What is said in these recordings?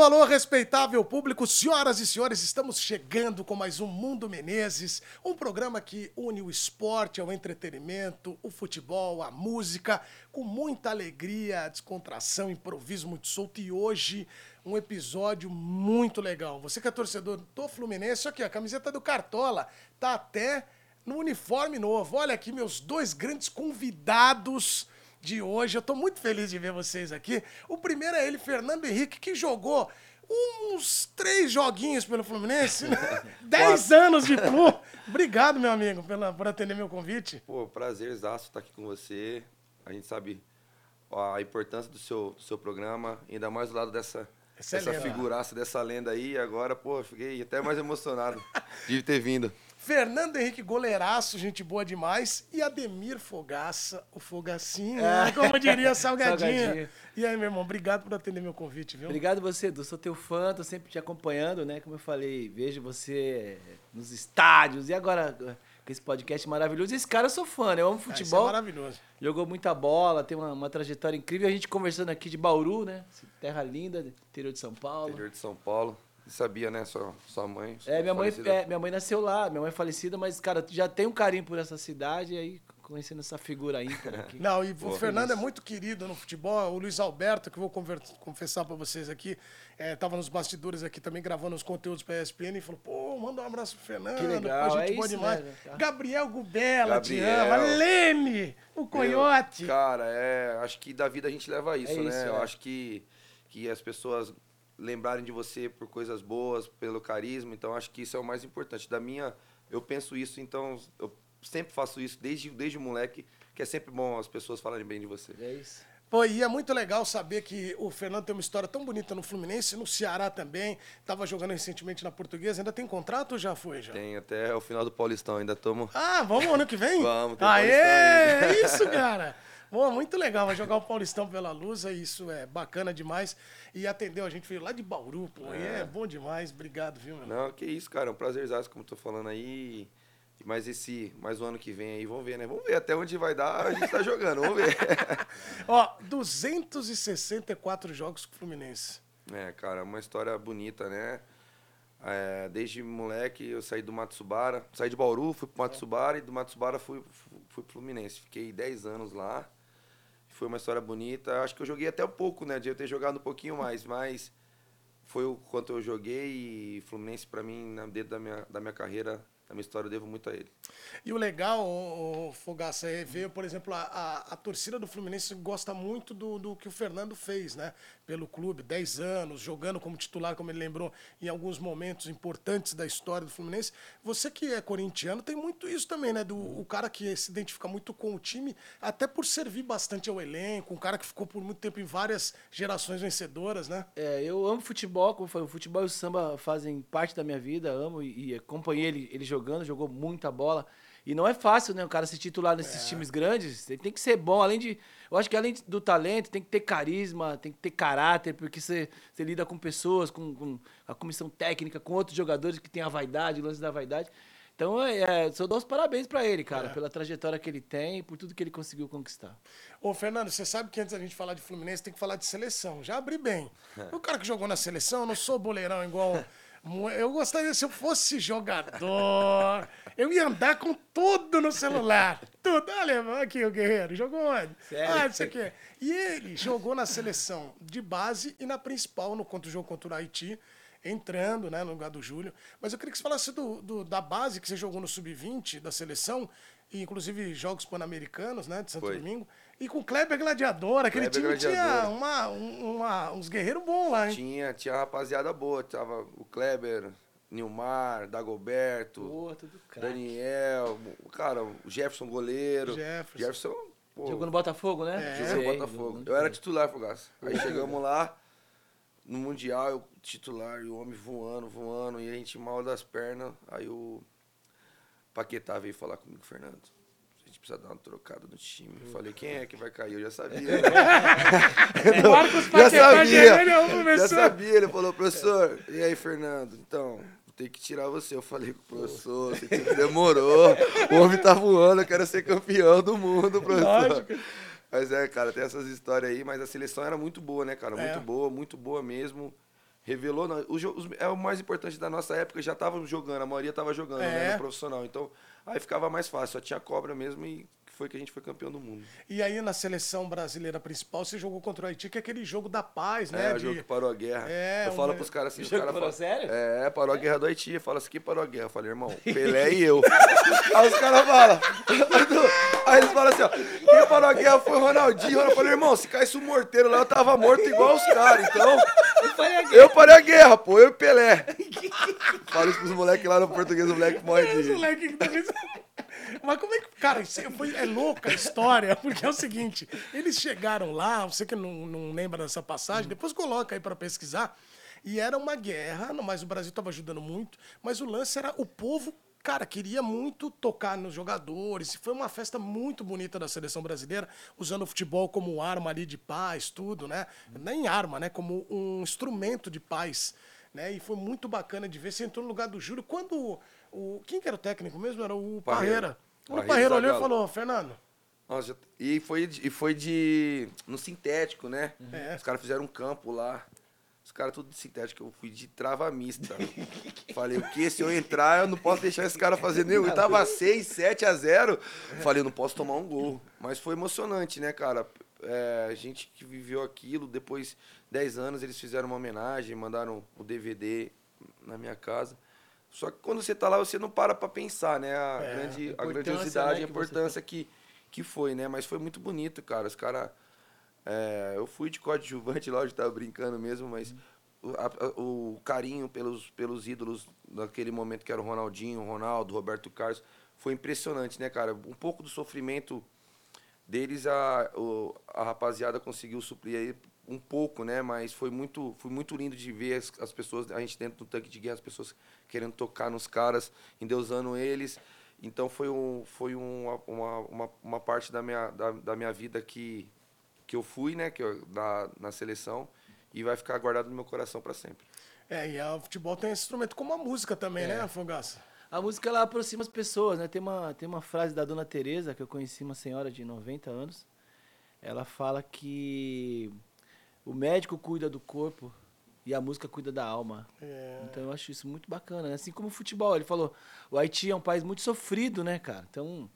Alô, alô, respeitável público, senhoras e senhores, estamos chegando com mais um Mundo Menezes, um programa que une o esporte ao entretenimento, o futebol, a música, com muita alegria, descontração, improviso muito solto e hoje um episódio muito legal. Você que é torcedor do Fluminense, aqui, a camiseta do Cartola, tá até no uniforme novo. Olha aqui meus dois grandes convidados de hoje. Eu estou muito feliz de ver vocês aqui. O primeiro é ele, Fernando Henrique, que jogou uns três joguinhos pelo Fluminense, né? dez anos de Flu. Obrigado, meu amigo, pela, por atender meu convite. Pô, prazer, exato estar aqui com você. A gente sabe a importância do seu, do seu programa, ainda mais do lado dessa, essa, essa figuraça, dessa lenda aí. Agora, pô, fiquei até mais emocionado de ter vindo. Fernando Henrique, goleiraço, gente boa demais. E Ademir Fogaça, o Fogacinho, é. como diria Salgadinho. Salgadinho. E aí, meu irmão, obrigado por atender meu convite, viu? Obrigado você, Edu. Sou teu fã, tô sempre te acompanhando, né? Como eu falei, vejo você nos estádios. E agora, com esse podcast maravilhoso. Esse cara eu sou fã, né? Eu amo ah, futebol. é maravilhoso. Jogou muita bola, tem uma, uma, trajetória incrível. A gente conversando aqui de Bauru, né? Terra linda, interior de São Paulo. Interior de São Paulo. Sabia, né? Sua, sua mãe. É, minha mãe, é, minha mãe nasceu lá, minha mãe é falecida, mas, cara, já tem um carinho por essa cidade, e aí conhecendo essa figura aí aqui. Não, e o Fernando é muito querido no futebol. O Luiz Alberto, que eu vou confessar para vocês aqui, estava é, nos bastidores aqui também gravando os conteúdos para a ESPN e falou: pô, manda um abraço pro Fernando. Que legal, pô, gente é boa demais. Né? Gabriel Gubela, Gabriel. te ama. Leme, o Coyote. Meu, cara, é, acho que da vida a gente leva isso, é né? Isso, eu é. acho que, que as pessoas lembrarem de você por coisas boas, pelo carisma. Então, acho que isso é o mais importante. Da minha, eu penso isso, então eu sempre faço isso desde, desde moleque, que é sempre bom as pessoas falarem bem de você. É isso. Pô, e é muito legal saber que o Fernando tem uma história tão bonita no Fluminense, no Ceará também. Tava jogando recentemente na Portuguesa. Ainda tem contrato ou já foi? Já? Tem, até o final do Paulistão. Ainda tomo. Ah, vamos ano que vem? vamos, tem Aê, é isso, cara! Bom, muito legal. Vai jogar o Paulistão pela Luz, isso é bacana demais. E atendeu a gente, veio lá de Bauru, pô. É. É bom demais. Obrigado, viu, meu? Não, que isso, cara. É um prazerzaço, como tô falando aí. Mais esse, mais o ano que vem aí, vamos ver, né? Vamos ver até onde vai dar, a gente tá jogando, vamos ver. Ó, 264 jogos com o Fluminense. É, cara, uma história bonita, né? É, desde moleque eu saí do Matsubara, saí de Bauru, fui pro Matsubara e do Matsubara fui, fui, fui pro Fluminense. Fiquei 10 anos lá. Foi uma história bonita. Acho que eu joguei até um pouco, né? Devia ter jogado um pouquinho mais, mas foi o quanto eu joguei e Fluminense para mim, dentro da minha, da minha carreira, a minha história eu devo muito a ele. E o legal, o, o Fogaça, é ver, por exemplo, a, a, a, torcida do Fluminense gosta muito do, do que o Fernando fez, né? Pelo clube, 10 anos, jogando como titular, como ele lembrou, em alguns momentos importantes da história do Fluminense. Você que é corintiano tem muito isso também, né? Do o cara que se identifica muito com o time, até por servir bastante ao elenco, um cara que ficou por muito tempo em várias gerações vencedoras, né? É, eu amo futebol, como foi, o futebol e o samba fazem parte da minha vida, amo e, e acompanhei ele, ele jogando jogando, jogou muita bola. E não é fácil, né? O cara se titular nesses é. times grandes. Ele tem que ser bom, além de. Eu acho que além do talento, tem que ter carisma, tem que ter caráter, porque você, você lida com pessoas, com, com, a comissão técnica, com outros jogadores que têm a vaidade, o lance da vaidade. Então, é, é só dou os parabéns para ele, cara, é. pela trajetória que ele tem, por tudo que ele conseguiu conquistar. Ô, Fernando, você sabe que antes da gente falar de Fluminense, tem que falar de seleção. Já abri bem. É. O cara que jogou na seleção, eu não sou boleirão igual Eu gostaria, se eu fosse jogador, eu ia andar com tudo no celular. Tudo. Olha, aqui o Guerreiro, jogou onde? Sério? Ah, isso aqui. E ele jogou na seleção de base e na principal, no contra o jogo contra o Haiti, entrando né, no lugar do Júlio. Mas eu queria que você falasse do, do da base que você jogou no Sub-20 da seleção, e inclusive jogos pan-americanos, né, de Santo Foi. Domingo. E com o Kleber Gladiador, aquele Kleber time Gladiador. tinha uma, uma, uns guerreiros bons lá, hein? Tinha, tinha rapaziada boa. Tava o Kleber, Nilmar, Dagoberto, Pô, Daniel, cara, o Jefferson goleiro. Jefferson. Jefferson pô, Jogou no Botafogo, né? É. Jogou no Botafogo. Eu era titular, Fogaça. Aí chegamos lá, no Mundial, eu titular, e o homem voando, voando, e a gente mal das pernas. Aí o Paquetá veio falar comigo, Fernando precisa dar uma trocada no time. Eu falei, quem é que vai cair? Eu já sabia. é, Marcos já sabia, já sabia. Ele falou, professor, e aí, Fernando? Então, tem que tirar você. Eu falei com o professor, você demorou. O homem tá voando, eu quero ser campeão do mundo, professor. Lógico. Mas é, cara, tem essas histórias aí, mas a seleção era muito boa, né, cara? Muito é. boa, muito boa mesmo. revelou. Não, os, jo- os- é o mais importante da nossa época, já estavam jogando, a maioria tava jogando, É. né, no profissional. Então, aí ficava mais fácil, só tinha cobra mesmo e foi que a gente foi campeão do mundo. E aí na seleção brasileira principal, você jogou contra o Haiti, que é aquele jogo da paz, né? É, o de- jogo que parou a guerra. É, eu falo um- pros caras assim, os jogo caras parou falam, sério? É, parou a guerra do Haiti. Fala assim, que parou a guerra? Eu falei, irmão, Pelé e eu. aí os caras falam. Aí eles falam assim, ó, quem parou a guerra foi o Ronaldinho. Eu falei, irmão, se caísse um morteiro lá, eu tava morto igual os caras. Então, eu parei a guerra, pô, eu e Pelé. Falo isso pros moleques lá no português, o moleque morre de... moleque que tá Mas como é que. Cara, isso foi, é louca a história, porque é o seguinte: eles chegaram lá, você que não, não lembra dessa passagem, depois coloca aí pra pesquisar. E era uma guerra, mas o Brasil tava ajudando muito. Mas o lance era o povo, cara, queria muito tocar nos jogadores. Foi uma festa muito bonita da seleção brasileira, usando o futebol como arma ali de paz, tudo, né? Nem arma, né? Como um instrumento de paz. Né? E foi muito bacana de ver. Você entrou no lugar do Júlio. Quando o. Quem que era o técnico mesmo? Era o Parreira. Parreira. Quando o Parreira olhou e falou, Fernando. Nossa, e foi, de- e foi de. no sintético, né? É. Os caras fizeram um campo lá. Os caras tudo de sintético, eu fui de trava mista. Falei, o que? Se eu entrar, eu não posso deixar esse cara fazer nenhum. Eu tava 6, 7 a 0. Falei, eu não posso tomar um gol. Mas foi emocionante, né, cara? É, a gente que viveu aquilo, depois 10 anos eles fizeram uma homenagem, mandaram o DVD na minha casa. Só que quando você tá lá, você não para pra pensar, né? A, É, grande, a a grandiosidade, né, a importância que, que foi, né? Mas foi muito bonito, cara. Os caras. eu fui de coadjuvante lá, eu tava brincando mesmo, mas o, a- a- o carinho pelos, pelos ídolos daquele momento que era o Ronaldinho, o Ronaldo, o Roberto Carlos, foi impressionante, né, cara? Um pouco do sofrimento deles, a, a rapaziada conseguiu suprir aí um pouco, né? Mas foi muito, foi muito lindo de ver as, as pessoas, a gente dentro do tanque de guerra, as pessoas querendo tocar nos caras, endeusando eles. Então foi, um, foi um, uma, uma, uma parte da minha, da, da minha vida que, que eu fui, né? Que eu, na, na seleção, e vai ficar guardado no meu coração para sempre. É, e a- o futebol tem esse instrumento como a música também, né, Fogaça? A música ela aproxima as pessoas, né? Tem uma, tem uma frase da dona Teresa, que eu conheci uma senhora de 90 anos. Ela fala que o médico cuida do corpo e a música cuida da alma. É. Então eu acho isso muito bacana, né? Assim como o futebol, ele falou, o Haiti é um país muito sofrido, né, cara? Então,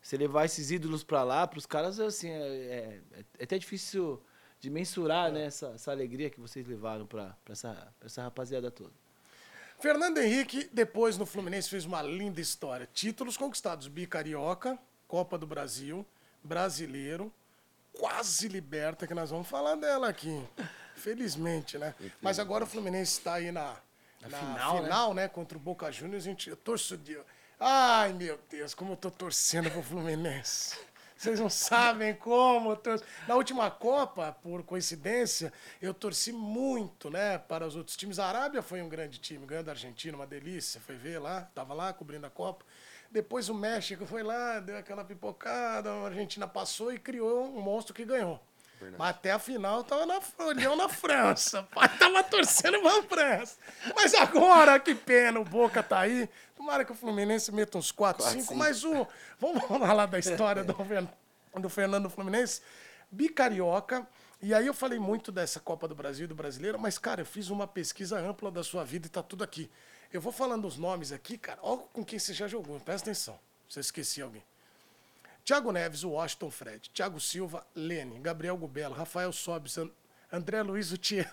você levar esses ídolos pra lá, pros caras, assim, é, é- é até difícil de mensurar, né, essa, essa alegria que vocês levaram pra, essa, pra essa rapaziada toda. Fernando Henrique, depois no Fluminense, fez uma linda história. Títulos conquistados: Bicarioca, Copa do Brasil, Brasileiro, quase liberta, que nós vamos falar dela aqui. Felizmente, né? Mas agora o Fluminense está aí na, na final, final, né? né? Contra o Boca Juniors. A gente, eu torço de. Ai, meu Deus, como eu tô torcendo pro Fluminense. Vocês não sabem como eu torço. Na última Copa, por coincidência, eu torci muito, né, para os outros times. A Arábia foi um grande time, ganhando a Argentina, uma delícia. Foi ver lá, tava lá cobrindo a Copa. Depois o México foi lá, deu aquela pipocada, a Argentina passou e criou um monstro que ganhou. Mas até a final tava na, olhão na França. Pai tava torcendo pra França. Mas agora, que pena, o Boca tá aí. Tomara que o Fluminense meta uns 4, 5. Mas o. Vamos falar da história do, do Fernando Fluminense. Bicarioca. E aí eu falei muito dessa Copa do Brasil e do brasileiro, mas, cara, eu fiz uma pesquisa ampla da sua vida e tá tudo aqui. Eu vou falando os nomes aqui, cara. Olha com quem você já jogou. Presta atenção. Se eu esqueci alguém. Thiago Neves, o Washington Fred. Thiago Silva, Lene. Gabriel Gubelo. Rafael Sobis. An- André Luiz Utier.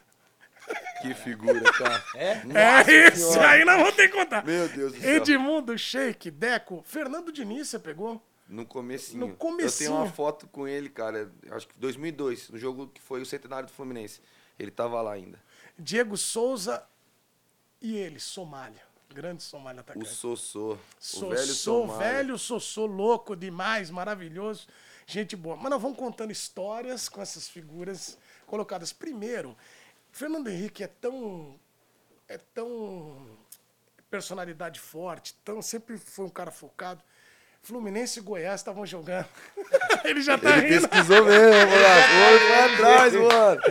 Que figura, cara. É? É esse aí não vou ter que contar. Meu Deus do céu. Edmundo, Sheik, Deco. Fernando Diniz, você pegou? No comecinho. No comecinho. Eu tenho uma foto com ele, cara, acho que 2002, no jogo que foi o centenário do Fluminense. Ele tava lá ainda. Diego Souza e ele, Somália. Grande Somália O atacante. Sossô. O Sossô, velho Somália. velho Sossô, louco demais, maravilhoso. Gente boa. Mas nós vamos contando histórias com essas figuras colocadas. Primeiro, Fernando Henrique é tão. É tão. personalidade forte, tão, sempre foi um cara focado. Fluminense e Goiás estavam jogando. Ele já tá Ele rindo. pesquisou mesmo, mano. Foi pra atrás, mano.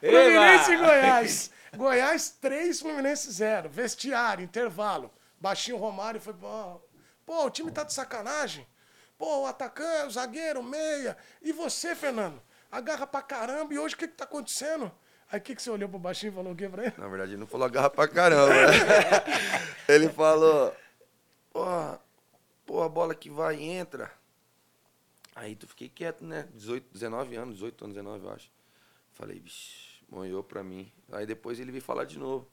Fluminense e Goiás. Goiás 3, Fluminense 0. Vestiário, intervalo. Baixinho Romário foi. Pô, pô, o time tá de sacanagem. Pô, o atacante, o zagueiro, o meia. E você, Fernando? Agarra pra caramba. E hoje o que, que tá acontecendo? Aí o que, que você olhou pro baixinho e falou o quê pra ele? Na verdade, ele não falou agarra pra caramba. né? ele falou, pô, pô, a bola que vai e entra. Aí tu fiquei quieto, né? 18, 19 anos, 18 anos, 19, eu acho. Falei, vixi, molhou pra mim. Aí depois ele veio falar de novo.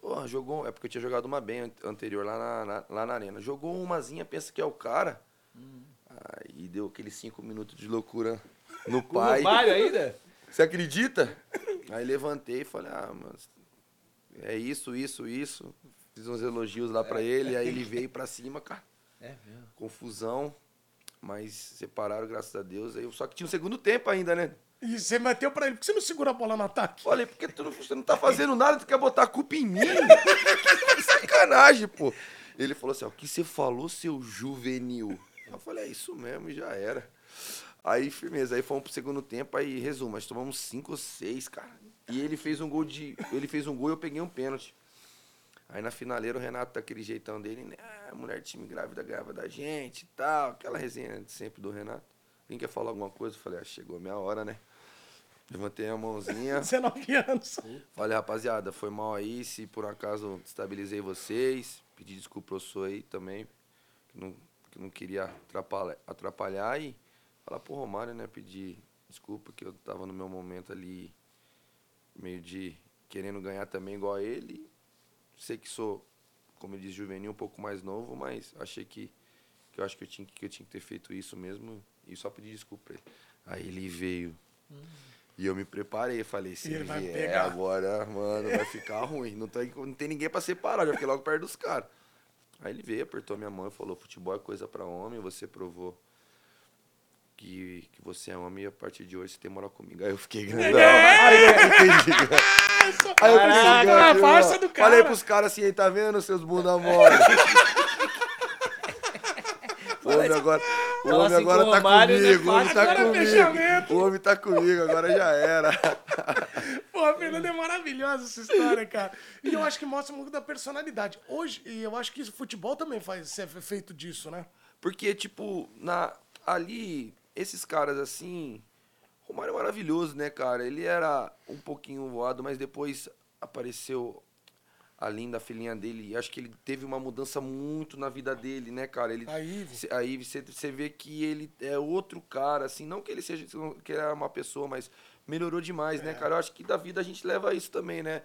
Pô, jogou. É porque eu tinha jogado uma bem an- anterior lá na, na- lá na arena. Jogou umazinha, pensa que é o cara. Aí deu aqueles cinco minutos de loucura no pai. Romário ainda? Você acredita? Aí levantei e falei, ah, mas é isso, isso, isso. Fiz uns elogios lá pra ele, aí ele veio pra cima, cara. É mesmo. Confusão. Mas separaram, graças a Deus. Aí, só que tinha um segundo tempo ainda, né? E você bateu pra ele, por que você não segura a bola no ataque? Falei, porque tu não, você não tá fazendo nada, tu quer botar a culpa em mim? sacanagem, pô. Ele falou assim, ó, o que você falou, seu juvenil? Eu falei, é isso mesmo, já era. Aí, firmeza, aí fomos pro segundo tempo, aí, resumo, nós tomamos cinco ou seis, cara. E ele fez um gol de. Ele fez um gol e eu peguei um pênalti. Aí na finaleira o Renato, daquele jeitão dele, né? Ah, mulher de time grávida ganhava da gente e tal. Aquela resenha sempre do Renato. Quem quer falar alguma coisa? Eu falei, ah, chegou a minha hora, né? Levantei a mãozinha. 19 anos. Falei, rapaziada, foi mal aí, se por acaso estabilizei vocês. Pedi desculpa pro senhor aí também, que não, que não queria atrapalhar, atrapalhar. E falar pro Romário, né, pedir desculpa, que eu tava no meu momento ali, meio de querendo ganhar também igual a ele. Sei que sou, como eu disse, juvenil, um pouco mais novo, mas achei que, que eu acho que eu, tinha, que eu tinha que ter feito isso mesmo e só pedir desculpa pra ele. Aí ele veio. E eu me preparei, falei, se ele vai vier pegar. agora, mano, vai ficar ruim. Não tem, não tem ninguém pra separar, já fiquei logo perto dos caras. Aí ele veio, apertou minha mão e falou, futebol é coisa pra homem, você provou que, que você é homem e a partir de hoje você tem moral comigo. Aí eu fiquei grandão. Aí eu entendi. Aí eu fiquei grandão. a farsa do cara. Falei pros caras assim, aí, tá vendo, seus bunda mole? Homem agora, o homem assim agora o tá Romário, né? comigo, o homem tá Agora é comigo. fechamento. O homem tá comigo, agora já era. Pô, a Fernanda é maravilhosa essa história, cara. E eu acho que mostra muito da personalidade. Hoje, e eu acho que isso, futebol também faz ser feito disso, né? Porque, tipo, na, ali, esses caras assim. O Romário é maravilhoso, né, cara? Ele era um pouquinho voado, mas depois apareceu a linda filhinha dele. E acho que ele teve uma mudança muito na vida dele, né, cara? Ele, A Aí você, você vê que ele é outro cara, assim. Não que ele seja que era uma pessoa, mas melhorou demais, né, cara? Eu acho que da vida a gente leva isso também, né?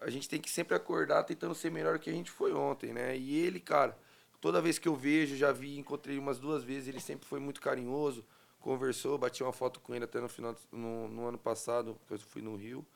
A gente tem que sempre acordar tentando ser melhor que a gente foi ontem, né? E ele, cara, toda vez que eu vejo, já vi, encontrei umas duas vezes, ele sempre foi muito carinhoso, conversou, bati uma foto com ele até no final no, no ano passado, que eu fui no Rio.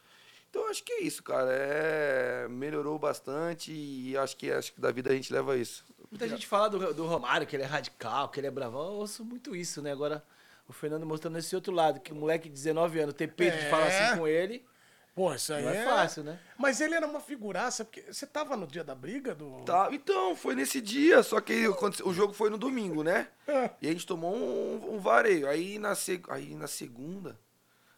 Então acho que é isso, cara. É, melhorou bastante e acho que acho que da vida a gente leva isso. Muita gente fala do, do Romário, que ele é radical, que ele é bravão. Eu ouço muito isso, né? Agora, o Fernando mostrando esse outro lado, que o moleque de 19 anos ter peito de falar É. assim com ele, Pô, isso aí não é... é fácil, né? Mas ele era uma figuraça, porque você tava no dia da briga do... Tá, então, foi nesse dia, só que o jogo foi no domingo, né? É. E a gente tomou um, um vareio. Aí na, seg- aí na segunda,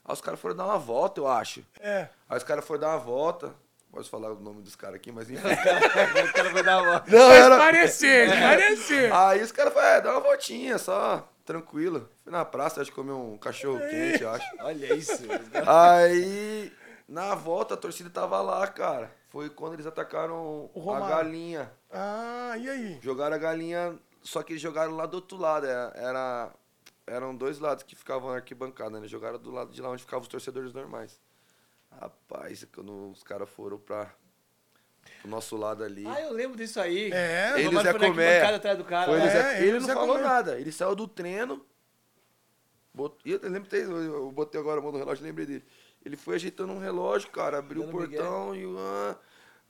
aí os caras foram dar uma volta, eu acho. É. Aí os caras foram dar uma volta. Posso falar o nome dos caras aqui, mas enfim. o cara vai dar uma... Não, Faz era... parecer, parecer. Aí os caras falaram, é, dá uma voltinha só, tranquilo. Fui na praça, acho que comer um cachorro quente, eu acho. Olha isso. Aí, na volta, a torcida tava lá, cara. Foi quando eles atacaram a galinha. Ah, e aí? Jogaram a galinha, só que eles jogaram lá do outro lado. é- Era, eram dois lados que ficavam na arquibancada, né? Jogaram do lado de lá onde ficavam os torcedores normais. Rapaz, quando os caras foram pra pro nosso lado ali. Ah, eu lembro disso aí. É, o Ele Romário Comé. arquibancada atrás do cara. Foi né? ele, É, ele ele não Zé falou Comé. nada. Ele saiu do treino. bot- e Eu lembro, que eu eu botei agora a mão no relógio, lembrei dele. Ele foi ajeitando um relógio, cara, abriu Dando o portão e ah,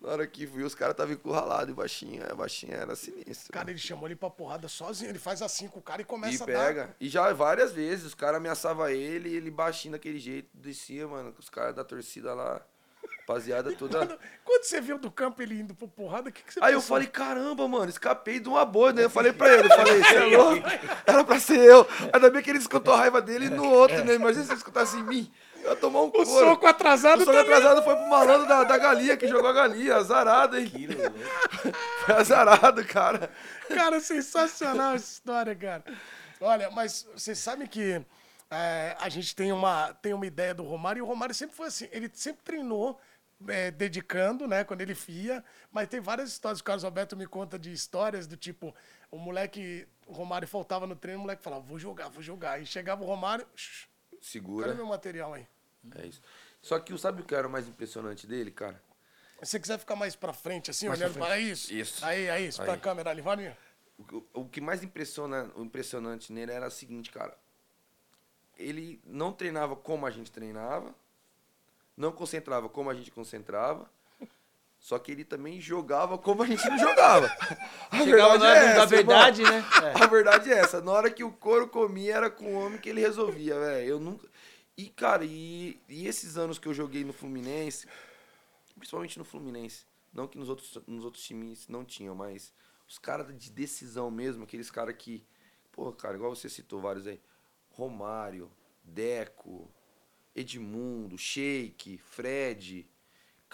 na hora que viu, os caras estavam encurralados e baixinha, a baixinha era sinistro. Cara, ele chamou ele pra porrada sozinho. Ele faz assim com o cara e E começa a pega. dar. E já várias vezes, os caras ameaçavam ele e ele baixinho daquele jeito, descia, mano, com os caras da torcida lá, rapaziada toda. Quando, quando você viu do campo ele indo pra porrada, o que, que você Aí eu pensou? falei, caramba, mano, escapei de uma boa, né? Eu falei pra ele, eu falei, você é louco? Era pra ser eu. Ainda bem que ele escutou a raiva dele no outro, né? Imagina se ele escutasse em mim. Eu ia tomar um O couro. soco atrasado O soco também. atrasado foi pro malandro da, da galinha, que jogou a galinha. Azarado, hein? Que. Foi azarado, cara. Cara, sensacional essa história, cara. Olha, mas vocês sabem que é, a gente tem uma, tem uma ideia do Romário, e o Romário sempre foi assim, ele sempre treinou é, dedicando, né, quando ele fia, mas tem várias histórias, o Carlos Alberto me conta de histórias do tipo, o moleque, o Romário faltava no treino, o moleque falava, vou jogar, vou jogar, e chegava o Romário, "Shh, Segura. cadê meu material aí? É isso. Só que sabe o que era o mais impressionante dele, cara? Se você quiser ficar mais pra frente, assim, Mais olhando pra para isso, Isso. aí, aí, isso, pra Aí. câmera ali, vai O, que- o que mais impressiona, o impressionante nele era o seguinte, cara. Ele não treinava como a gente treinava, não concentrava como a gente concentrava, só que ele também jogava como a gente não jogava. A Chegava na hora é essa, verdade, irmão. né? A verdade é essa. Na hora que o couro comia, era com o homem que ele resolvia, velho. Eu nunca. E, cara, e, e esses anos que eu joguei no Fluminense, principalmente no Fluminense, não que nos outros, nos outros times não tinham, mas os caras de decisão mesmo, aqueles caras que. Pô, cara, igual você citou vários aí. Romário, Deco, Edmundo, Sheik, Fred.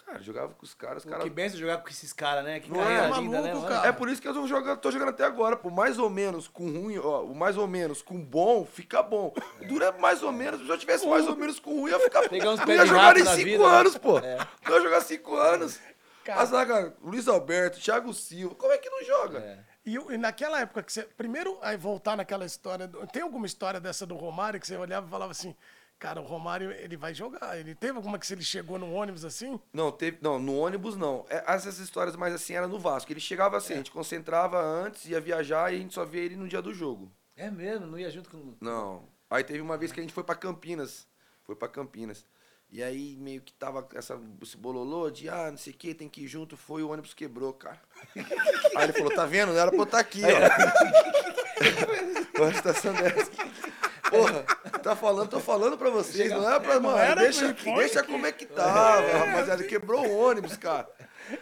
Cara, jogava com os caras, os caras. Que benção jogar com esses caras, né? Que Não carreira é? linda, né? Maluco, mano? cara. É por isso que eu tô jogando, tô jogando até agora, pô. Mais ou menos com ruim, ó. O mais ou menos com bom, fica bom. Dura mais ou menos. Se eu tivesse mais ou menos com ruim, eu ia ficar. Pegar uns não pés ia jogar na cinco vida, né? anos, pô. É. Não ia jogar cinco anos. Cara. A zaga, Luiz Alberto, Thiago Silva. Como é que não joga? É. E, e naquela época que você. Primeiro, aí voltar naquela história. do- tem alguma história dessa do Romário que você olhava e falava assim: cara, o Romário, ele vai jogar. Ele teve alguma que se ele chegou no ônibus assim? Não, teve, não, no ônibus não. É, essas histórias mais assim era no Vasco. Ele chegava assim, a gente concentrava antes, ia viajar e a gente só via ele no dia do jogo. É mesmo, não ia junto com. Não. Aí teve uma vez que a gente foi pra Campinas. Foi pra Campinas. E aí meio que tava essa, esse bololô de, ah, não sei o que, tem que ir junto. Foi, o ônibus quebrou, cara. aí ele falou, tá vendo? Não era pra eu estar aqui, ó. Uma situação dessa. Porra, tá falando, tô falando pra vocês, não era pra, mano, era, deixa, deixa como é que tava, rapaziada. Quebrou o ônibus, cara.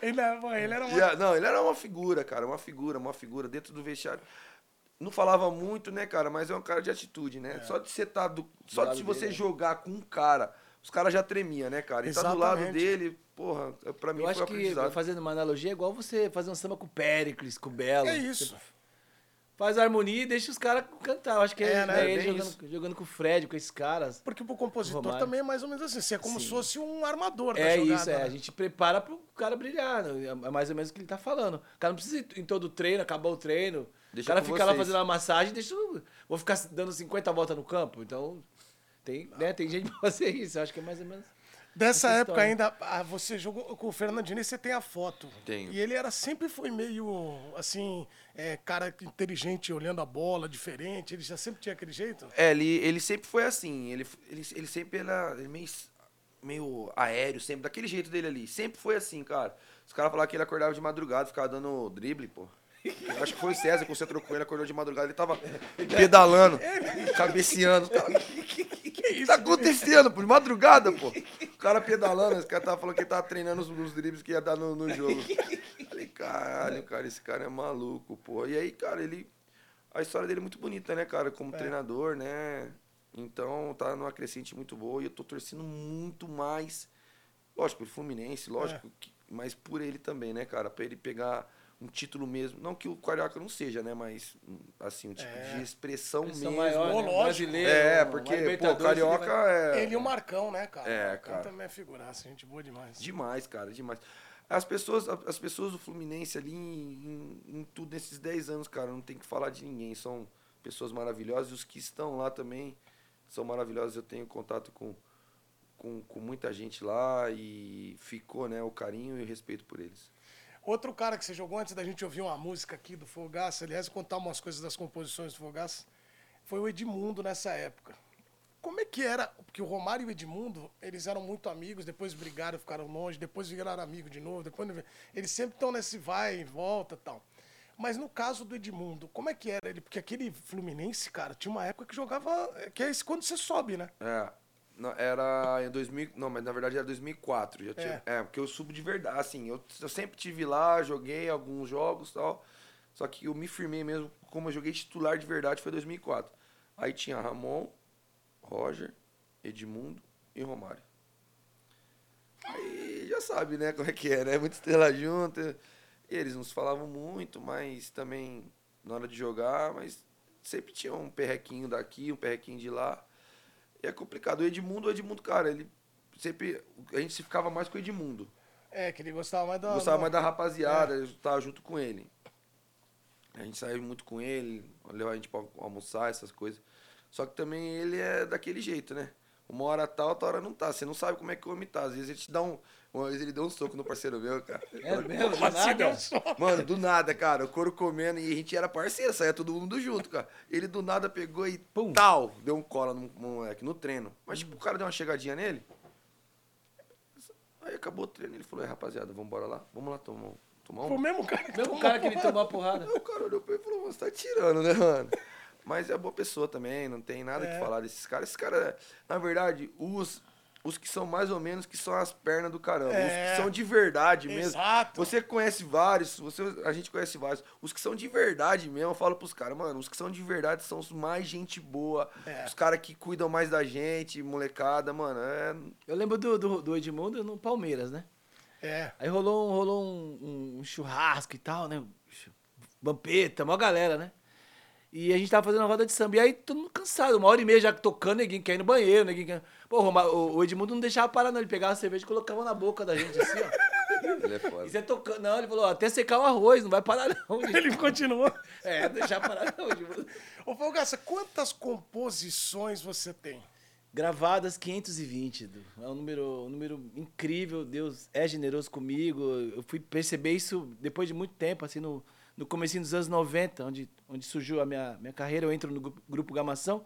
Ele, era- ele era uma. E não, ele era uma figura, cara, uma figura, uma figura dentro do vestiário. Não falava muito, né, cara, mas é um cara de atitude, né? Só de você tá do, só de você dele, né? jogar com um cara, os caras já tremia, né, cara? E tá do lado Exatamente. dele, porra, é- pra mim Eu foi acho um que, aprendizado. fazendo uma analogia, é igual você fazer um samba com o Péricles, com o Belo. É isso. Você faz a harmonia e deixa os caras cantar. Eu acho que é, É, né? né, É ele jogando, jogando com o Fred, com esses caras. Porque pro compositor Romário. também é mais ou menos assim. Você é como Sim. se fosse um armador da É jogada. isso, é. né? A gente prepara pro cara brilhar. né? É mais ou menos o que ele tá falando. O cara não precisa ir em todo o treino, acabar o treino. Deixa o cara fica lá vocês. fazendo uma massagem, deixa. eu- Vou ficar dando 50 voltas no campo. Então, tem, né, tem gente pra fazer isso. Eu acho que é mais ou menos. Dessa essa época história. ainda, ah, você jogou com o Fernandinho e você tem a foto. Tenho. E ele era sempre foi meio, assim, é, cara inteligente, olhando a bola, diferente. Ele já sempre tinha aquele jeito. É, ele, ele sempre foi assim, ele, ele, ele sempre era meio, meio aéreo, sempre, daquele jeito dele ali. Sempre foi assim, cara. Os caras falavam que ele acordava de madrugada, ficava dando drible, pô. Eu acho que foi o César que você trocou ele, acordou de madrugada, ele tava pedalando, cabeceando. Tava... O que tá acontecendo, pô? De madrugada, pô. O cara pedalando, esse cara tava falando que ele tava treinando os, os dribles que ia dar no, no jogo. Falei, caralho, cara, esse cara é maluco, pô. E aí, cara, ele. A história dele é muito bonita, né, cara? Como treinador, né? Então tá numa crescente muito boa e eu tô torcendo muito mais. Lógico, o Fluminense, lógico, que- mas por ele também, né, cara? Pra ele pegar um título mesmo. Não que o Carioca não seja, né? Mas, assim, um tipo de expressão mesmo. maior, né? lógico. Brasileiro. É, porque, pô, o Carioca ele vai- é. Ele e o Marcão, né, cara? É, o Marcão cara. também é figuraça, gente boa demais. Demais, cara, demais. As pessoas, as pessoas do Fluminense ali em, em, em tudo nesses 10 anos, cara, não tem que falar de ninguém. São pessoas maravilhosas. E os que estão lá também são maravilhosos. Eu tenho contato com, com, com muita gente lá e ficou, né, o carinho e o respeito por eles. Outro cara que você jogou antes da gente ouvir uma música aqui do Fogaça, aliás, contar umas coisas das composições do Fogaça, foi o Edmundo nessa época. Como é que era? Porque o Romário e o Edmundo, eles eram muito amigos, depois brigaram, ficaram longe, depois viraram amigos de novo, depois eles sempre estão nesse vai e volta tal. Mas no caso do Edmundo, como é que era ele? Porque aquele Fluminense, cara, tinha uma época que jogava, que é esse quando você sobe, né? É. Era em 2000. Não, mas na verdade era 2004. Já tinha, é. porque eu subo de verdade. Assim, eu, eu sempre tive lá, joguei alguns jogos e tal. Só que eu me firmei mesmo, como eu joguei titular de verdade, foi 2004. Aí tinha Ramon, Roger, Edmundo e Romário. Aí já sabe, né, como é que é, né? Muita estrela junto. E eles não se falavam muito, mas também na hora de jogar, mas sempre tinha um perrequinho daqui, um perrequinho de lá. E é complicado. O Edmundo, o Edmundo, cara, ele sempre. A gente se ficava mais com o Edmundo. É, que ele gostava mais da. Gostava da- mais da rapaziada, eu tava junto com ele. A gente saiu muito com ele, levava a gente pra almoçar, essas coisas. Só que também ele é daquele jeito, né? Uma hora tá, outra hora não tá. Você não sabe como é que o homem tá. Às vezes ele te dá um. Uma vez ele deu um soco no parceiro meu, cara. É mesmo? Do Mas você deu nada? um soco. Mano, do nada, cara, o couro comendo e a gente era parceiro, saía todo mundo junto, cara. Ele do nada pegou e Pum. tal, deu um cola no moleque, no treino. Mas, tipo, o cara deu uma chegadinha nele. Aí acabou o treino, ele falou, é, rapaziada, vamos embora lá? Vamos lá tomar, tomar Foi o um. mesmo cara que Mesmo tomou cara que ele tomou a porrada. O cara olhou pra ele e falou, você tá tirando, né, mano? Mas é boa pessoa também, não tem nada É. que falar desses caras. Esses caras, na verdade, os, os que são mais ou menos que são as pernas do caramba. Os É. que são de verdade mesmo. Exato. Você conhece vários, você, a gente conhece vários. Os que são de verdade mesmo, eu falo pros caras, mano, os que são de verdade são os mais gente boa. É. Os caras que cuidam mais da gente, molecada, mano. É, Eu lembro do, do, do Edmundo no Palmeiras, né? É. Aí rolou, um- rolou um, um churrasco e tal, né? Vampeta, mó galera, né? E a gente tava fazendo uma roda de samba. E aí todo mundo cansado, uma hora e meia já tocando, ninguém quer ir no banheiro, ninguém quer. Pô, o Edmundo não deixava parar, não. Ele pegava a cerveja e colocava na boca da gente, assim, ó. ele é E foda. você tocando. Não, ele falou, até secar o arroz, não vai parar, não. gente. Ele continuou. É, não deixar parar, não, Edmundo. Ô, Folgaça, quantas composições você tem? Gravadas 520, Edu. é um número, um número incrível, Deus é generoso comigo. Eu fui perceber isso depois de muito tempo, assim, no, no comecinho dos anos 90, onde, onde surgiu a minha, minha carreira, eu entro no grupo, grupo Gamação.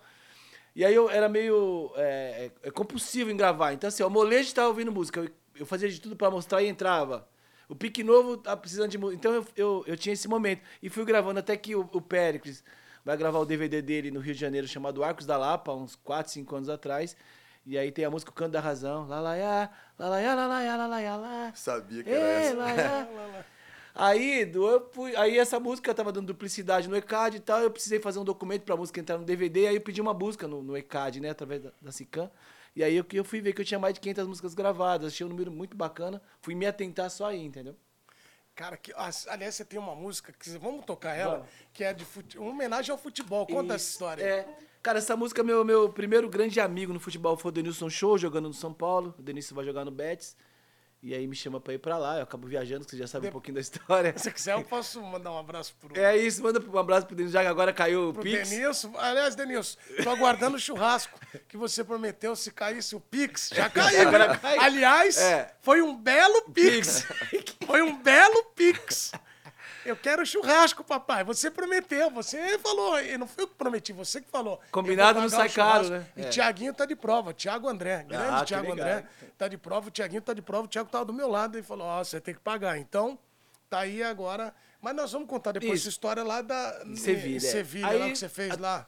E aí eu era meio é, é, é compulsivo em gravar. Então, assim, o molejo tava ouvindo música. Eu, eu fazia de tudo para mostrar e entrava. O pique novo tá precisando de música. Então eu, eu, eu, tinha esse momento. E fui gravando até que o, o vai gravar o DVD dele no Rio de Janeiro chamado Arcos da Lapa, uns 4, 5 anos atrás. E aí tem a música O Canto da Razão. Lá, lá, lá, lá, lá. Sabia que era Ei, essa. lá Aí, do, eu fui, aí essa música tava dando duplicidade no ECAD e tal, eu precisei fazer um documento pra música entrar no DVD, aí eu pedi uma busca no, no ECAD, né, através da, da Cicam. E aí eu, eu fui ver que eu tinha mais de 500 músicas gravadas, achei um número muito bacana, fui me atentar só aí, entendeu? Cara, que, ah, aliás, você tem uma música que vamos tocar ela, que é de fute, uma homenagem ao futebol. Conta essa história. É. Cara, essa música, meu, meu primeiro grande amigo no futebol foi o Denilson Show, jogando no São Paulo. O Denilson vai jogar no Betis. E aí me chama pra ir pra lá, eu acabo viajando, que você já sabe um pouquinho da história. Se quiser, eu posso mandar um abraço pro, É isso, manda um abraço pro Denilson, já que agora caiu o pro Pix. Denilson. Aliás, Denilson, tô aguardando o churrasco que você prometeu se caísse o Pix. Já caiu. Agora. Aliás, É. foi um belo Pix. foi um belo Pix. Eu quero churrasco, papai. Você prometeu, você falou. Eu não fui eu que prometi, você que falou. Combinado não sai caro, né? E É. Tiaguinho tá de prova. Tiago André. Grande Ah, Tiago. André. Tá de prova, o Tiaguinho tá de prova. O Tiago tava do meu lado e falou: Ó, você tem que pagar. Então, tá aí agora. Mas nós vamos contar depois Isso. essa história lá da. Sevilha, é. Sevilha, Aí- lá que você fez lá.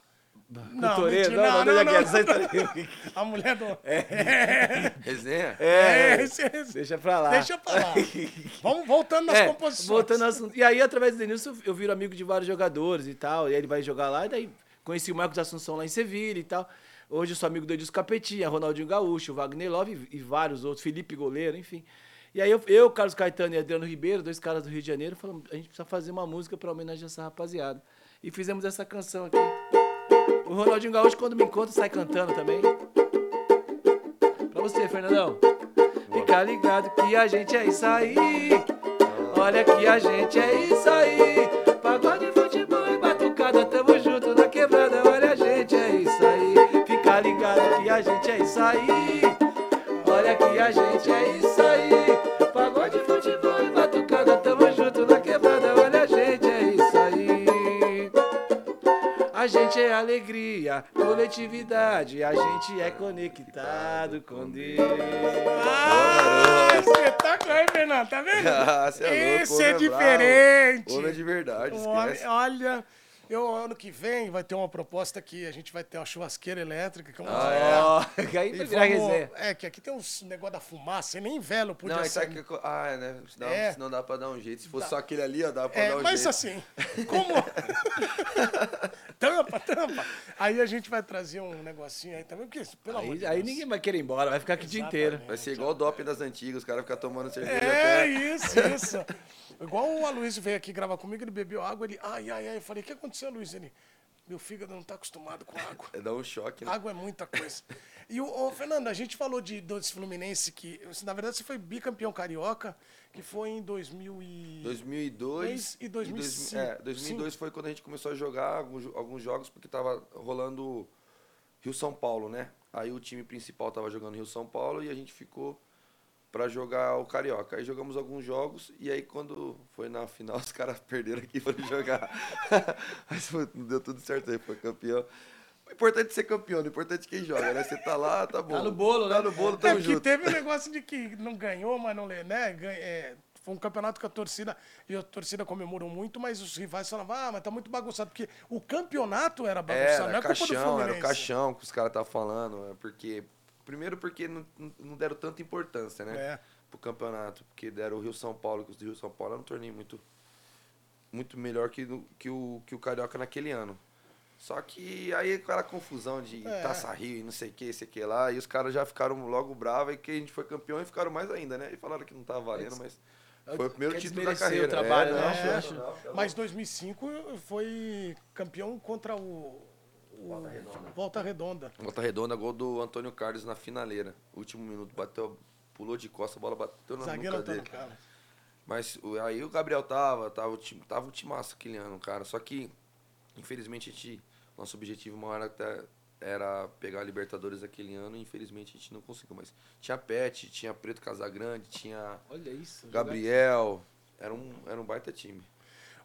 Não, não, não, não, essa história- A mulher do. Resenha? É, esse- esse- Deixa pra lá. Deixa pra lá. Vamos voltando nas É, composições. Voltando ao assunto. E aí, através do Denilson, eu viro amigo de vários jogadores e tal. E aí ele vai jogar lá, e daí conheci o Marcos Assunção lá em Sevilha e tal. Hoje eu sou amigo do Edilson Capetinha, Ronaldinho Gaúcho, Wagner Love e, vários outros, Felipe Goleiro, enfim. E aí eu, eu, Carlos Caetano e Adriano Ribeiro, dois caras do Rio de Janeiro, falamos, a gente precisa fazer uma música pra homenagear essa rapaziada. E fizemos essa canção aqui. O Ronaldinho Gaúcho, quando me encontra, sai cantando também. Pra você, Fernandão. Fica ligado que a gente é isso aí. Olha que a gente é isso aí. Pagode, futebol e batucada, tamo junto na quebrada. Olha a gente é isso aí. Fica ligado que a gente é isso aí. Olha que a gente é isso aí. É alegria, coletividade, a gente é conectado com Deus. Ah, espetáculo aí, Fernando, tá vendo? Ah, é louco, Esse é é bravo. diferente. Homem é de verdade, esquece. olha, eu, ano que vem vai ter uma proposta aqui. A gente vai ter uma chuvasqueira elétrica. Que é uma Ó, aí vai virar resenha. É, que aqui tem uns negócio da fumaça, nem velo podia Não, isso aqui... Ah, é, né? Senão, É. senão dá pra dar um jeito. Se fosse só aquele ali, ó, dá pra É, dar um mas jeito. assim, como. tampa, tampa. Aí a gente vai trazer um negocinho aí também, porque, pelo amor Aí, de aí Deus. ninguém vai querer ir embora, vai ficar aqui o dia inteiro. Vai ser igual o doping das antigas, os caras ficam tomando cerveja É, até... isso, isso. Igual o Aloysio veio aqui gravar comigo, ele bebeu água, ele. Ai, ai, ai. Eu falei, o que aconteceu, Luiz? Ele. Meu fígado não tá acostumado com água. É dar um choque, né? Água é muita coisa. E o, ô, Fernando, a gente falou de desse Fluminense que, na verdade, você foi bicampeão carioca, que foi em 2000 e... 2002 e 2005. É, 2002 foi quando a gente começou a jogar alguns, alguns jogos, porque tava rolando Rio-São Paulo, né? Aí o time principal tava jogando Rio-São Paulo e a gente ficou pra jogar o Carioca. Aí jogamos alguns jogos e aí quando foi na final os caras perderam aqui para jogar. Mas deu tudo certo aí, foi campeão. O importante é ser campeão, o importante é quem joga, né? Você tá lá, tá bom. no bolo, né? Tá no bolo, É, tamo porque junto. teve um negócio de que não ganhou, mas não lê, né? Ganha- é, foi um campeonato que a torcida, e a torcida comemorou muito, mas os rivais falavam, ah, mas tá muito bagunçado, porque o campeonato era bagunçado, Era, não é culpa do caixão, Fluminense. era o caixão que os caras estavam falando. é Porque, primeiro porque não, não deram tanta importância, né? É. Pro campeonato. Porque deram o Rio São Paulo, que os do Rio São Paulo era um torneio muito, muito melhor que, que, o, que o Carioca naquele ano. Só que aí aquela confusão de É. Taça Rio e não sei o que, sei o que lá, e os caras já ficaram logo bravos e que a gente foi campeão e ficaram mais ainda, né? E falaram que não tava valendo, mas foi o primeiro título da desmerecer o carreira. trabalho, é, né? não, não, tá Mas 2005 foi campeão contra o Volta Redonda. Volta Redonda. Volta redonda, gol do Antônio Carlos na finaleira. Último minuto, bateu, pulou de costa, a bola bateu na Zagueiro nuca Antônio dele. Carlos. Mas o- aí o Gabriel tava, tava o time, tava um timaço aquele ano, cara. Só que, infelizmente, a gente, nosso objetivo maior até era pegar a Libertadores aquele ano e infelizmente a gente não conseguiu. Mas tinha Pet, tinha Preto Casagrande, tinha Olha isso. Gabriel. Era um, era um baita time.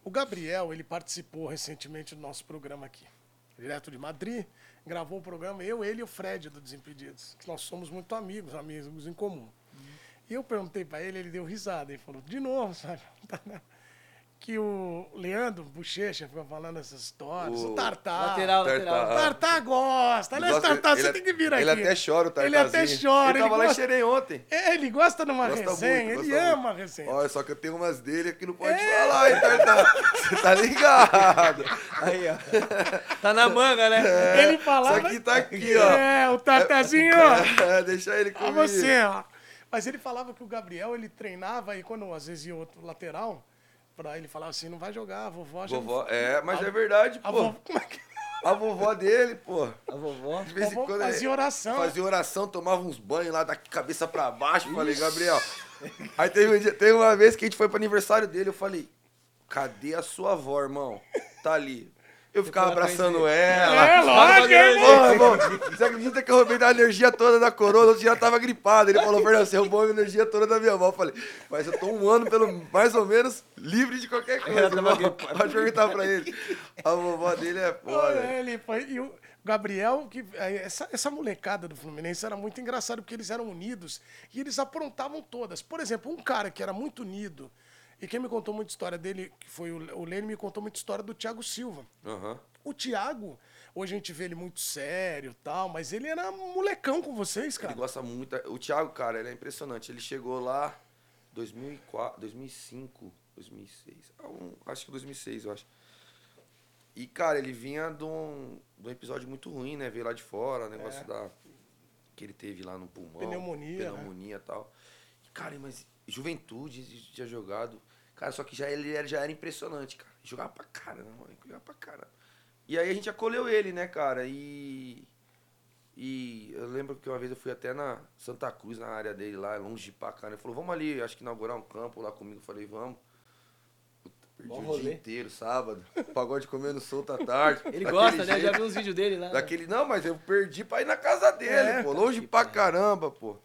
O Gabriel, ele participou recentemente do nosso programa aqui, direto de Madrid. Gravou o programa, eu, ele e o Fred do Desimpedidos. que Nós somos muito amigos, amigos em comum. E eu perguntei pra ele, ele deu risada. Ele falou, de novo, sabe? Que o Leandro Bochecha fica falando essas histórias. O, O Tartar. Lateral, lateral. Tartar gosta. Aliás, Gosta- Tartar, você ele- tem que vir aqui. Ele até chora, o Tartarzinho. Ele até chora. Ele Ele, tava lá em gosta, Xerém ontem. É, ele gosta de uma Gosta resenha, muito, ele ama a muito. resenha. Olha, só que eu tenho umas dele que não pode É. falar, hein, Tartar? Você tá ligado? Aí, ó. Tá na manga, né? ele falava... Isso aqui tá aqui, ó. É, o Tartarzinho, ó. É, deixa ele comigo. você, ó. Mas ele falava que o Gabriel, ele treinava e quando às vezes ia outro lateral, pra ele falava assim, não vai jogar, a vovó já Vovó, não... é, mas é verdade, A pô. vovó, como é que... A vovó dele, pô. A vovó. De vez em Vovó quando fazia oração. Fazia oração, tomava uns banhos lá da cabeça pra baixo. Falei, Gabriel. Aí teve, um dia- teve uma vez que a gente foi pro aniversário dele. Eu falei, cadê a sua avó, irmão? Tá ali. Eu ficava abraçando ela. É, lógico, é, Porra, irmão, você acredita que eu roubei da energia toda da outro dia ela tava gripada. Ele falou, Fernando, você roubou a energia toda da minha avó. Eu falei, mas eu tô um ano, pelo mais ou menos, livre de qualquer coisa. Pode perguntar pra ele. A vovó dele é foda. Olha, ele foi, e o Gabriel, que essa, essa molecada do Fluminense era muito engraçado porque eles eram unidos e eles aprontavam todas. Por exemplo, um cara que era muito unido, e quem me contou muita história dele, que foi o, o Lênin, me contou muita história do Thiago Silva. Aham. O Thiago, hoje a gente vê ele muito sério e tal, mas ele era molecão com vocês, cara. Ele gosta muito. O Thiago, cara, ele é impressionante. Ele chegou lá 2004, 2005, 2006. Ah, um- acho que 2006, eu acho. E, cara, ele vinha de um, de um episódio muito ruim, né? Veio lá de fora, negócio É. da. Que ele teve lá no pulmão. Pneumonia, né? Pneumonia e tal. E, cara, mas juventude, tinha jogado. Cara, só que já ele era, já era impressionante, cara. Jogava pra caramba, ele jogava pra caramba. E aí a gente acolheu ele, né, cara? E. E eu lembro que uma vez eu fui até na Santa Cruz, na área dele lá, longe pra caramba. Ele falou, vamos ali, acho que inaugurar um campo lá comigo. Eu falei, vamos. Puta, perdi Bom o rolê. dia inteiro, sábado. Pagode comendo solto à tarde. Ele gosta, né? jeito. Já vi uns vídeos dele lá. Daquele, não, mas eu perdi pra ir na casa dele, É, pô. tá Longe pra caramba, pô.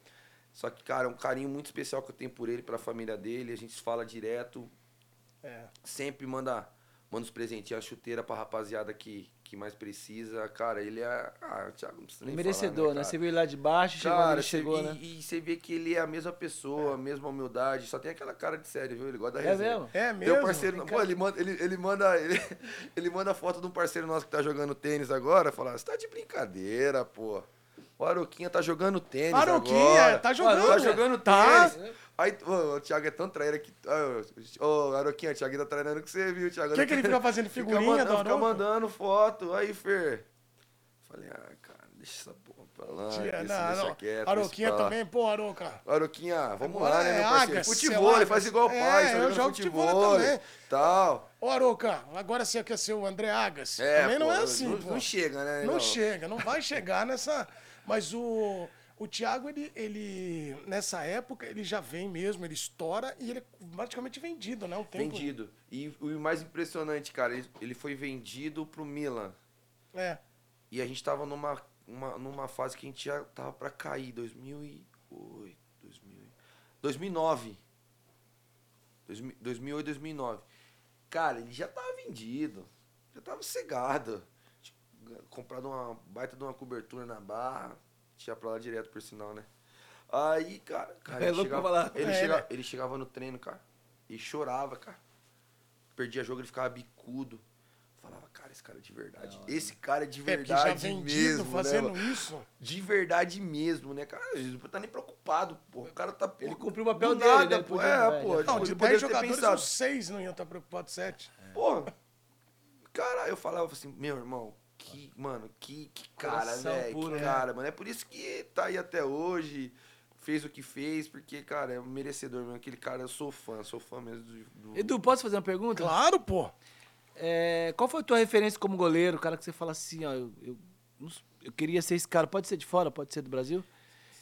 Só que, cara, é um carinho muito especial que eu tenho por ele, pela família dele. A gente se fala direto. É. Sempre manda, manda os presentinhos, a chuteira pra rapaziada que, que mais precisa. Cara, ele é. Ah, o Thiago não precisa nem Merecedor, falar, né? cara? Você viu ele lá de baixo, chegou Cara, ele você- chegou, e, né? e você vê que ele é a mesma pessoa, a mesma humildade, só tem aquela cara de sério, viu? Ele gosta da É resenha. mesmo? É mesmo? um parceiro, pô, ele manda, ele, ele manda, ele, ele manda foto de um parceiro nosso que tá jogando tênis agora, fala, você tá de brincadeira, pô. O Aroquinha tá jogando tênis Aroquinha, tá jogando. Tá jogando Tá. tênis. Aí, ô, o Thiago é tão traíra que... Ô, ô, Aroquinha, o Thiago tá treinando que você viu, Thiago. O que, que ele fica fazendo Fica figurinha mandando, do fica mandando foto. Aí, Fer. Falei, ah, cara, deixa essa porra pra lá. Tia, não, não. quieto, Aroquinha também, pô, Aroca. Aroquinha, vamos lá, né, é meu parceiro? Futebol, lá, faz igual o é, pai, eu tá jogando jogo futebol futebol, também. tal. Ô, Aroca, agora você quer ser o André Agas. É, também não pô, é assim, não, pô. não chega, né? Não chega, não vai chegar nessa. Mas o, o Thiago, ele, ele, nessa época, ele já vem mesmo, ele estoura e ele é praticamente vendido, né? Um tempo. Vendido. E o mais impressionante, cara, ele, ele foi vendido pro Milan. É. E a gente tava numa, uma, numa fase que a gente já tava pra cair, 2008, 2000, 2009. 2000 2008, 2009. Cara, ele já tava vendido. Já tava cegado. Comprado uma baita de uma cobertura na barra. Tinha pra lá direto, por sinal, né? Aí, cara, cara É ele, chegava, ele, É, chega- né? ele chegava no treino, cara, e chorava, cara. Perdia jogo, ele ficava bicudo. Falava, cara, esse cara é de verdade. esse cara é de É, verdade já vendido mesmo, fazendo né, isso. De verdade mesmo, né, cara? Ele não tá nem preocupado, pô. O cara tá. pô, Ele cumpriu o papel dele, nada, né? Pô. podia- É, é, pô. já tipo, Não, de ele 10 poderia ter jogadores, pensado. 6 não iam estar preocupados, 7. Pô, cara, eu falava assim, meu irmão, que, mano, que, que cara, velho, puro, que né? cara, mano. É por isso que tá aí até hoje, fez o que fez, porque, cara, é um merecedor mesmo. Aquele cara, eu sou fã, sou fã mesmo do... do- Edu, posso fazer uma pergunta? Claro, pô. É, qual foi a tua referência como goleiro? O cara que você fala assim, ó, eu, eu, eu queria ser esse cara. Pode ser de fora, pode ser do Brasil?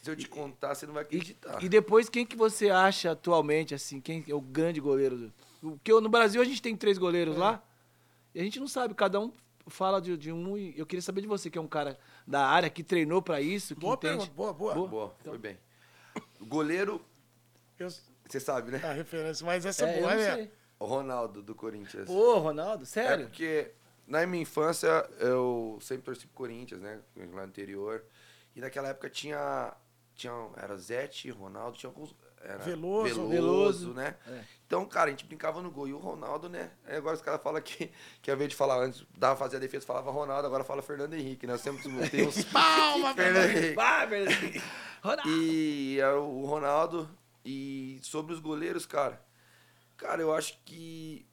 Se eu te contar, você não vai acreditar. E depois, quem que você acha atualmente, assim, quem é o grande goleiro? Porque no Brasil a gente tem três goleiros lá, e a gente não sabe, cada um fala de, de um, e eu queria saber de você, que é um cara da área, que treinou pra isso, que Boa entende. pergunta, boa, boa. Boa. Boa, foi bem. Goleiro, você sabe, né? a referência, mas essa é, É, eu boa, não né? O Ronaldo, do Corinthians. Pô, Ronaldo, É sério? porque na minha infância eu sempre torci pro Corinthians, né? Lá no interior. E naquela época tinha. tinha era Zete, Ronaldo, tinha alguns. Era Veloso. Veloso, Veloso. né? É. Então, cara, a gente brincava no gol. E o Ronaldo, né? Aí agora os caras falam que, que ao invés de falar antes, dava fazer a defesa, falava Ronaldo, agora fala Fernando Henrique, né? Sempre tem uns. Palma, Fernando Henrique. Vai, verdade. Ronaldo. E é o Ronaldo. E sobre os goleiros, cara. Cara, eu acho que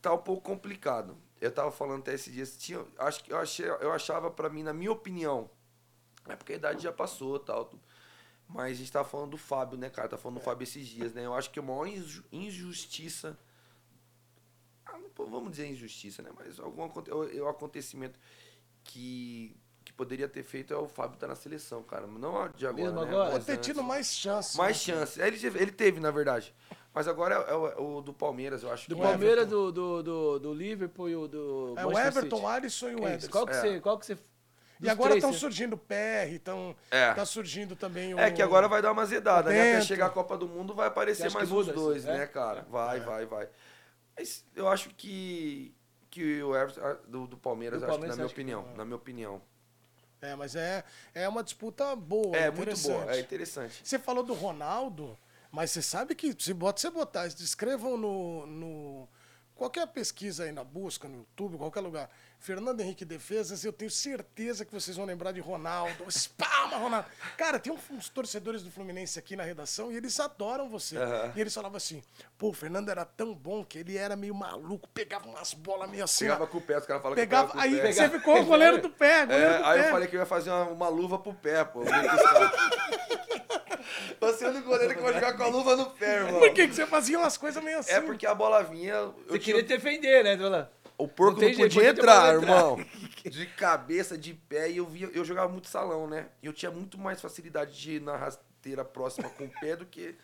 tá um pouco complicado. Eu tava falando até esses dias. Tinha, acho que eu, achei, eu achava pra mim, na minha opinião, é porque a idade já passou tal. tu- Mas a gente tava falando do Fábio, né, cara? Tá falando do Fábio esses dias, né? Eu acho que a maior inju- injustiça. ah, vamos dizer injustiça, né? Mas algum o- o acontecimento que, que poderia ter feito é o Fábio estar na seleção, cara. Não de agora. Mesmo né? agora? Ter tido mais chance. Mais né? chance. Ele, teve- ele teve, na verdade. Mas agora é, o- é o do Palmeiras, eu acho Do que Palmeiras, do, do, do, do Liverpool e o do É o Manchester Everton, City. o Alisson e o É. Ederson. Qual que É. você... Qual que você E agora estão surgindo o PR, então É. tá surgindo também o... É que agora vai dar uma zedada, né? Até chegar a Copa do Mundo vai aparecer mais uns dois? É? né, cara? Vai, vai, vai. Mas eu acho que, que o Everton, do, do Palmeiras, Do acho Palmeiras, que, na minha acha que- opinião, na minha opinião. É, mas é, é uma disputa boa, É, muito boa, é interessante. Você falou do Ronaldo, mas você sabe que se bota, você botar, escrevam no, no qualquer pesquisa aí na busca, no YouTube, qualquer lugar, Fernando Henrique Defesas, eu tenho certeza que vocês vão lembrar de Ronaldo. Spalma, Ronaldo. Cara, tem uns torcedores do Fluminense aqui na redação e eles adoram você. Aham. E eles falavam assim, pô, o Fernando era tão bom que ele era meio maluco, pegava umas bolas meio assim. Pegava ó. com o pé, os caras falam Pegava, que aí pegava o pé. você ficou o goleiro do pé, goleiro É, do aí pé. eu falei que eu ia fazer uma, uma luva pro pé, pô. Você é o único goleiro que vai jogar com a luva no pé, irmão. Por que, que você fazia umas coisas meio assim? É porque a bola vinha. Eu Você tinha- queria defender, né, Dona? O porco Não não, podia entrar, entrar. irmão. De cabeça, de pé, e eu via, eu jogava muito salão, né? E eu tinha muito mais facilidade de ir na rasteira próxima com o pé do que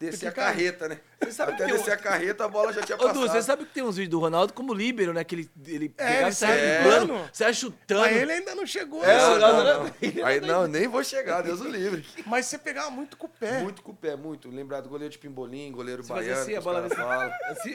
descer a carreta, né? você sabe Até que eu- descer a carreta, a bola já tinha Ô, passado. Du, você sabe que tem uns vídeos do Ronaldo como líbero, né? Que ele, ele pegava e saia sai driblando, driblando. saia chutando. Mas ele ainda não chegou. É, né? não, não, não- não. Aí não, nem vou chegar, Deus o livre. Mas você pegava muito com o pé. Muito com o pé, muito. Lembrar do goleiro de Pimbolim, goleiro Você baiano. assim, a bola. Assim,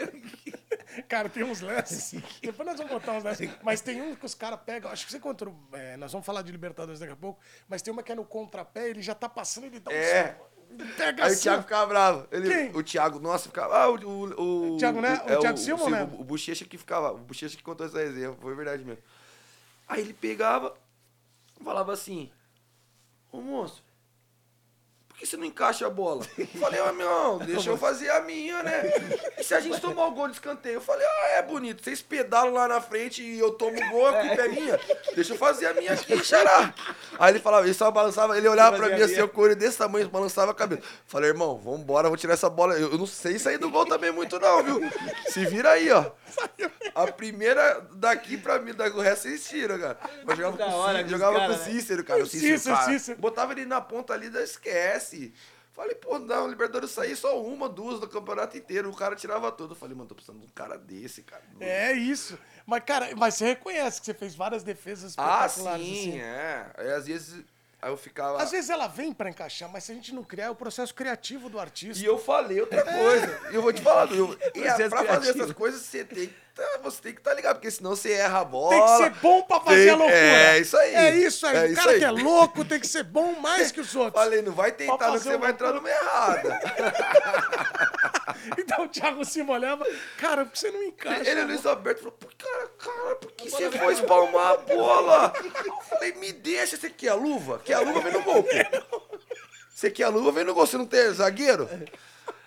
Cara, tem uns lances. Depois nós vamos botar uns lances. Mas tem um que os caras pegam. Acho que você contra. o- é, nós vamos falar de Libertadores daqui a pouco. Mas tem uma que é no contrapé, ele já tá passando, ele dá um. É. Ele Pega Aí o assim. Thiago ó. ficava bravo. Ele, Quem? O Thiago, nossa, ficava. Ah, o. O, o Thiago, né? O é Thiago Silva, né? O, o Bochecha que ficava. O Bochecha que contou essa resenha, foi verdade mesmo. Aí ele pegava, falava assim: Ô moço, por que você não encaixa a bola? Eu falei, ah, meu, deixa eu fazer a minha, né? E se a gente tomar o gol de escanteio? Eu falei, ah, é bonito, vocês pedalam lá na frente e eu tomo o gol, a culpa é minha. Deixa eu fazer a minha aqui, xará. Aí ele falava, ele só balançava, ele olhava pra mim assim, eu com o olho desse tamanho, balançava a cabeça. Falei, irmão, vambora, vou tirar essa bola. Eu, eu não sei sair do gol também muito não, viu? Se vira aí, ó. A primeira daqui pra mim, o resto vocês tiram, cara. Eu jogava Da com, o Cícero, jogava com o cara, né? Cícero, cara. O O Cícero, Cícero, cara, Cícero. Botava ele na ponta ali, da esquece. Falei, pô, não, Libertadores saí só uma, duas do campeonato inteiro. O cara tirava tudo. Eu falei, mano, tô precisando de um cara desse, cara. É isso. Mas, cara, mas você reconhece que você fez várias defesas Ah, espetaculares. sim, assim. é. Aí às vezes aí eu ficava. Às vezes ela vem pra encaixar, mas se a gente não criar, é o processo criativo do artista. E eu falei outra coisa. E eu vou te falar, eu, e é, pra fazer criativo. essas coisas, você tem que tá, você tem que estar ligado, porque senão você erra a bola. Tem que ser bom pra fazer Tem- a loucura. é isso aí. É isso aí. É o isso cara aí. que é louco tem que ser bom mais que os outros. Falei, não vai tentar, não, que você vai entrar numa errada. Então o Thiago Silva olhava, cara, por que você não encaixa? Ele, Luiz Alberto, falou, pô, cara, cara, por que você foi espalmar a bola? Eu falei, me deixa, você quer a luva? Quer a luva, vem no gol, pô. Você quer a luva, vem no gol, você não tem zagueiro?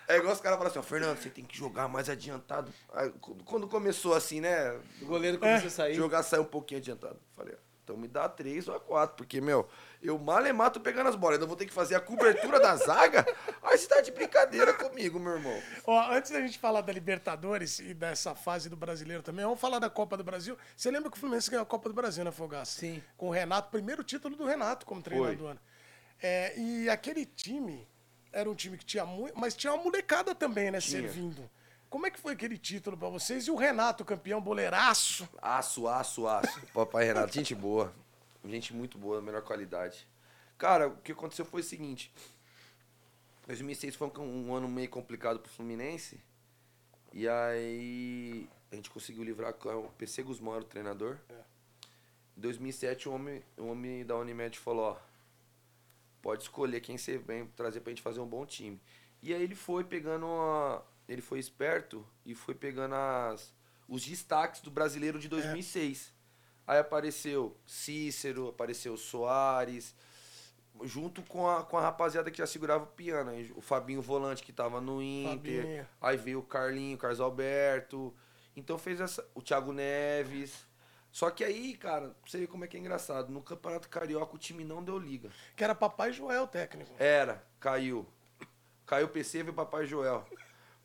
É igual os caras falam assim, ó, Fernando, você tem que jogar mais adiantado. Aí, quando- começou assim, né, O goleiro começou a sair. jogar sair um pouquinho adiantado. Falei, ó, então me dá três ou a quatro, porque, meu, eu mal e mato pegando as bolas, ainda vou ter que fazer a cobertura da zaga? Aí você tá de brincadeira comigo, meu irmão. Ó, antes da gente falar da Libertadores e dessa fase do brasileiro também, vamos falar da Copa do Brasil. Você lembra que o Fluminense ganhou a Copa do Brasil, né, Fogaça? Sim. Com o Renato, primeiro título do Renato como treinador. É, e aquele time era um time que tinha muito, mas tinha uma molecada também, né, Tinha. servindo. Como é que foi aquele título pra vocês? E o Renato, campeão boleiraço. Aço, aço, aço. Papai Renato, gente boa. Gente muito boa, melhor qualidade. Cara, o que aconteceu foi o seguinte. 2006 foi um, um ano meio complicado pro Fluminense. E aí a gente conseguiu livrar com o PC era o treinador. Em 2007 o homem, o homem da Unimed falou, ó, pode escolher quem você vem trazer pra gente fazer um bom time. E aí ele foi pegando uma, ele foi esperto e foi pegando as, os destaques do brasileiro de 2006. Aí apareceu Cícero, apareceu Soares, junto com a, com a rapaziada que já segurava o piano. O Fabinho Volante, que tava no Inter. Fabinho. Aí veio o Carlinho, o Carlos Alberto. Então fez essa. O Thiago Neves. Só que aí, cara, você vê como é que é engraçado. No Campeonato Carioca o time não deu liga. Que era Papai Joel técnico. Era, caiu. Caiu o PC, veio o Papai Joel.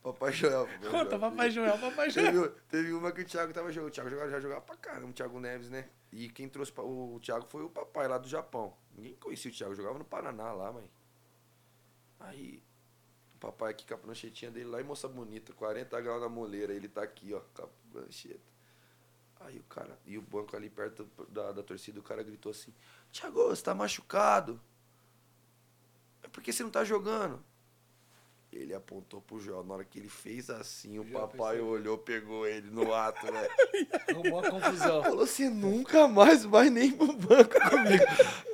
Papai Joel. Papai Conta, Joel. Papai Joel, Papai Joel. Teve, teve uma que o Thiago tava jogando. O Thiago jogava, já jogava pra caramba, o Thiago Neves, né? E quem trouxe o Thiago foi o papai lá do Japão. Ninguém conhecia o Thiago, jogava no Paraná lá, mãe. Aí, o papai aqui com a pranchetinha dele lá e moça bonita, 40 graus na moleira. Ele tá aqui, ó, com a prancheta. Aí o cara, e o banco ali perto da, da torcida, o cara gritou assim: Thiago, você tá machucado? É porque você não tá jogando? Ele apontou pro Joel. Na hora que ele fez assim, o papai percebeu. olhou, pegou ele no ato, né? Arrumou uma confusão. Falou assim, nunca mais vai nem pro banco comigo.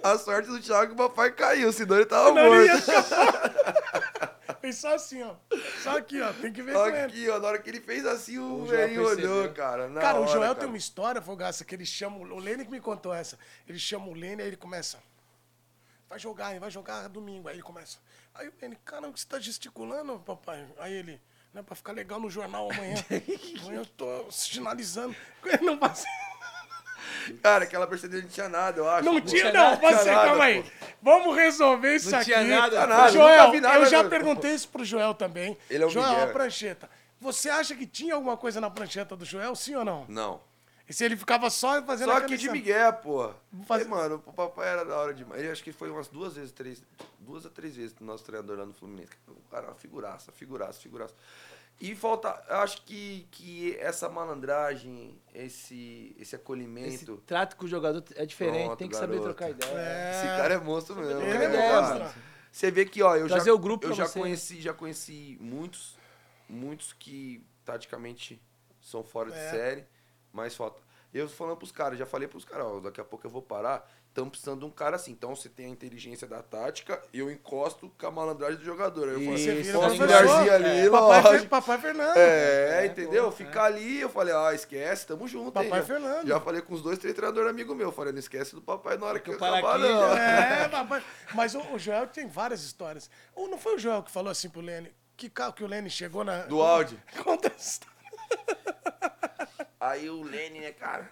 A sorte do Thiago o papai caiu, senão ele tava morto. Fez só assim, ó. Só aqui, ó. Tem que ver Só com ele. Aqui, ó, na hora que ele fez assim, o, O Joel velhinho olhou, cara. na Cara, o hora, Joel cara. tem uma história, Fogaça, que ele chama. O Lene que me contou essa. Ele chama o Lene, aí ele começa. Vai jogar, vai jogar domingo. Aí ele começa. Aí o Lene, caramba, você tá gesticulando, papai? Aí ele. Não é pra ficar legal no jornal amanhã. amanhã eu tô sinalizando. Ele não vai Cara, aquela perceber não tinha nada, eu acho. Não pô. tinha, não. Você, tinha nada, calma aí. pô. Vamos resolver isso Não aqui. tinha nada, Tinha nada, Joel, vi nada, eu já perguntei isso pro Joel também. Ele é o Joel, Miguel. a prancheta. Você acha que tinha alguma coisa na prancheta do Joel, sim ou não? Não. E se ele ficava só fazendo Só que de Miguel, pô. E, mano, o papai era da hora demais. Ele acho que foi umas duas vezes, três. Duas a três vezes o nosso treinador lá no Fluminense. O cara é uma figuraça, figuraça, figuraça. E falta, eu acho que, que essa malandragem, esse, esse Esse acolhimento. trato com o jogador é diferente, Pronto, tem que saber garoto. trocar ideia. É. Esse cara é monstro mesmo. Ele cara, é cara. monstro. Você vê que, ó, eu Trazer já, o grupo eu já você, né? conheci, já conheci muitos, muitos que taticamente são fora de É. série, mas falta. Eu falando pros caras, já falei pros caras, ó, daqui a pouco eu vou parar. Estamos precisando de um cara assim. Então você tem a inteligência da tática, eu encosto com a malandragem do jogador. Aí eu falo assim, você vira posso professor, Garcia ali, É, papai, papai Fernando. É, É, entendeu? pô, Ficar ali, eu falei, ah, esquece, tamo junto. Papai hein? Fernando. Já falei com os dois, três treinadores amigos meus. Falei, não esquece do papai na hora que eu para acabar, aqui, não. É, papai. Mas o, o Joel tem várias histórias. Ou não foi o Joel que falou assim pro Lene? Que carro que o Lene chegou na. Do Audi. Conta essa história. Aí o Lene, né, cara?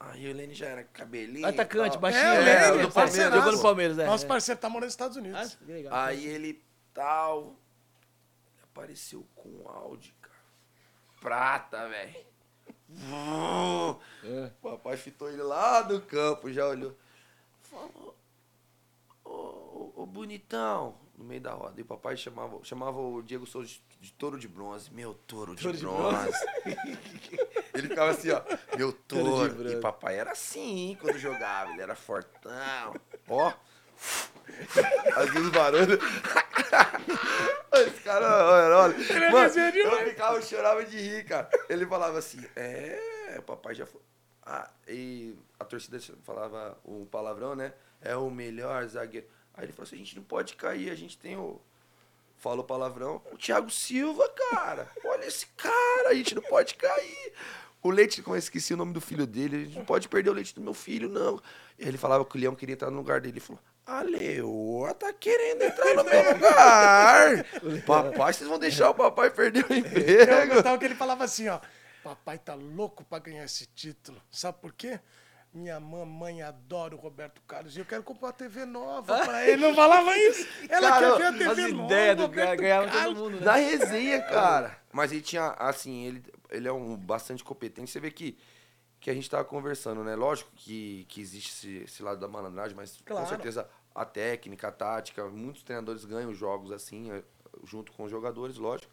Aí o Lene já era cabelinho. Atacante, baixinho. É, o né? Lene, do Palmeiras. Jogou no Palmeiras, é. Nosso é. parceiro tá morando nos Estados Ah, Unidos. que legal. Aí ele tal. Apareceu com um Audi, cara. Prata, velho. É. Papai fitou ele lá do campo, já olhou. Falou. Ô, ô, bonitão. No meio da roda. E o papai chamava, chamava o Diego Souza de, de touro de bronze. Meu touro de Touro de bronze. ele ficava assim, ó. Meu Touro touro. bronze. E papai era assim quando jogava. Ele era fortão. Ó. Fazia os barulhos. Esse cara, olha, olha. Mano, eu ficava, eu chorava de rir, cara. Ele falava assim, é, o papai já foi. Ah, e a torcida falava um palavrão, né? É o melhor zagueiro. Aí ele falou assim, a gente não pode cair, a gente tem o. Falou palavrão. O Thiago Silva, cara. Olha esse cara, a gente não pode cair. O Leite, como eu esqueci o nome do filho dele, a gente não pode perder o leite do meu filho, não. E ele falava que o Leão queria entrar no lugar dele. Ele falou, a Leoa tá querendo entrar no meu lugar. papai, vocês vão deixar o papai perder o Eu emprego. gostava que ele falava assim, ó. Papai tá louco pra ganhar esse título. Sabe por quê? Minha mamãe adora o Roberto Carlos e eu quero comprar uma TV nova pra ele. Não falava isso. Ela Cara, quer ver a TV nova. ideias do Roberto cara, ganhava todo mundo, né? Na resenha, cara. Mas ele tinha, assim, ele, ele é um bastante competente. Você vê que, que a gente tava conversando, né? Lógico que, que existe esse, esse lado da malandragem, mas Claro. com certeza a técnica, a tática, muitos treinadores ganham jogos assim, é, junto com os jogadores, lógico.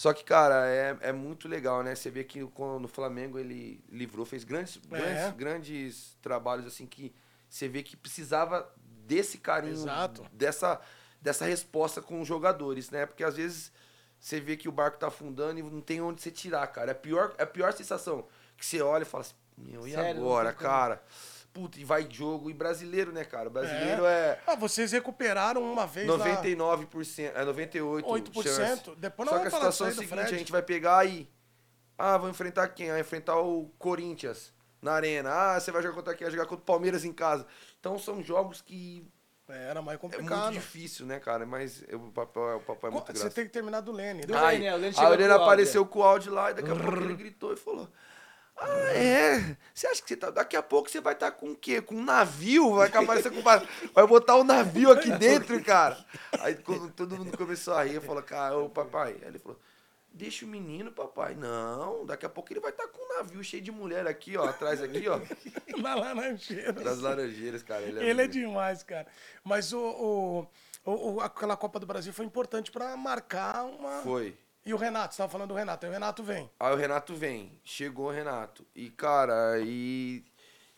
Só que, cara, é, é muito legal, né? Você vê que quando no Flamengo ele livrou, fez grandes, É. grandes, grandes trabalhos, assim, que você vê que precisava desse carinho, Exato. dessa, dessa resposta com os jogadores, né? Porque às vezes você vê que o barco tá afundando e não tem onde você tirar, cara. É a pior, é a pior sensação que você olha e fala assim, meu, e Sério, agora, tem como. Cara? Puta, e vai jogo. E brasileiro, né, cara? O brasileiro é, Ah, vocês recuperaram uma vez lá. 99%, é 98%. 8%. chance. Depois Só nós que vamos falar a situação é a seguinte, Fred. a gente vai pegar aí. Ah, vou enfrentar quem? Vai enfrentar o Corinthians na arena. Ah, você vai jogar contra quem? Vai jogar contra o Palmeiras em casa. Então são jogos que É, Era mais é complicado. muito difícil, né, cara? Mas eu- o papai, o papai é muito Você graças. tem que terminar do Lene. Do? Lene? O Lene aí chegou o Lene apareceu com o áudio lá e daqui a pouco ele gritou e falou: Ah, é? Você acha que você tá. Daqui a pouco você vai estar com o quê? Com um navio? Vai aparecer com. Vai botar um navio aqui dentro, cara. Aí quando todo mundo começou a rir, eu falei, cara, ô papai. Aí ele falou. Deixa o menino, papai. Não, daqui a pouco ele vai estar com um navio cheio de mulher aqui, ó, atrás aqui, ó. Na Laranjeira. Das laranjeiras, cara. Ele é, Ele é demais, cara. Mas o, o, o- o- aquela Copa do Brasil foi importante pra marcar uma. Foi. E o Renato, você tava falando do Renato. Aí o Renato vem. Aí o Renato vem, chegou o Renato. E, cara, e,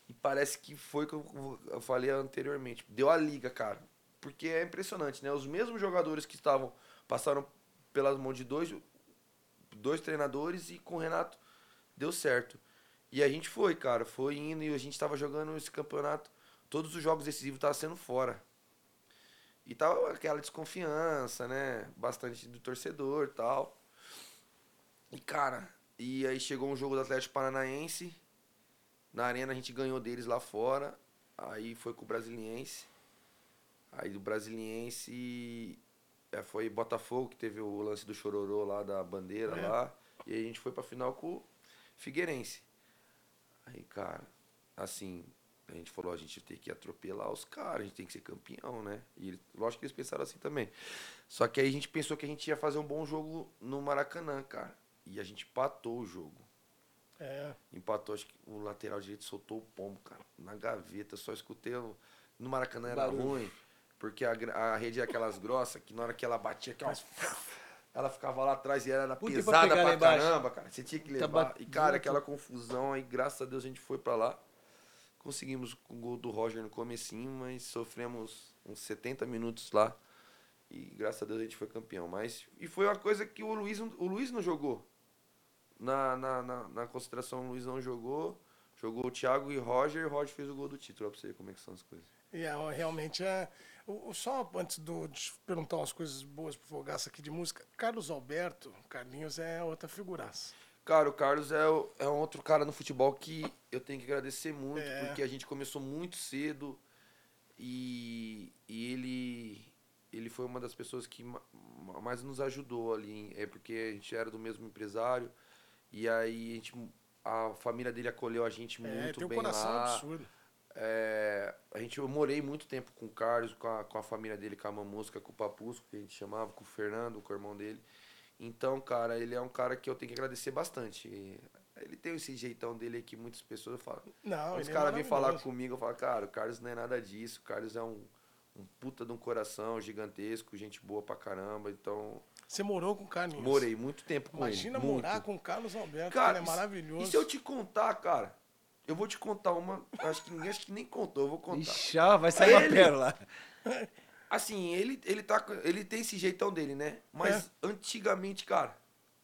e parece que foi que eu, eu falei anteriormente. Deu a liga, cara. Porque é impressionante, né? Os mesmos jogadores que estavam, passaram pelas mãos de dois, dois treinadores e com o Renato deu certo. E a gente foi, cara, foi indo e a gente tava jogando esse campeonato. Todos os jogos decisivos estavam sendo fora. E tava aquela desconfiança, né? Bastante do torcedor e tal. E, cara, e aí chegou um jogo do Atlético Paranaense. Na arena a gente ganhou deles lá fora. Aí foi com o Brasiliense. Aí do Brasiliense é, foi Botafogo, que teve o lance do Chororô lá da bandeira É. lá. E aí a gente foi pra final com o Figueirense. Aí, cara, assim, a gente falou, a gente tem que atropelar os caras, a gente tem que ser campeão, né? E lógico que eles pensaram assim também. Só que aí a gente pensou que a gente ia fazer um bom jogo no Maracanã, cara. E a gente empatou o jogo. É. Empatou, acho que o lateral direito soltou o pombo, cara. Na gaveta, só escutei. o- No Maracanã era Barulho. ruim, porque a, a rede é aquelas grossas que na hora que ela batia ó, ela ficava lá atrás e ela era Puta, pra pesada pra embaixo? caramba, cara. Você tinha que Tá levar. bat- E, cara, aquela confusão aí, graças a Deus a gente foi pra lá. Conseguimos o gol do Roger no comecinho, mas sofremos uns 70 minutos lá. E graças a Deus a gente foi campeão. Mas, e foi uma coisa que o Luiz, o Luiz não jogou. Na, na, na, na concentração, o Luiz não jogou. Jogou o Thiago e o Roger, e o Roger fez o gol do título, pra você ver como é que são as coisas. E é, realmente é. o- Só antes do, de perguntar umas coisas boas pro Fogaça aqui de música, Carlos Alberto, Carlinhos é outra figuraça. Cara, o Carlos é, o- é um outro cara no futebol que eu tenho que agradecer muito, É. porque a gente começou muito cedo e, e ele, ele foi uma das pessoas que ma- ma- mais nos ajudou ali. É porque a gente era do mesmo empresário e aí a, gente, a família dele acolheu a gente É, muito tem um bem coração lá. absurdo. É, a gente, eu morei muito tempo com o Carlos, com a, com a família dele, com a Mamusca, com o Papusco, que a gente chamava, com o Fernando, com o irmão dele. Então, cara, ele é um cara que eu tenho que agradecer bastante. Ele tem esse jeitão dele aí que muitas pessoas falam. Não, os é caras vêm falar comigo, eu falo, cara, o Carlos não é nada disso. O Carlos é um, um puta de um coração gigantesco, gente boa pra caramba. Então, Você morou com o Carlinhos. morei muito tempo com Imagina ele. morar muito. com o Carlos Alberto, Cara, ele é maravilhoso. E se eu te contar, cara? Eu vou te contar uma. Acho que ninguém acho que nem contou, eu vou contar. Ixi, vai sair uma Ele- pérola. Assim, ele, ele, tá, ele tem esse jeitão dele, né? Mas É. antigamente, cara,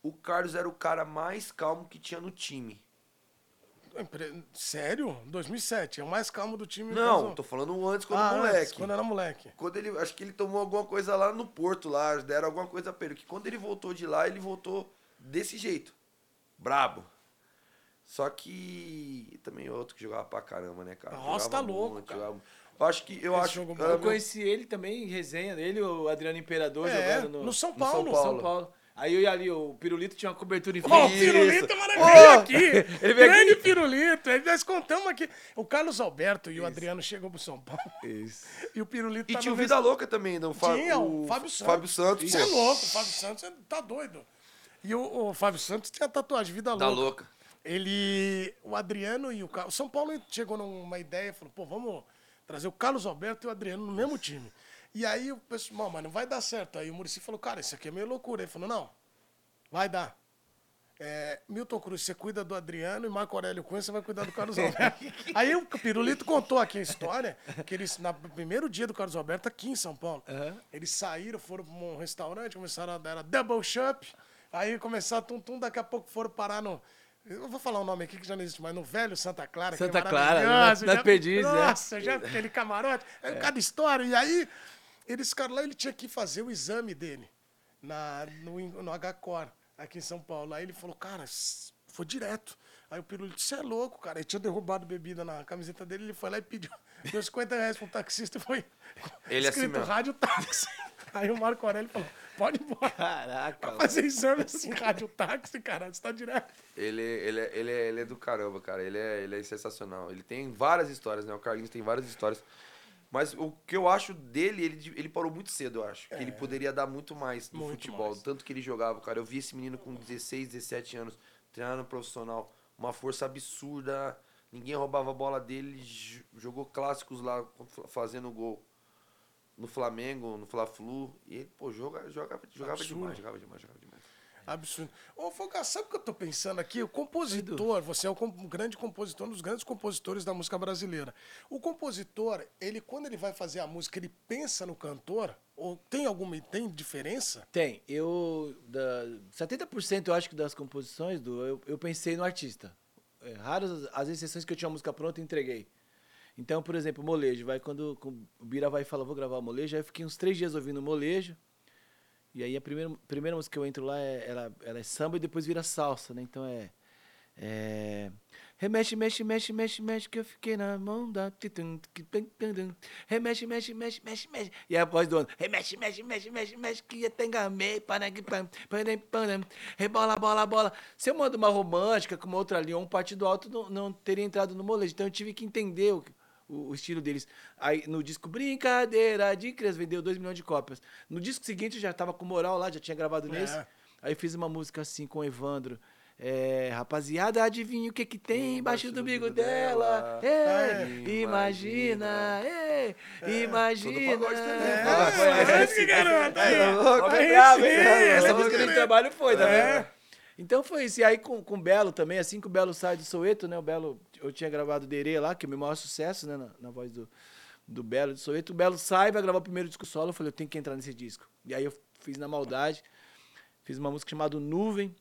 o Carlos era o cara mais calmo que tinha no time. Sério? 2007, é o mais calmo do time. Não, tô falando antes quando ah, moleque. antes, quando era moleque. Quando ele, acho que ele tomou alguma coisa lá no Porto, lá, deram alguma coisa pra ele. Que quando ele voltou de lá, ele voltou desse jeito. Brabo. Só que também é outro que jogava pra caramba, né, cara? Nossa, Jogava tá louco, cara. jogava- Eu acho que. Eu Esse acho jogo. Eu conheci ele também em resenha dele, o Adriano Imperador É, jogando no, no São no Paulo. São São Paulo. Paulo. Aí eu ia ali, o Pirulito tinha uma cobertura em frente. o Pirulito Isso. maravilha Ô! aqui. Ele veio Grande aqui. Pirulito. Aí Nós contamos aqui. O Carlos Alberto e o Adriano chegam pro São Paulo. Isso. E o Pirulito E tá tinha no o Vida Louca também, não? Tinha, o Fábio Santos. Fábio Santos, Você é louco, o Fábio Santos você tá doido. E o, o Fábio Santos tinha tatuagem, vida louca. Da louca. Ele. O Adriano e o Carlos. O São Paulo chegou numa ideia, falou, pô, vamos trazer o Carlos Alberto e o Adriano no mesmo time. E aí o pessoal, "Não, mas não vai dar certo. Aí o Murici falou, cara, isso aqui é meio loucura. Ele falou, não, vai dar. É, Milton Cruz, você cuida do Adriano e Marco Aurélio Cunha, você vai cuidar do Carlos Alberto. Aí o Pirulito contou aqui a história, que eles, no primeiro dia do Carlos Alberto, aqui em São Paulo, eles saíram, foram para um restaurante, começaram a dar Double Shop, aí começaram tum, tum, daqui a pouco foram parar no... Eu vou falar o nome aqui que já não existe mais, no velho Santa Clara. é Santa Clara, maravilhoso, nas já- Perdizes, é. Nossa, já aquele camarote, é. cada história. E aí, eles ficaram lá, ele tinha que fazer o exame dele na, no, no H-Core, aqui em São Paulo. Aí ele falou, cara, foi direto. Aí o Pirulito, você é louco, cara. Ele tinha derrubado bebida na camiseta dele, ele foi lá e pediu, deu 50 reais pro taxista e foi Ele é assim escrito mesmo. rádio táxi. Aí o Marco Aurélio falou, pode ir embora. Caraca, mano. fazer exame assim, rádio táxi, cara, você tá direto. Ele, ele, é- ele, é, ele é do caramba, cara. Ele é, ele é sensacional. Ele tem várias histórias, né? O Carlinhos tem várias histórias. Mas o que eu acho dele, ele, ele parou muito cedo, eu acho. Que ele poderia dar muito mais no É. Muito futebol. mais. Tanto que ele jogava, cara. Eu vi esse menino com 16, 17 anos, treinando profissional. Uma força absurda. Ninguém roubava a bola dele. Jogou clássicos lá, fazendo gol. No Flamengo, no Fla-Flu. E ele, pô, joga, jogava, jogava Absurdo. demais, jogava demais, jogava demais. Absurdo. Ô, Foca, sabe o que eu tô pensando aqui? O compositor, você é um grande compositor, um dos grandes compositores da música brasileira. O compositor, ele quando ele vai fazer a música, ele pensa no cantor? Ou tem alguma tem diferença? Tem. Eu. Da, 70% eu acho que das composições do, eu, eu pensei no artista. É, raras as- as exceções que eu tinha a música pronta e entreguei. Então, por exemplo, molejo. Vai quando, o Bira vai e fala, vou gravar o molejo. Aí eu fiquei uns três dias ouvindo molejo. E aí a primeira, primeira música que eu entro lá, é, ela, ela é samba e depois vira salsa, né? Então é. É. Remexe, mexe, mexe, mexe, mexe, que eu fiquei na mão da. que. Remexe, mexe, mexe, mexe, mexe. E a voz do ano. Remexe, mexe, mexe, mexe, mexe, que panagpam, panagpam, Rebola, bola, bola. Se eu mando uma romântica com uma outra linha, um partido alto, não, não teria entrado no molejo. Então eu tive que entender o, o, o estilo deles. Aí no disco Brincadeira de Crias vendeu 2 milhões de cópias. No disco seguinte eu já tava com moral lá, já tinha gravado É. nesse. Aí fiz uma música assim com o Evandro. É, rapaziada, adivinha o que que tem embaixo do bico dela? É, imagina, é, imagina. É. É, ó, aí é hein? sim, Essa música no trabalho foi, tá É. vendo? Então foi isso. E aí com, com o Belo também, assim que o Belo sai do Soweto, né? O Belo, eu tinha gravado Derê lá, que é o meu maior sucesso, né? Na, na voz do, do Belo de Soweto. O Belo sai, vai gravar o primeiro disco solo. Eu falei, eu tenho que entrar nesse disco. E aí eu fiz na maldade. Fiz uma música chamada Nuvem.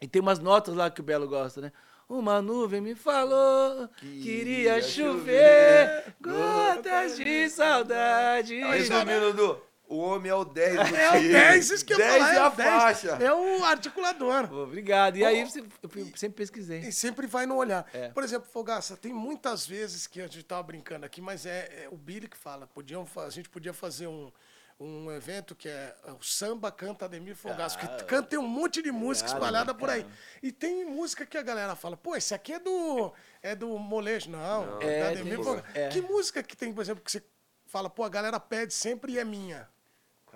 E tem umas notas lá que o Belo gosta, né? Uma nuvem me falou que Queria chover chover, gotas de saudade. Resumindo, Dudu, o homem é o 10 do É o time. 10, isso que eu ia 10 falar, é é a o 10. faixa. É o articulador. Obrigado. E aí você- eu sempre pesquisei. E sempre vai no olhar. É. Por exemplo, Fogaça, tem muitas vezes que a gente tava brincando aqui, mas é, é o Billy que fala. Podiam, a gente podia fazer um, um evento que é o Samba Canta Ademir Fogaça, Ah, que canta tem um monte de música Obrigado, espalhada por aí. E tem música que a galera fala, pô, esse aqui é do, é do molejo. Não, Não, é é, da Ademir Fogaça. é. Que música que tem, por exemplo, que você fala, pô, a galera pede sempre e é minha?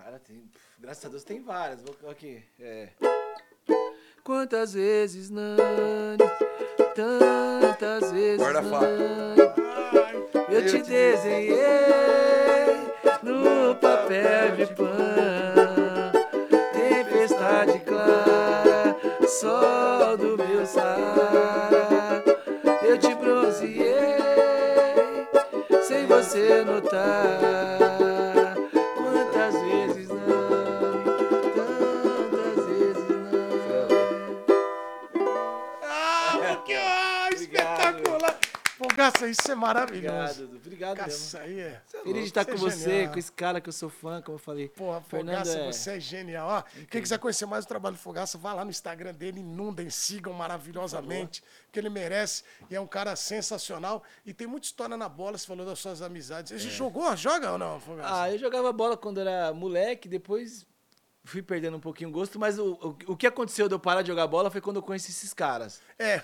Cara, tem, graças a Deus tem várias. Vou aqui. É. Quantas vezes, Nani, tantas vezes, Guarda a faca. Eu te desenhei no papel de pão. Tempestade clara, sol do meu Saara. Eu te bronzeei sem você notar. Fogaça, isso é maravilhoso. Obrigado, obrigado mesmo. isso aí é. Feliz de estar Você com é você, genial. com esse cara que eu sou fã, como eu falei. Porra, Fernando Fogaça, é- você é genial. Ó, quem quiser conhecer mais o trabalho do Fogaça, vá lá no Instagram dele, inundem, sigam maravilhosamente, que ele merece. E é um cara sensacional. E tem muita história na bola, você falou das suas amizades. Você jogou? Joga ou não, Fogaça? Ah, eu jogava bola quando era moleque, depois fui perdendo um pouquinho o gosto, mas o, o, o que aconteceu de eu parar de jogar bola foi quando eu conheci esses caras. É.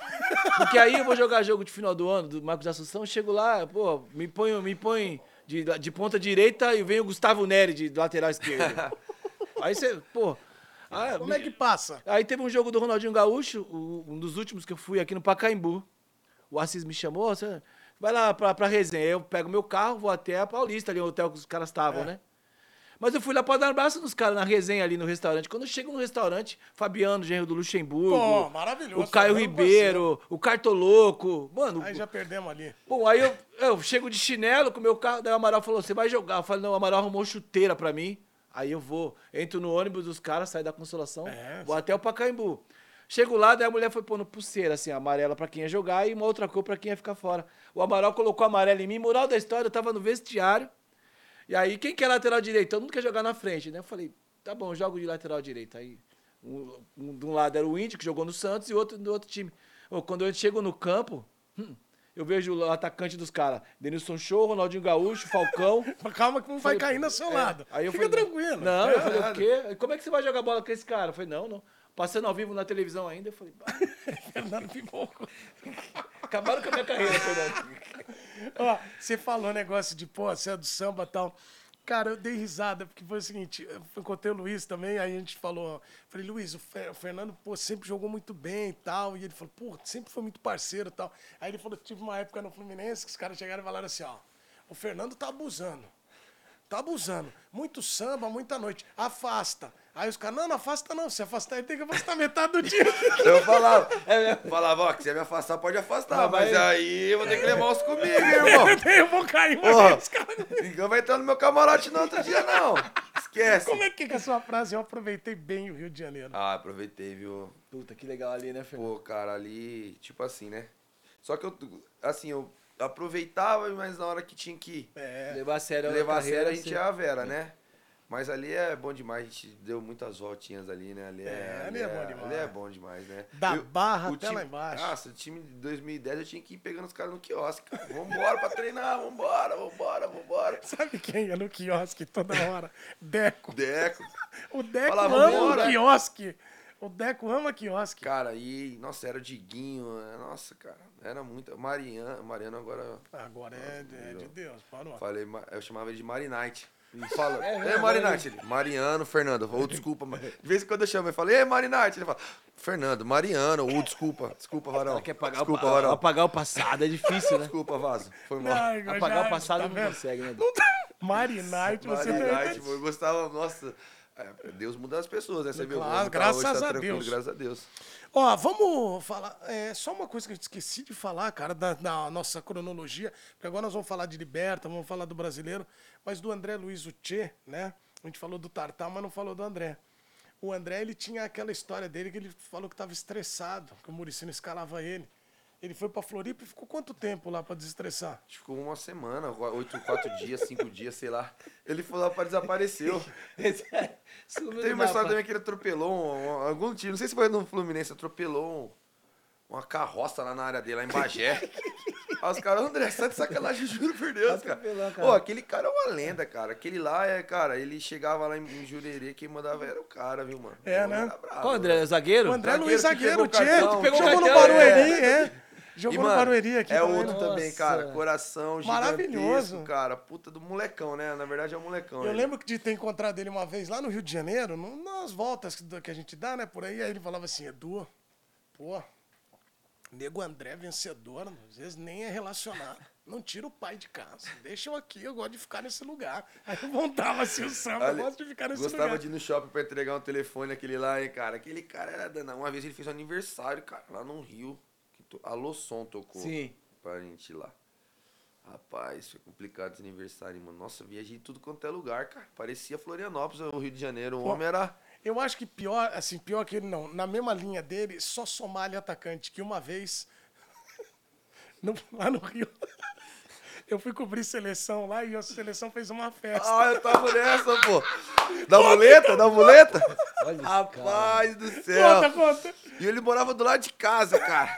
Porque aí eu vou jogar jogo de final do ano, do Marcos Assunção, chego lá, pô, me põe, me põe de, de ponta direita e vem o Gustavo Neri de lateral esquerdo. aí você, pô. ah, Como é que passa? Aí teve um jogo do Ronaldinho Gaúcho, um dos últimos que eu fui aqui no Pacaembu. O Assis me chamou, você vai lá pra, pra resenha. Eu pego meu carro, vou até a Paulista, ali, o hotel que os caras estavam, né? Mas eu fui lá pra dar um abraço nos caras na resenha ali no restaurante. Quando eu chego no restaurante, Fabiano, genro do Luxemburgo. Pô, maravilhoso. O Caio Ribeiro, o Cartoloco. Mano, Aí já perdemos ali. Bom, aí eu, eu chego de chinelo com o meu carro, daí o Amaral falou, você vai jogar? Eu falei, não, o Amaral arrumou chuteira pra mim. Aí eu vou, entro no ônibus dos caras, saio da Consolação, É, vou até o Pacaembu. Chego lá, daí a mulher foi pondo pulseira, assim, amarela pra quem ia jogar e uma outra cor pra quem ia ficar fora. O Amaral colocou amarelo em mim, moral da história, eu tava no vestiário. E aí, quem que é lateral direito? Todo mundo quer jogar na frente, né? Eu falei, tá bom, jogo de lateral direito. Aí, um, um- de um lado era o Índio, que jogou no Santos, e outro do outro time. Ô, quando eu chego no campo, hum, eu vejo o atacante dos caras, Denilson Show, Ronaldinho Gaúcho, Falcão. Calma que não vai cair no seu é. lado. Aí eu Fica falei, tranquilo. Não, eu falei, É. o quê? Como é que você vai jogar bola com esse cara? Eu falei, não, não. Passando ao vivo na televisão ainda, eu falei, "Bah, Fernando Pipoco. acabaram com a minha carreira, Fernando. Ó, você falou negócio de, pô, você é do samba e tal. Cara, eu dei risada, porque foi o seguinte, eu encontrei o Luiz também, aí a gente falou, falei, Luiz, o Fer- o Fernando, pô, sempre jogou muito bem e tal, e ele falou, pô, sempre foi muito parceiro e tal. Aí ele falou, tive uma época no Fluminense que os caras chegaram e falaram assim, ó, o Fernando tá abusando, tá abusando, muito samba, muita noite, afasta. Aí os caras, não, não afasta não, se afastar ele tem que afastar metade do dia. Eu falava, eu falava, ó, quiser me afastar, pode afastar, Mas mas, aí eu vou ter que levar os comigo, irmão. eu vou cair uma vez, cara. ninguém vai entrar no meu camarote no outro dia, não. Esquece. Como é que é a sua frase? Eu aproveitei bem o Rio de Janeiro. Ah, aproveitei, viu? Puta, que legal ali, né, Fernando? Pô, cara, ali, tipo assim, né? Só que eu, assim, eu aproveitava, mas na hora que tinha que É. Levar a sério levar a carreira, sério, a gente você- é a Vera, né? Mas ali é bom demais, a gente deu muitas voltinhas ali, né? Ali é, É, ali é bom demais. Ali é bom demais, né? Da Eu- barra o até time- lá embaixo. Nossa, o time de 2010 eu tinha que ir pegando os caras no quiosque. cara. Vambora pra treinar, vambora, vambora, vambora. Sabe quem ia no quiosque toda hora? Deco. Deco. O Deco Falava, ama "Vambora." o quiosque. O Deco ama quiosque. Cara, e, nossa, era o Diguinho, é, nossa, cara, era muito. Mariano, Mariano agora, Agora é, é de Deus, parou. falei, eu chamava ele de Marinite. Fala, É, é, é, Marinite. Ele, Mariano, Fernando, ou desculpa, mas de vez em quando eu chamo, eu falo, ei, Marinite. Ele fala, Fernando, Mariano, ou desculpa, desculpa, Varão. Ela quer pagar desculpa, o, Varão. apagar o passado, é difícil, né? Desculpa, Vaso, foi mal. Eu Apagar já- o passado tá não consegue, né? Não. Marinite, você Marinite, eu gostava, nossa, é, Deus muda as pessoas, né? Você viu? Claro, Hoje tá- graças hoje tá a Deus. Graças a Deus. Ó, vamos falar. É, só uma coisa que eu esqueci de falar, cara, da, da nossa cronologia, porque agora nós vamos falar de Liberta, vamos falar do brasileiro, mas do André Luiz Uche, né? A gente falou do Tartar, mas não falou do André. O André, ele tinha aquela história dele que ele falou que estava estressado, que o Muricy não escalava ele. Ele foi pra Floripa e ficou quanto tempo lá pra desestressar? Ficou uma semana, oito, quatro dias, cinco dias, sei lá. Ele foi lá pra desapareceu. Tem do uma história também que ele atropelou um- um- algum time, não sei se foi no Fluminense, atropelou um- uma carroça lá na área dele, lá em Bagé. Aí os caras, André, de sacanagem, juro por Deus, cara. Cara. Pô, aquele cara é uma lenda, cara. Aquele lá é, cara, ele chegava lá em, Jurerê, quem mandava era o cara, viu, mano? É, O né? bravo, Qual, André? Zagueiro? O André Zagueiro Luiz que zagueiro, pegou o tinha, cartão, que pegou o jogou no Barueri, é. é. E, Jogou no mano, Barueri aqui É outro né? também, Nossa. cara. Coração Maravilhoso. cara. Puta do molecão, né? Na verdade é um molecão. Eu ele. lembro de ter encontrado ele uma vez lá no Rio de Janeiro, nas voltas que que a gente dá, né, por aí. Aí ele falava assim, Edu, pô, nego André vencedor, às vezes nem é relacionado. Não tira o pai de casa. Deixa eu aqui, eu gosto de ficar nesse lugar. Aí eu montava assim o samba, eu Olha, gosto de ficar nesse Gostava lugar. de ir no shopping pra entregar um telefone, aquele lá, hein, cara. Aquele cara era danado. Uma vez ele fez um aniversário, cara, lá no Rio. Alô Som tocou Sim. pra gente ir lá. Rapaz, foi complicado esse aniversário, mano. Nossa, viajei em tudo quanto é lugar, cara. Parecia Florianópolis, o Rio de Janeiro. O Pô, homem era. Eu acho que pior, assim, pior que ele não. Na mesma linha dele, só Somália atacante, que uma vez, no- lá no Rio, eu fui cobrir seleção lá e a seleção fez uma festa. Ah, eu tava nessa, pô. Da muleta, da muleta. Rapaz do céu. Conta, conta. E ele morava do lado de casa, cara.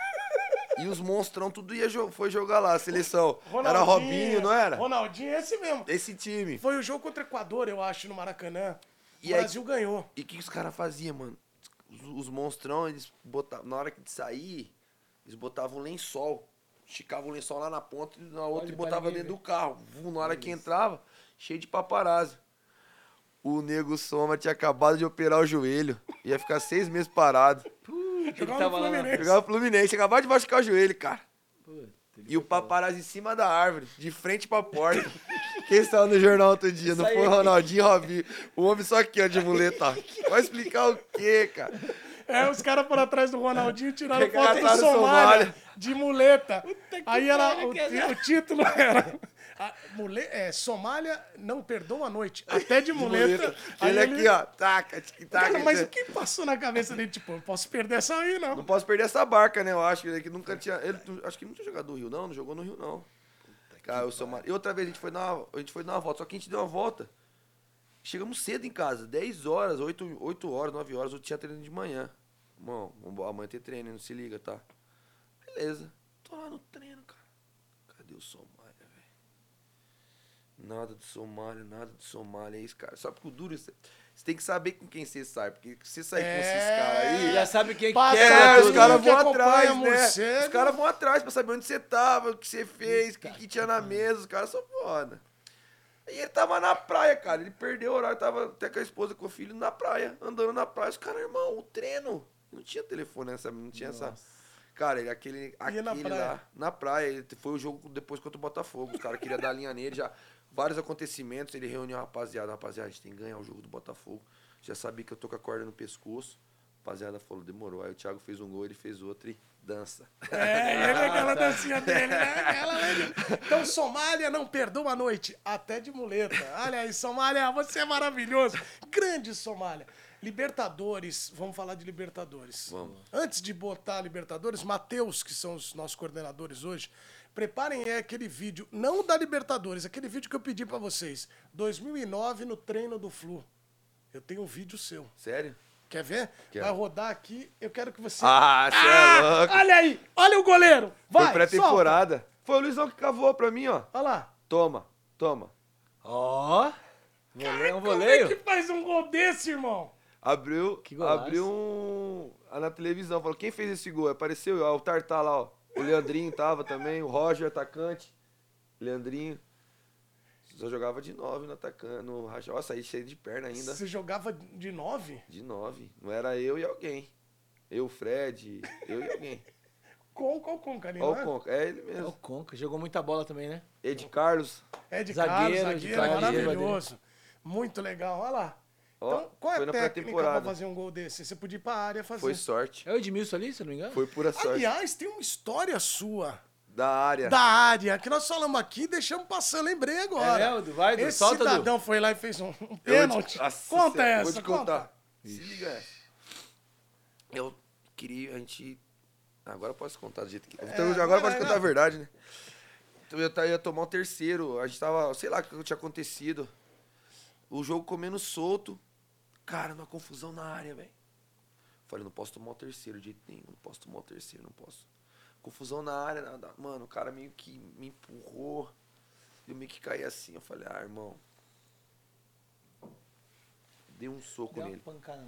E os monstrão tudo ia jo- foi jogar lá, a seleção. Era Robinho, não era? Ronaldinho, esse mesmo. Esse time. Foi o jogo contra o Equador, eu acho, no Maracanã. O E aí- Brasil ganhou. E o que, que os caras faziam, mano? Os, os monstrão, eles botavam. Na hora de sair, eles botavam um lençol. Esticavam o lençol lá na ponta e na outra Olha, e pra botava ninguém dentro do carro. Vum, na hora que entrava, cheio de paparazzi. O nego Soma tinha acabado de operar o joelho. Ia ficar seis meses parado. Ele Jogava tava no lá. Fluminense. Jogava Fluminense, acabou de machucar o joelho, cara. Puta, E o lá. paparazzi em cima da árvore, de frente pra porta. Quem saiu no jornal outro dia? Não foi o Ronaldinho e Robinho. O homem só aqui, ó, de muleta. ó. Vai explicar o quê, cara? É, os caras foram atrás do Ronaldinho e tiraram Pegaram foto em Somália, Somália. de muleta. que Aí era, o, o título era a mule, é, Somália não perdoa a noite, até de muleta. Ele aqui, ó, taca, tic-tac. Cara, mas o que passou na cabeça dele? Tipo, eu posso perder essa aí, não. Não posso perder essa barca, né? Eu acho que ele que nunca tinha. Ele, acho que não tinha jogado no Rio, não. Não jogou no Rio, não. Cara, sou mar... E outra vez a gente, foi dar uma, a gente foi dar uma volta. Só que a gente deu uma volta. Chegamos cedo em casa. 10 horas, 8, 8 horas, 9 horas. Eu tinha treino de manhã. Vamos- amanhã tem treino, não se liga, tá? Beleza. Tô lá no treino, cara. Cadê o Somália? Nada de Somália, nada de Somália. É isso, cara. Só porque o duro, você tem que saber com quem você sai. Porque se você sair com esses É. caras aí. Já sabe quem Passa quer, É, os caras que vão atrás, né? Os caras vão atrás pra saber onde você tava, o que você fez, o que, que tinha na mesa. Os caras são foda. E ele tava na praia, cara. Ele perdeu o horário, tava até com a esposa, com o filho na praia, andando na praia. Os caras, irmão, o treino. Não tinha telefone nessa, não tinha essa. Cara, ele, aquele, na aquele praia. lá, na praia, ele foi o jogo depois contra o Botafogo. Os caras queriam dar linha nele, já. Vários acontecimentos, ele reuniu a rapaziada. Rapaziada, a gente tem que ganhar o jogo do Botafogo. Já sabia que eu tô com a corda no pescoço. A rapaziada falou, demorou. Aí o Thiago fez um gol, ele fez outro e dança. É, ele é aquela dancinha dele, né? Aquela. Então, Somália não perdoa a noite, até de muleta. Olha aí, Somália, você é maravilhoso. Grande Somália. Libertadores, vamos falar de Libertadores. Vamos. Antes de botar Libertadores, Matheus, que são os nossos coordenadores hoje, preparem é aquele vídeo, não da Libertadores, aquele vídeo que eu pedi pra vocês. 2009 no treino do Flu. Eu tenho um vídeo seu. Sério? Quer ver? Quero. Vai rodar aqui. Eu quero que você. Ah, você é louco. Olha aí! Olha o goleiro! Vai! Foi pré-temporada. Foi o Luizão que cavou pra mim, ó. Olha lá. Toma, toma. Ó. Voleio, um Como é voleio. que faz um gol desse, irmão? Abriu, Que golaço. abriu um. ah, Na televisão, falou: quem fez esse gol? Apareceu, ó, o Tartar lá, ó. O Leandrinho tava também, o Roger, atacante. Leandrinho. Só jogava de nove no atacante. No racha. Nossa, aí cheio de perna ainda. Você jogava de nove? De nove. Não era eu e alguém. Eu, Fred, eu e alguém. Com qual Conca ali, Ó não o Conca. É ele É o mesmo. Conca. Jogou muita bola também, né? Ed Carlos. É de Zagueiro, Carlos, zagueiro, Carlos, maravilhoso. Muito legal, olha lá. Ó, Então, qual é foi a na técnica pra pré-temporada. fazer um gol desse? Você podia ir pra área fazer. Foi sorte. É o Edmilson ali, se não me engano? Foi pura sorte. Aliás, tem uma história sua Da área. da área que nós falamos aqui e deixamos passar, lembrei agora. É, Edu, vai, Edu, Esse solta, Edu. cidadão foi lá e fez um, um te- pênalti. Nossa Conta essa, Vou te conta. contar. Se liga essa. Eu queria, a gente Agora eu posso contar do jeito que. É, então, agora eu vai, posso vai, contar a verdade, né? Então eu ia tomar o terceiro. A gente tava, sei lá o que tinha acontecido. O jogo comendo solto. Cara, uma confusão na área, velho. Falei, não posso tomar o terceiro de jeito nenhum. Não posso tomar o terceiro, não posso. Confusão na área, nada. Mano, o cara meio que me empurrou. Eu meio que caí assim. Eu falei, ah, irmão. Dei um soco Deu nele. pancada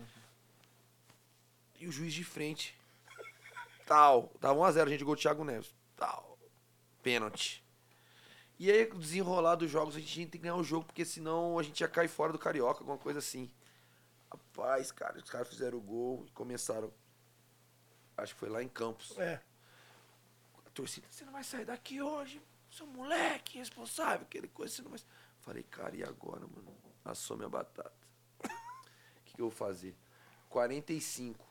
E o juiz de frente. Tal. Tava 1x0, a gente gol Thiago Neves. Tal. Pênalti. E aí, desenrolar dos jogos, a gente tinha que ganhar o jogo, porque senão a gente ia cair fora do Carioca, alguma coisa assim. Rapaz, cara, os caras fizeram o gol e começaram. Acho que foi lá em Campos. É. A torcida, você não vai sair daqui hoje. Seu moleque responsável, aquele coisa, você não vai. Falei, cara, e agora, mano? Assome a batata. O que, que eu vou fazer? 45.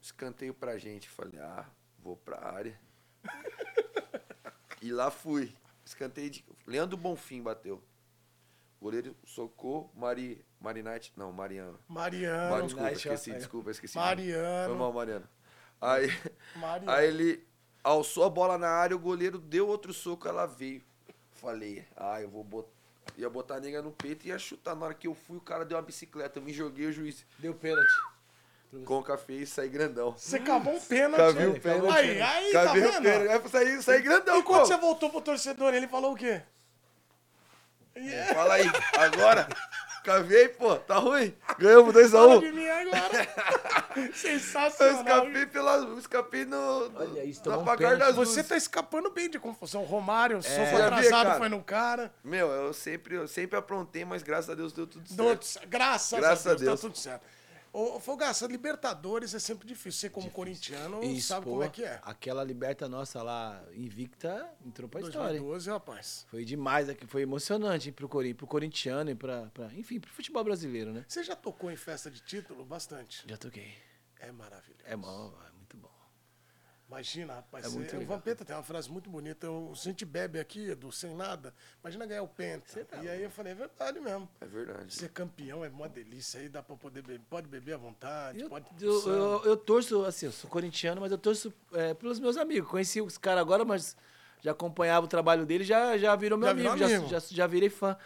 Escanteio pra gente. Falei, ah, vou pra área. e lá fui. Escanteio de. Leandro Bonfim bateu. Goleiro socou, Mari. Marinite. Não, Mariano. Mariano. Mari, desculpa, esqueci, desculpa, esqueci. o nome. Mariano. Foi mal, Mariano. Aí. Mariano. Aí ele alçou a bola na área, o goleiro deu outro soco, ela veio. Falei, ah, eu vou botar. Ia botar a nega no peito e ia chutar. Na hora que eu fui, o cara deu uma bicicleta. Eu me joguei, o juiz Deu pênalti. Conca fez e saí grandão. Você cavou um pênalti. Cavei o pênalti. Aí, aí, tá Cavei o vendo? pênalti. Aí saí, saí grandão, E quando pô. você voltou pro torcedor, ele falou o quê? Yeah. Fala aí, agora. Cavei, pô, tá ruim. Ganhamos 2x1. Fala Um. de mim agora. Eu Sensacional. escapei pela. eu Escapei no. no- Olha isso, na tomou um apagar das pênalti. Você luzes. tá escapando bem de confusão. Romário, soco Já vi, atrasado, cara. foi no cara. Meu, eu sempre, eu sempre aprontei, mas graças a Deus deu tudo certo. Deu- Graças, Graças a Deus, a Deus. tá tudo certo. Ô, Fogaça, Libertadores é sempre difícil. Você, como corintiano, Isso, sabe pô, como é que é. Aquela liberta nossa lá, invicta, entrou pra história. hein? 2012, rapaz. Foi demais, aqui, foi emocionante hein, pro, Cori pro corintiano e pra, pra. Enfim, pro futebol brasileiro, né? Você já tocou em festa de título? Bastante. Já toquei. É maravilhoso. É é bom. Imagina, rapaz. É muito o legal. Vampeta tem uma frase muito bonita. Eu, se a gente bebe aqui, Edu, sem nada, imagina ganhar o Penta. tá e aí eu falei, é verdade mesmo. É verdade. Ser campeão é uma delícia. Aí dá pra poder beber. Pode beber à vontade, Eu, pode. eu, eu, eu torço, assim, eu sou corintiano, mas eu torço é, pelos meus amigos. Conheci os caras agora, mas já acompanhava o trabalho dele, já, já virou meu Já virou amigo, já, amigo. já, já virei fã.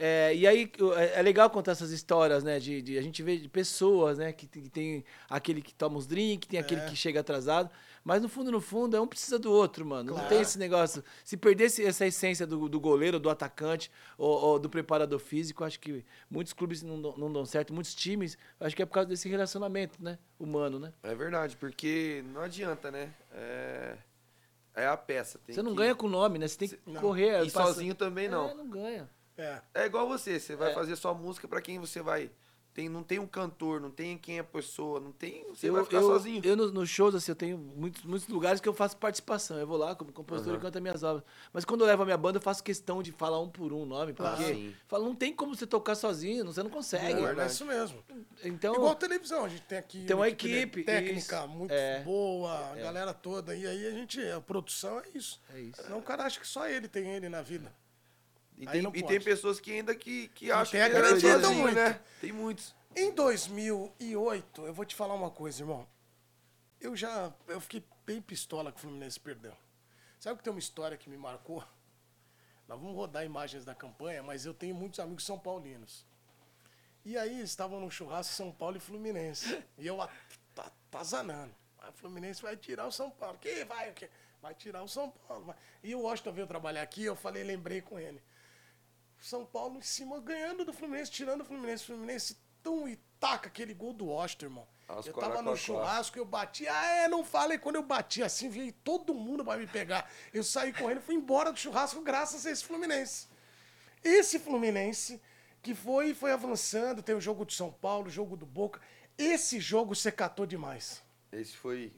É, e aí é, é legal contar essas histórias, né? De, de- a gente vê de pessoas, né? Que, tem- que tem aquele que toma os drinks, tem aquele É. que chega atrasado. Mas no fundo, no fundo, é um precisa do outro, mano. Não Claro. tem esse negócio. Se perdesse essa essência do, do goleiro, do atacante ou, ou do preparador físico, acho que muitos clubes não, dão- não dão certo, muitos times, acho que é por causa desse relacionamento, né? Humano, né? É verdade, porque não adianta, né? É, é a peça. tem Você não que- ganha com nome, né? Você tem que Não. correr. E passa- sozinho também não. É, não ganha. É. É igual você, você vai É. fazer sua música pra quem você vai. Tem, não tem um cantor, não tem quem é a pessoa, não tem. Você eu, vai ficar eu, sozinho. Eu nos nos shows, assim, eu tenho muitos, muitos lugares que eu faço participação. Eu vou lá como compositor e canto minhas obras. Mas quando eu levo a minha banda, eu faço questão de falar um por um nome. Ah, Porque sim. falo, não tem como você tocar sozinho, você não consegue. É, é isso mesmo. Então, Igual televisão, a gente tem aqui Tem uma equipe, técnica isso. muito É. boa, a galera toda. E aí a gente, a produção é isso. É isso. Não, o cara acha que só ele tem ele na vida. E tem, não e tem pessoas que ainda que, que acham tem a que é garantia do sozinho, muito. né? Tem muitos. Em 2008, eu vou te falar uma coisa, irmão. Eu já, eu fiquei bem pistola que o Fluminense perdeu. Sabe que tem uma história que me marcou? Nós vamos rodar imagens da campanha, mas eu tenho muitos amigos são paulinos. E aí estavam no churrasco São Paulo e Fluminense. E eu at- atazanando. O Fluminense vai tirar o São Paulo. Que vai o quê? Vai tirar o São Paulo. vai. E o Washington veio trabalhar aqui, eu falei, lembrei com ele. São Paulo em cima, ganhando do Fluminense, tirando o Fluminense. O Fluminense tum e taca aquele gol do Washington, irmão. Aos eu tava no churrasco, eu bati. Ah, é, não fala. E quando eu bati assim, veio todo mundo pra me pegar. Eu saí correndo, fui embora do churrasco graças a esse Fluminense. Esse Fluminense que foi foi avançando, tem o jogo de São Paulo, o jogo do Boca. Esse jogo você catou demais. Esse foi,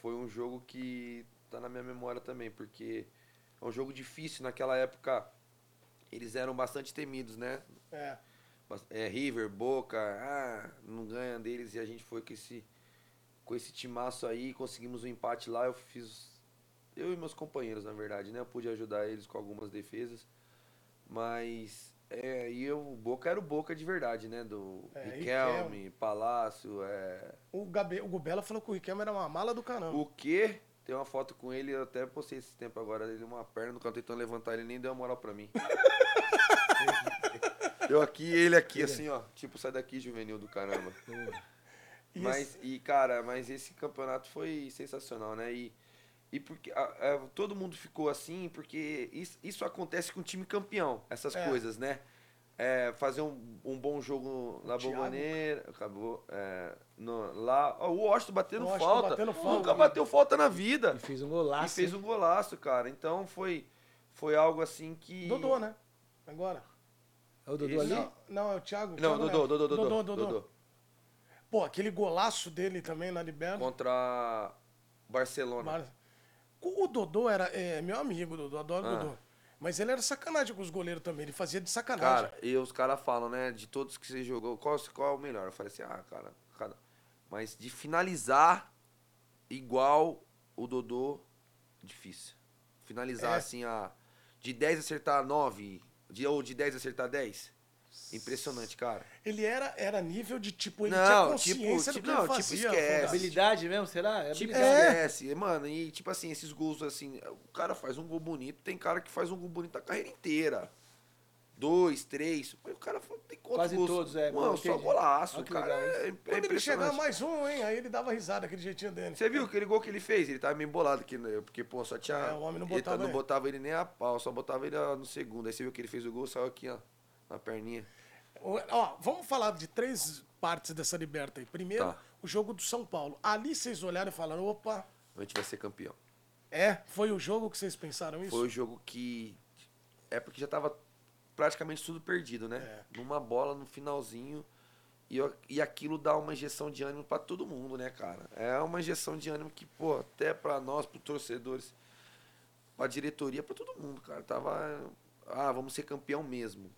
foi um jogo que tá na minha memória também, porque é um jogo difícil. Naquela época, eles eram bastante temidos, né? É. É, River, Boca, ah, não ganha deles e a gente foi com esse, com esse timaço aí, conseguimos um empate lá. Eu fiz. Eu e meus companheiros, na verdade, né? Eu pude ajudar eles com algumas defesas. Mas. É, e eu, o Boca era o Boca de verdade, né? Do É, Riquelme, Palácio, é. O, Gabe, o Gubela falou que o Riquelme era uma mala do caramba. O quê? Tem uma foto com ele, eu até postei esse tempo agora. Ele uma perna no canto tentando levantar, ele nem deu uma moral pra mim. eu aqui, ele aqui, assim, ó. Tipo, sai daqui, juvenil do caramba. E Mas, e, cara, mas esse campeonato foi sensacional, né? E, e porque a- a- todo mundo ficou assim, porque isso, isso acontece com o time campeão, essas É. coisas, né? É, fazer um, um bom jogo na. Bomboneira, acabou. é, no- lá, ó, o Washington batendo Washington falta. batendo falta. Nunca bateu falta na vida. E fez um E golaço. fez hein? um golaço, cara. Então foi, foi algo assim que. Dodô, né? Agora. É o Dodô ali? Não, não, é o Thiago. Não, Thiago Dodô. Dodô, Dodô, Dodô, Dodô. Pô, aquele golaço dele também na Liberta. Contra Barcelona. O Dodô era é, meu amigo, Dodô, adoro o Ah. Dodô. Mas ele era sacanagem com os goleiros também, ele fazia de sacanagem. Cara, e os caras falam, né? De todos que você jogou, qual, qual é o melhor? Eu falei assim, ah, cara, cara. Mas de finalizar igual o Dodô, difícil. Finalizar É. assim, a, de 10 acertar 9, de, ou de 10 acertar 10. Impressionante, cara. Ele era, era nível de tipo, ele Não, tinha tipo- consciência tipo- do que não, ele tipo, fazia. esquece. Habilidade mesmo, será? É Tipo, habilidade. esquece. Mano, e tipo assim, esses gols assim, o cara faz um gol bonito, tem cara que faz um gol bonito a carreira inteira. Dois, três. O cara tem quantos Quase gols? todos, é, Mano, só golaço. Olha cara legal é, é Quando ele chegar mais um, hein? Aí ele dava risada, aquele jeitinho dele. Você viu aquele gol que ele fez? Ele tava meio bolado aqui, né? Porque, pô, só tinha. É, o homem não ele botava não ele. botava ele nem a pau, só botava ele no segundo. Aí você viu que ele fez o gol, saiu aqui, ó, na perninha. O- Ó, vamos falar de três partes dessa liberta aí. Primeiro, Tá. o jogo do São Paulo. Ali vocês olharam e falaram, opa, A gente vai ser campeão. é, foi o jogo que vocês pensaram isso? Foi o jogo que. É porque já tava praticamente tudo perdido, né? É. Numa bola no finalzinho. E, eu- e aquilo dá uma injeção de ânimo pra todo mundo, né, cara? É uma injeção de ânimo que, pô, até pra nós, pros torcedores, pra diretoria, pra todo mundo, cara. Tava. Ah, vamos ser campeão mesmo.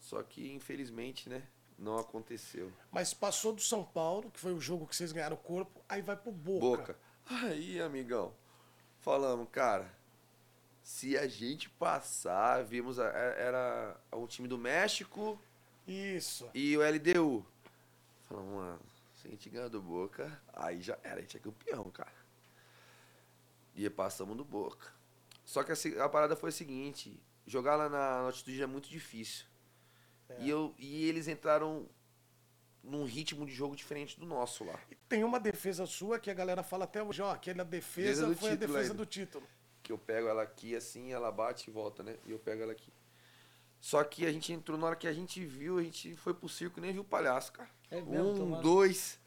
Só que, infelizmente, né? Não aconteceu. Mas passou do São Paulo, que foi o jogo que vocês ganharam o corpo, aí vai pro Boca. Boca. Aí, amigão, falamos, cara, se a gente passar, vimos, a- é- era um time do México Isso. e o LDU. Falamos, mano, se a gente ganhar do Boca, aí já era, a gente é campeão, cara. E passamos do Boca. Só que a, se- a parada foi a seguinte, jogar lá na, na altitude é muito difícil. E, eu, e eles entraram num ritmo de jogo diferente do nosso lá. E tem uma defesa sua que a galera fala até hoje, ó, aquela defesa Defesa foi a título defesa ainda. do título. Que eu pego ela aqui assim, ela bate e volta, né? E eu pego ela aqui. Só que a gente entrou, na hora que a gente viu, a gente foi pro circo e nem viu o palhaço, cara. É mesmo, um, tomara. dois.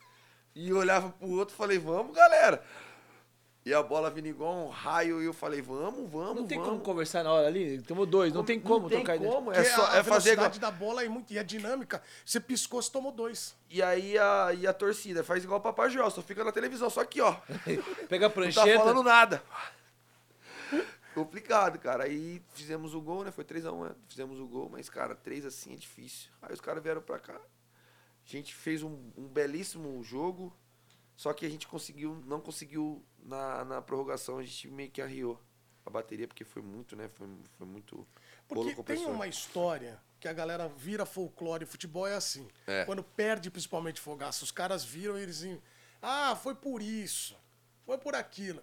E eu olhava pro outro e falei, vamos, galera. E a bola vindo igual um raio e eu falei, vamos, vamos, Não tem vamos. como conversar na hora ali? Tomou dois, não tem como não tem trocar ideia. como, é só a é fazer igual. velocidade da bola é muito, e a dinâmica, você piscou, você tomou dois. E aí a, e a torcida faz igual o Papai Joel, só fica na televisão, só aqui, ó. Pega a Não tá prancheta. falando nada. Complicado, cara. Aí fizemos o gol, né? Foi 3x1, né? Fizemos o gol, mas, cara, 3 assim é difícil. Aí os caras vieram pra cá. A gente fez um, um belíssimo jogo, só que a gente conseguiu, não conseguiu na, na prorrogação, a gente meio que arriou a bateria, porque foi muito, né? Foi, foi muito Porque tem uma história que a galera vira folclore, futebol é assim. É. Quando perde, principalmente fogaça, os caras viram e eles ah, foi por isso, foi por aquilo.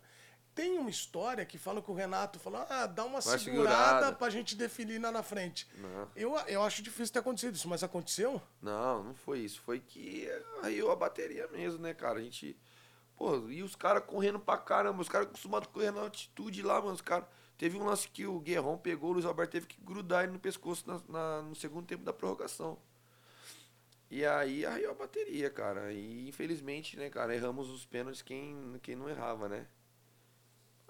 Tem uma história que fala que o Renato falou, ah, dá uma segurada segurada. pra gente definir lá na frente. Não. Eu, eu acho difícil ter acontecido isso, mas aconteceu? Não, não foi isso. Foi que arriou a bateria mesmo, né, cara? A gente. Pô, e os caras correndo pra caramba. Os caras acostumados a correr na altitude lá, mano. Os caras. Teve um lance que o Guerrão pegou, o Luiz Alberto teve que grudar ele no pescoço na- na- no segundo tempo da prorrogação. E aí arriou a bateria, cara. E infelizmente, né, cara, erramos os pênaltis quem, quem não errava, né?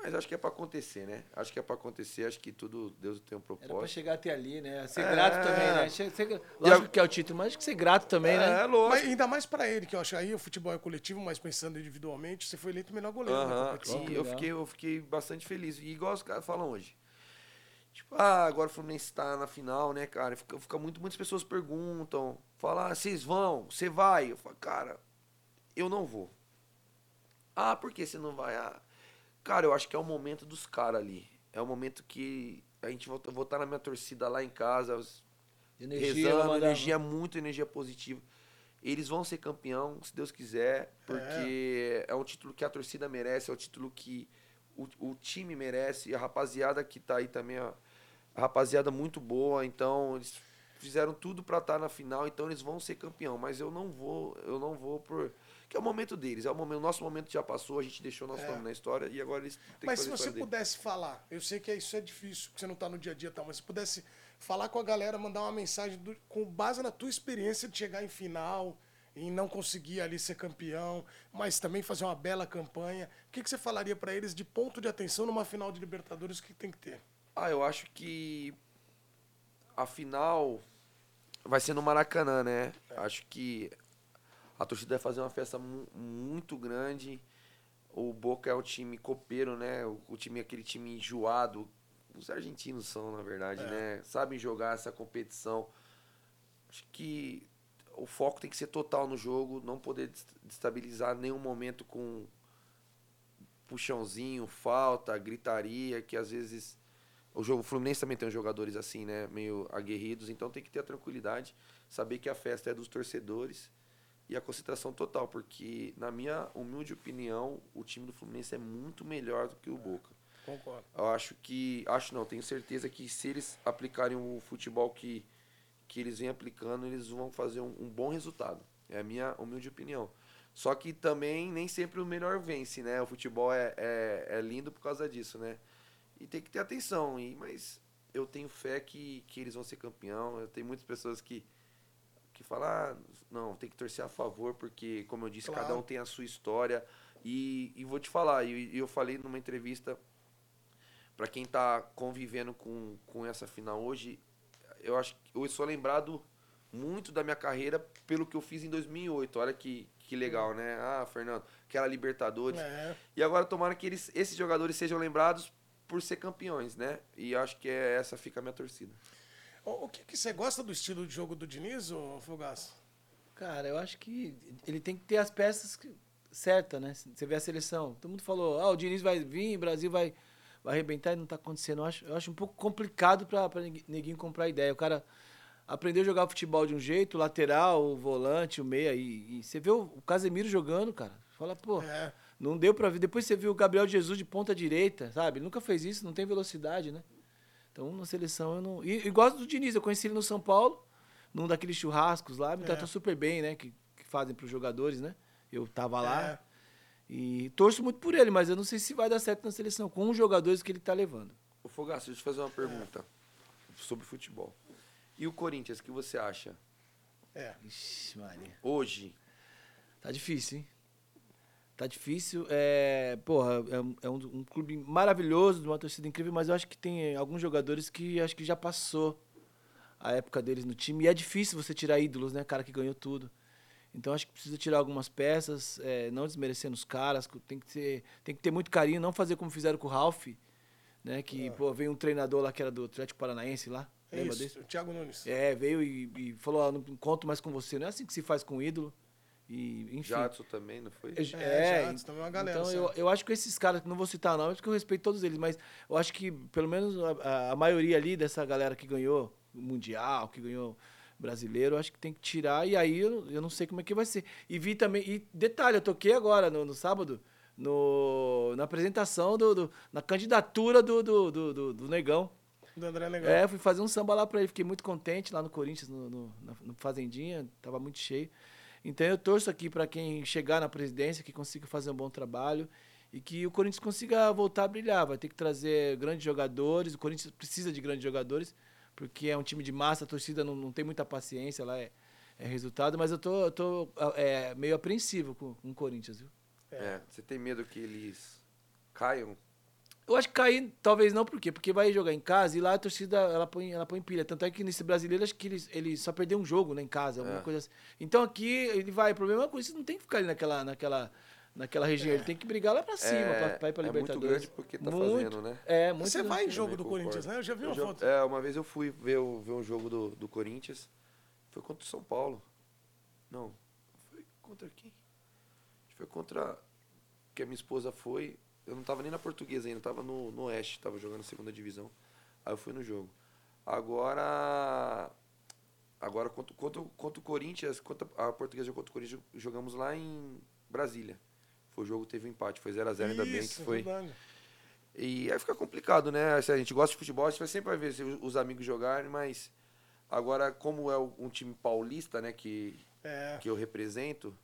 Mas acho que é pra acontecer, né? Acho que é pra acontecer, acho que tudo Deus tem um Era pra propósito. chegar até ali, né? Ser É. grato também, né? Ser- Lógico a- que é o título, mas acho que ser grato também, né? É, lógico. Mas ainda mais pra ele, que eu acho aí o futebol é coletivo, mas pensando individualmente, você foi eleito o melhor goleiro da Aham, competição. e eu fiquei, eu fiquei bastante feliz. E igual os caras falam hoje. Tipo, ah, agora o Fluminense tá na final, né, cara? Fica, fica muito, muitas pessoas perguntam, falam, ah, vocês vão, você vai? Eu falo, cara, eu não vou. Ah, por que você não vai? Ah, cara, eu acho que é o momento dos caras ali. É o momento que a gente vou, eu vou estar na minha torcida lá em casa, Energia, rezando, energia muito, energia positiva. Eles vão ser campeão, se Deus quiser, porque é, um título que a torcida merece, é um título que o, o time merece, e a rapaziada que tá aí também, ó, a rapaziada muito boa, então eles fizeram tudo para estar tá na final, então eles vão ser campeão, mas eu não vou, eu não vou por que é o momento deles, é o momento, o nosso momento já passou, a gente deixou nosso é. nome na história e agora eles têm Mas que se você pudesse dele. falar, eu sei que isso é difícil, porque você não está no dia a dia, tá, mas se pudesse falar com a galera, mandar uma mensagem do, com base na tua experiência de chegar em final, em não conseguir ali ser campeão, mas também fazer uma bela campanha, o que, que você falaria para eles de ponto de atenção numa final de Libertadores que tem que ter? Ah, eu acho que a final vai ser no Maracanã, né? É. Acho que a torcida vai fazer uma festa mu muito grande. O Boca é o time copeiro, né? O, o, time aquele time enjoado. Os argentinos são, na verdade, é. né? Sabem jogar essa competição. Acho que o foco tem que ser total no jogo, não poder destabilizar nenhum momento com puxãozinho, falta, gritaria, que às vezes o jogo o Fluminense também tem jogadores assim, né, meio aguerridos, então tem que ter a tranquilidade, saber que a festa é dos torcedores e a concentração total, porque, na minha humilde opinião, o time do Fluminense é muito melhor do que o Boca. Concordo. Eu acho que. Acho não, tenho certeza que se eles aplicarem o futebol que, que eles vêm aplicando, eles vão fazer um, um bom resultado. É a minha humilde opinião. Só que também nem sempre o melhor vence, né? O futebol é, é, é lindo por causa disso, né? E tem que ter atenção. E, mas eu tenho fé que, que eles vão ser campeão. Eu tenho muitas pessoas que que fala, ah, não, tem que torcer a favor, porque, como eu disse, claro. cada um tem a sua história. E, e vou te falar, e eu, eu falei numa entrevista para quem está convivendo com, com essa final hoje, eu acho que eu sou lembrado muito da minha carreira pelo que eu fiz em 2008. Olha que, que legal, né? Ah, Fernando, aquela Libertadores. É. E agora tomara que eles, esses jogadores sejam lembrados por ser campeões, né? E acho que é, essa fica a minha torcida. O, que, que você gosta do estilo de jogo do Diniz, ô Fogaço? Cara, eu acho que ele tem que ter as peças certas, né? Você vê a seleção, todo mundo falou, ah, o Diniz vai vir, o Brasil vai, vai arrebentar e não tá acontecendo. Eu acho, eu acho um pouco complicado pra, pra ninguém comprar ideia. O cara aprendeu a jogar futebol de um jeito, o lateral, o volante, o meia, e, e você vê o, o, Casemiro jogando, cara. Fala, pô, é. não deu pra ver. Depois você viu o Gabriel Jesus de ponta direita, sabe? Ele nunca fez isso, não tem velocidade, né? Então, na seleção eu não. E, e gosto do Diniz, eu conheci ele no São Paulo, num daqueles churrascos lá, me é. tratou super bem, né? Que, que fazem para os jogadores, né? Eu tava lá. É. E torço muito por ele, mas eu não sei se vai dar certo na seleção, com os jogadores que ele tá levando. Ô Fogaço, deixa eu te fazer uma pergunta é. sobre futebol. E o Corinthians, o que você acha? É. Ixi, Maria. Hoje. Tá difícil, hein? Tá difícil. É, porra, é, é um, um, clube maravilhoso, de uma torcida incrível, mas eu acho que tem alguns jogadores que acho que já passou a época deles no time. E é difícil você tirar ídolos, né? Cara que ganhou tudo. Então acho que precisa tirar algumas peças, é, não desmerecendo os caras. Tem que, ter, tem que ter muito carinho, não fazer como fizeram com o Ralph, né? Que, é. pô, veio um treinador lá que era do Atlético Paranaense lá. É lembra isso, desse? o Thiago Nunes. É, veio e, e falou, ah, não conto mais com você. Não é assim que se faz com ídolo. E, enfim. Jadson também, não foi? É, é Jadson também é uma galera. Então, eu, eu acho que esses caras, não vou citar nomes, porque eu respeito todos eles, mas eu acho que pelo menos a, a maioria ali dessa galera que ganhou o Mundial, que ganhou brasileiro, eu acho que tem que tirar, e aí eu, eu não sei como é que vai ser. E vi também, e detalhe, eu toquei agora no, no sábado, no, na apresentação, do, do na candidatura do, do, do, do, do Negão. Do André Negão. É, fui fazer um samba lá pra ele, fiquei muito contente lá no Corinthians, no, no, no Fazendinha, tava muito cheio. Então eu torço aqui para quem chegar na presidência que consiga fazer um bom trabalho e que o Corinthians consiga voltar a brilhar. Vai ter que trazer grandes jogadores. O Corinthians precisa de grandes jogadores porque é um time de massa. A torcida não, não tem muita paciência lá. É, é resultado, mas eu tô, eu tô é, meio apreensivo com, com o Corinthians, viu? É, você tem medo que eles caiam eu acho que cair, talvez não, por quê? Porque vai jogar em casa e lá a torcida ela põe, ela põe pilha. Tanto é que nesse brasileiro, acho que ele, ele só perdeu um jogo né, em casa, alguma é. coisa assim. Então aqui ele vai, o problema é que isso não tem que ficar ali naquela, naquela, naquela região, é. ele tem que brigar lá pra cima, é, pra, pra ir pra é Libertadores. muito grande porque tá muito, fazendo, né? É, muito Você vai em jogo do Corinthians, né? Eu já vi uma foto. É, uma vez eu fui ver, ver um jogo do, do Corinthians, foi contra o São Paulo. Não, foi contra quem? Foi contra que a minha esposa foi, eu não tava nem na portuguesa ainda, tava no, no Oeste, tava jogando segunda divisão. Aí eu fui no jogo. Agora. Agora, contra, contra, contra o Corinthians, contra a portuguesa contra o Corinthians, jogamos lá em Brasília. Foi o jogo teve um empate, foi 0x0, ainda bem que foi. Verdade. E aí fica complicado, né? Se a gente gosta de futebol, a gente vai sempre vai ver os- os amigos jogarem, mas agora, como é um time paulista, né, que, É. que eu represento,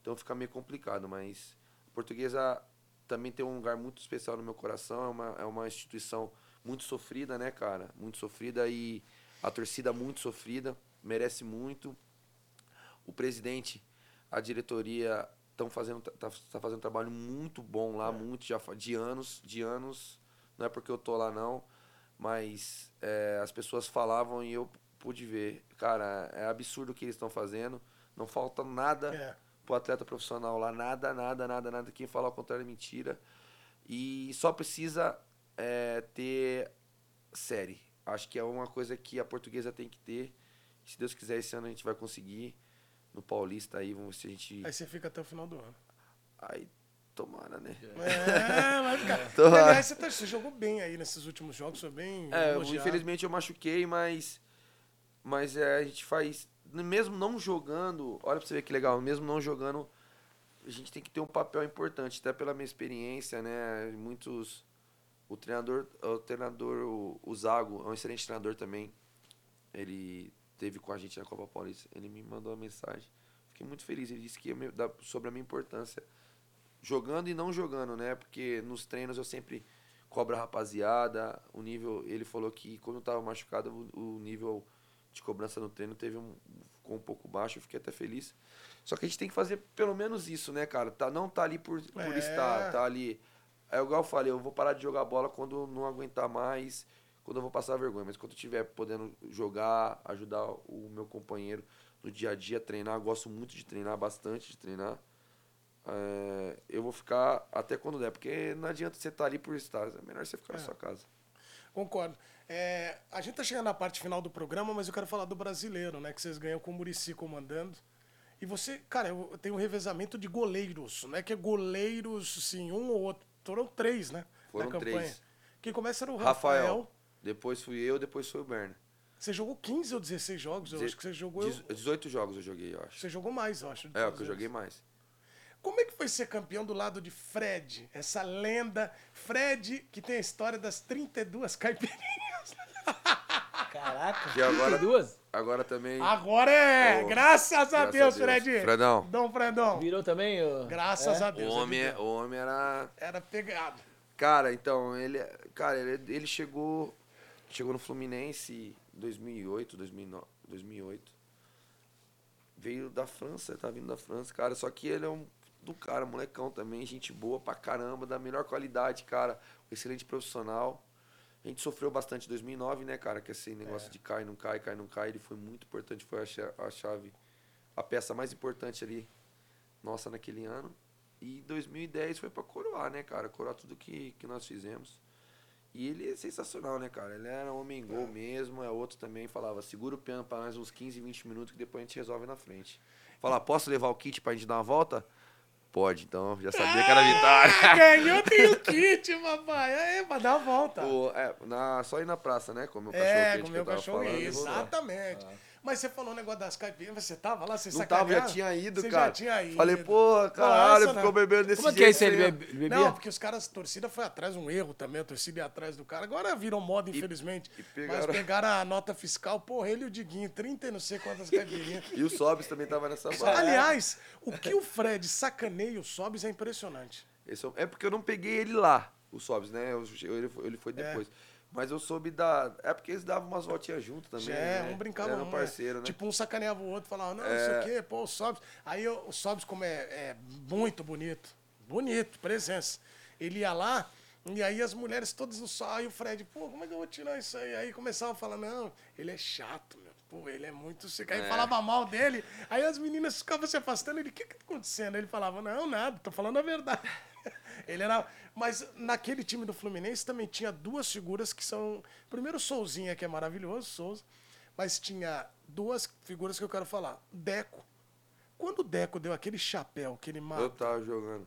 então fica meio complicado, mas a portuguesa também tem um lugar muito especial no meu coração, é uma, é uma instituição muito sofrida, né, cara? Muito sofrida e a torcida muito sofrida, merece muito. O presidente, a diretoria estão fazendo tá, tá fazendo um trabalho muito bom lá, muito já de anos, de anos. Não é porque eu tô lá não, mas é, as pessoas falavam e eu pude ver, cara, é absurdo o que eles estão fazendo. Não falta nada É. pro atleta profissional lá, nada, nada, nada, nada. Quem falar o contrário é mentira. E só precisa é, ter série. Acho que é uma coisa que a portuguesa tem que ter. Se Deus quiser, esse ano a gente vai conseguir. No Paulista aí, vamos ver se a gente. Aí você fica até o final do ano. Aí, tomara, né? É, vai ficar. E, aliás, você, tá- você jogou bem aí nesses últimos jogos, foi bem. É, elogiado. infelizmente eu machuquei, mas. Mas é, a gente faz. Mesmo não jogando, olha pra você ver que legal, mesmo não jogando, a gente tem que ter um papel importante, até pela minha experiência, né? Muitos. O treinador, o treinador, o, o Zago, é um excelente treinador também. Ele teve com a gente na Copa Paulista. Ele me mandou uma mensagem. Fiquei muito feliz. Ele disse que ia me sobre a minha importância. Jogando e não jogando, né? Porque nos treinos eu sempre cobro a rapaziada. O nível, ele falou que quando eu tava machucado, o, o nível de cobrança no treino teve um, ficou um pouco baixo. Eu fiquei até feliz. Só que a gente tem que fazer pelo menos isso, né, cara? Tá, não tá ali por, por É. estar, tá ali. É igual eu falei, eu vou parar de jogar bola quando não aguentar mais, quando eu vou passar vergonha. Mas quando eu estiver podendo jogar, ajudar o meu companheiro no dia a dia, treinar, gosto muito de treinar, bastante de treinar. É, eu vou ficar até quando der, porque não adianta você estar ali por estar, é melhor você ficar na sua casa. Concordo. É, a gente tá chegando na parte final do programa, mas eu quero falar do brasileiro, né? Que vocês ganham com o Murici comandando. E você, cara, eu tenho um revezamento de goleiros, não é que é goleiros, sim, um ou outro. Foram três, né? Foram na campanha. três. Quem começa era o Rafael. Rafael, depois fui eu, depois foi o Berna. Você jogou 15 ou 16 jogos? Eu acho que você jogou. Dez- 18 jogos eu joguei, eu acho. Você jogou mais, eu acho. É, o que eu joguei mais. Como é que foi ser campeão do lado de Fred? Essa lenda. Fred, que tem a história das 32 caipirinhas. Caraca, E agora- 32? Agora também. Agora é! Oh, graças a graças Deus, a Deus. Fred! Fredão. Dom Fredão. Virou também? ô? Graças É? a o Deus. homem, ele é- o homem era. Era pegado. Cara, então, ele, cara, ele, ele chegou, chegou no Fluminense em 2008, 2009, 2008. Veio da França, tá vindo da França, cara, só que ele é um do cara, molecão também, gente boa pra caramba, da melhor qualidade, cara, excelente profissional. A gente sofreu bastante em 2009, né, cara, que esse negócio de cai, não cai, cai, não cai, ele foi muito importante, foi a cha- a chave, a peça mais importante ali nossa naquele ano. E 2010 foi pra coroar, né, cara? Coroar tudo que, que nós fizemos. E ele é sensacional, né, cara? Ele era homem gol mesmo. É outro também falava, segura o piano pra mais uns 15, 20 minutos que depois a gente resolve na frente. Falar, posso levar o kit pra gente dar uma volta? Pode, então já sabia que era Ah, vitória. ganhou, tem o kit, papai. É, pra dar a volta. O- é, na, só ir na praça, né? Comer o cachorro é, quente com que meu eu tava cachorro, falando. e voltar. Mas você falou o negócio das caipirinhas, você tava lá, você Não tava, já sacaneava? tinha ido, você cara. já tinha ido. Falei, porra, caralho, Nossa, ficou né? bebendo desse Como é jeito. que é isso aí? Ele bebia? Não, porque os caras, a torcida foi atrás, um erro também, a torcida ia atrás do cara. Agora virou moda, infelizmente. e pegaram- Mas pegaram a nota fiscal, porra, ele e o Diguinho, 30 e não sei quantas caipirinhas. E o Sobs também tava nessa barra. Aliás, o que o Fred sacaneia o Sobs é impressionante. Esse é- é porque eu não peguei ele lá, o Sobs, né? Eu- ele, foi, ele foi depois. Mas eu soube da. É porque eles davam umas voltinhas junto também. É, né? um brincava Era um, um parceiro, né? Tipo, um sacaneava o outro, falava, não, É. não sei o quê, pô, o Sobs. Aí eu- o Sobs, como é, é muito bonito, bonito, presença. Ele ia lá, e aí as mulheres todas no sol, aí o Fred, pô, como é que eu vou tirar isso aí? Aí começava a falar, não, ele é chato, meu. Pô, ele é muito seco. Aí É. falava mal dele, aí as meninas ficavam se afastando, ele, o que que tá acontecendo? Ele falava, não, nada, tô falando a verdade. Ele era. Mas naquele time do Fluminense também tinha duas figuras que são. Primeiro o Souzinha, que é maravilhoso, Souza. Mas tinha duas figuras que eu quero falar. Deco. Quando o Deco deu aquele chapéu que ele mata, Eu o tava jogando.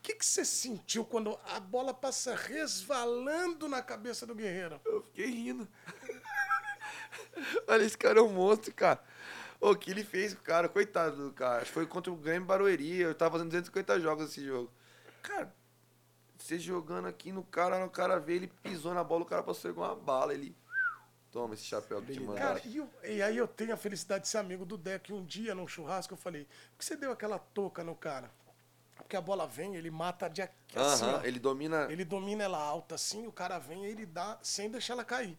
que, que você sentiu quando a bola passa resvalando na cabeça do Guerreiro? Eu fiquei rindo. Olha, esse cara é um monstro, cara. O que ele fez com o cara, coitado do cara. Foi contra o Grêmio Barueri. Eu tava fazendo 250 jogos esse jogo. Cara, você jogando aqui no cara, o cara veio, ele pisou na bola, o cara passou igual uma bala, ele. Toma esse chapéu que te mandaram. Cara, e, eu- e aí eu tenho a felicidade de ser amigo do Deck. Um dia, num churrasco, eu falei, por que você deu aquela touca no cara? Porque a bola vem, ele mata de aqui, assim, ele domina. Ele domina ela alta assim, o cara vem e ele dá sem deixar ela cair.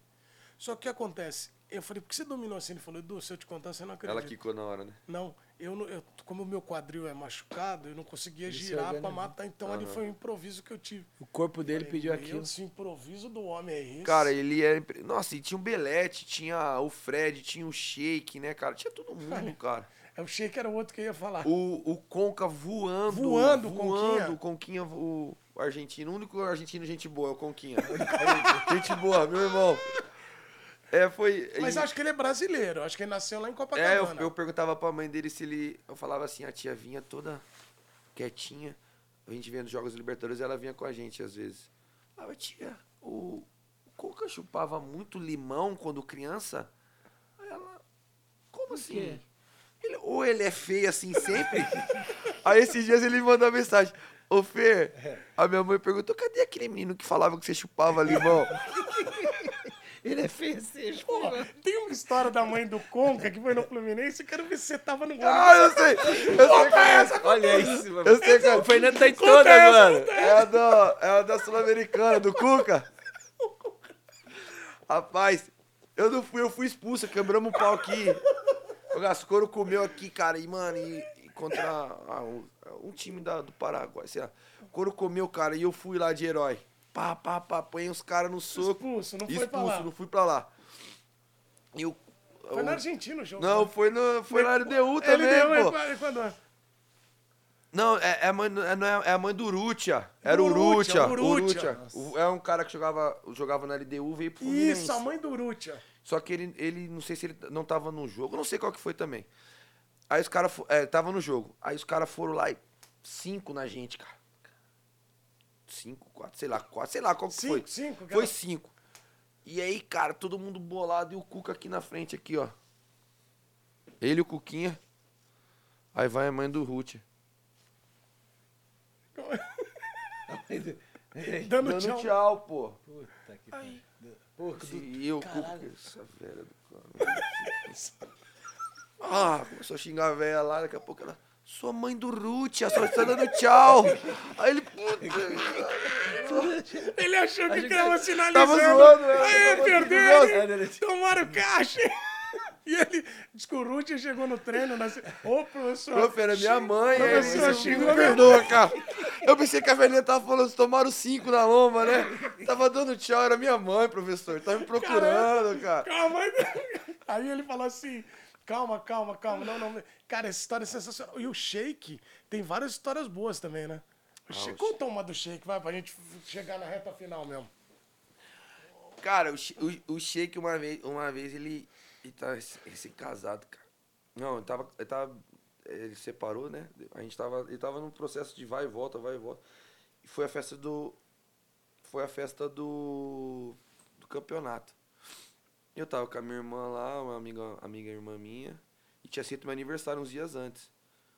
Só que o que acontece? Eu falei, por que você dominou assim? Ele falou, Edu, se eu te contar, você não acredita. Ela quicou na hora, né? Não, eu, eu, como o meu quadril é machucado, eu não conseguia girar pra organizou. matar. Então ali foi um improviso que eu tive. O corpo dele Falei, pediu aquilo. Esse improviso do homem é esse. Cara, ele é. Nossa, e tinha o Belete, tinha o Fred, tinha o Shake, né, cara? Tinha todo mundo, cara. Eu achei que era o outro que eu ia falar. O, o Conca voando. Voando, o voando. Conquinha. O Conquinha, o, o argentino. O único argentino gente boa é o Conquinha. gente boa, meu irmão. É, foi. Mas e- acho que ele é brasileiro. Acho que ele nasceu lá em É, eu, Copacabana. eu perguntava pra mãe dele se ele. Eu falava assim, a tia vinha toda quietinha. A gente vendo jogos Libertadores ela vinha com a gente às vezes. Falava, tia, o, o Coca chupava muito limão quando criança? Aí ela. Como assim? Ele- ou ele é feio assim sempre? Aí esses dias ele me mandou uma mensagem. Ô Fer, a minha mãe perguntou, cadê aquele menino que falava que você chupava limão? Ele é feio Pô, tem uma história da mãe do Conca que foi no Fluminense. Eu quero ver se você tava no gol. ah, eu sei! Eu sei qual é. Olha isso, mano. Eu sei. O Fernando tá em Conta toda, essa, mano. É a, do, é a da Sul-Americana, do Cuca. Rapaz, eu não fui, eu fui expulso, quebramos o pau aqui. O Gascoro comeu aqui, cara, e, mano, e, e contra ah, um, um time da, do Paraguai, sei lá. O Coro comeu, cara, e eu fui lá de herói. Pá, pá, pá, põe os caras no soco. Expulso, não foi pra Expulso, lá. não fui pra lá. E eu, Foi na Argentina o jogo. Não, né? foi, no, foi na LDU também, deu, pô. é quando- Não, é, é, a mãe, é, não é, é a mãe do Urrutia. Era o Urrutia, Urrutia. Urrutia. O- É um cara que jogava, jogava na LDU, veio pro Fluminense. Isso, a mãe do Urrutia. Só que ele, ele, não sei se ele não tava no jogo, não sei qual que foi também. Aí os caras, é, tava no jogo. Aí os caras foram lá e cinco na gente, cara. Cinco, quatro, sei lá, quatro, sei lá qual que Cinco, foi. cinco, Foi aquela- cinco. E aí, cara, todo mundo bolado e o Cuca aqui na frente, aqui, ó. Ele e o Cuquinha. Aí vai a mãe do Ruth. Dando, Dando tchau. tchau, pô. Puta que pariu. Pô, E eu, Cuca, Caralho. essa velha do cara. Ah, começou a xingar a velha lá, daqui a pouco ela. Sua mãe do Ruth, a senhora está dando tchau. Aí ele. Ele achou que Achei que tava tava sinalizando. zoando, né? Aí, perderam. zoando. hein? Tomaram caixa. E ele, diz que o Ruth chegou no treino. Nasce... Ô, professor. Prof, era minha mãe, aí Professor, xingou me perdoa, cara. Eu pensei que a velhinha tava falando, "Vocês tomaram cinco na lomba, né? Tava dando tchau, era minha mãe, professor. Tava me procurando, cara. Calma aí. Aí ele falou assim: calma, calma, calma. Não, não. Cara, essa história é sensacional. E o Shake tem várias histórias boas também, né? O Sheik- Conta uma do Shake, vai, pra gente chegar na reta final mesmo. Cara, o, o, o Sheik uma vez, uma vez ele, ele tá recém-casado, cara. Não, ele tava, ele tava. Ele separou, né? A gente tava. Ele tava num processo de vai e volta, vai e volta. E foi a festa do. Foi a festa do. do campeonato. Eu tava com a minha irmã lá, uma amiga, amiga irmã minha, e tinha sido meu aniversário uns dias antes.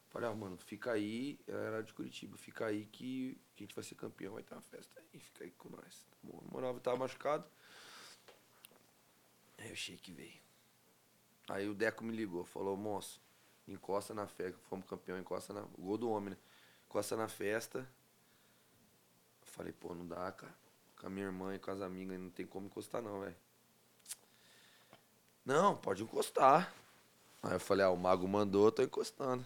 Falei, ah, mano, fica aí, ela era de Curitiba, fica aí que, que a gente vai ser campeão, vai ter uma festa aí, fica aí com nós. Bom, eu morava, tava machucado. Aí o Sheik veio. Aí o Deco me ligou, falou, moço, encosta na festa, fomos campeão, encosta na. Gol do homem, né? Encosta na festa. Eu falei, pô, não dá, cara. Com a minha irmã e com as amigas, não tem como encostar não, velho. Não, pode encostar. Aí eu falei, ah, o mago mandou, eu tô encostando.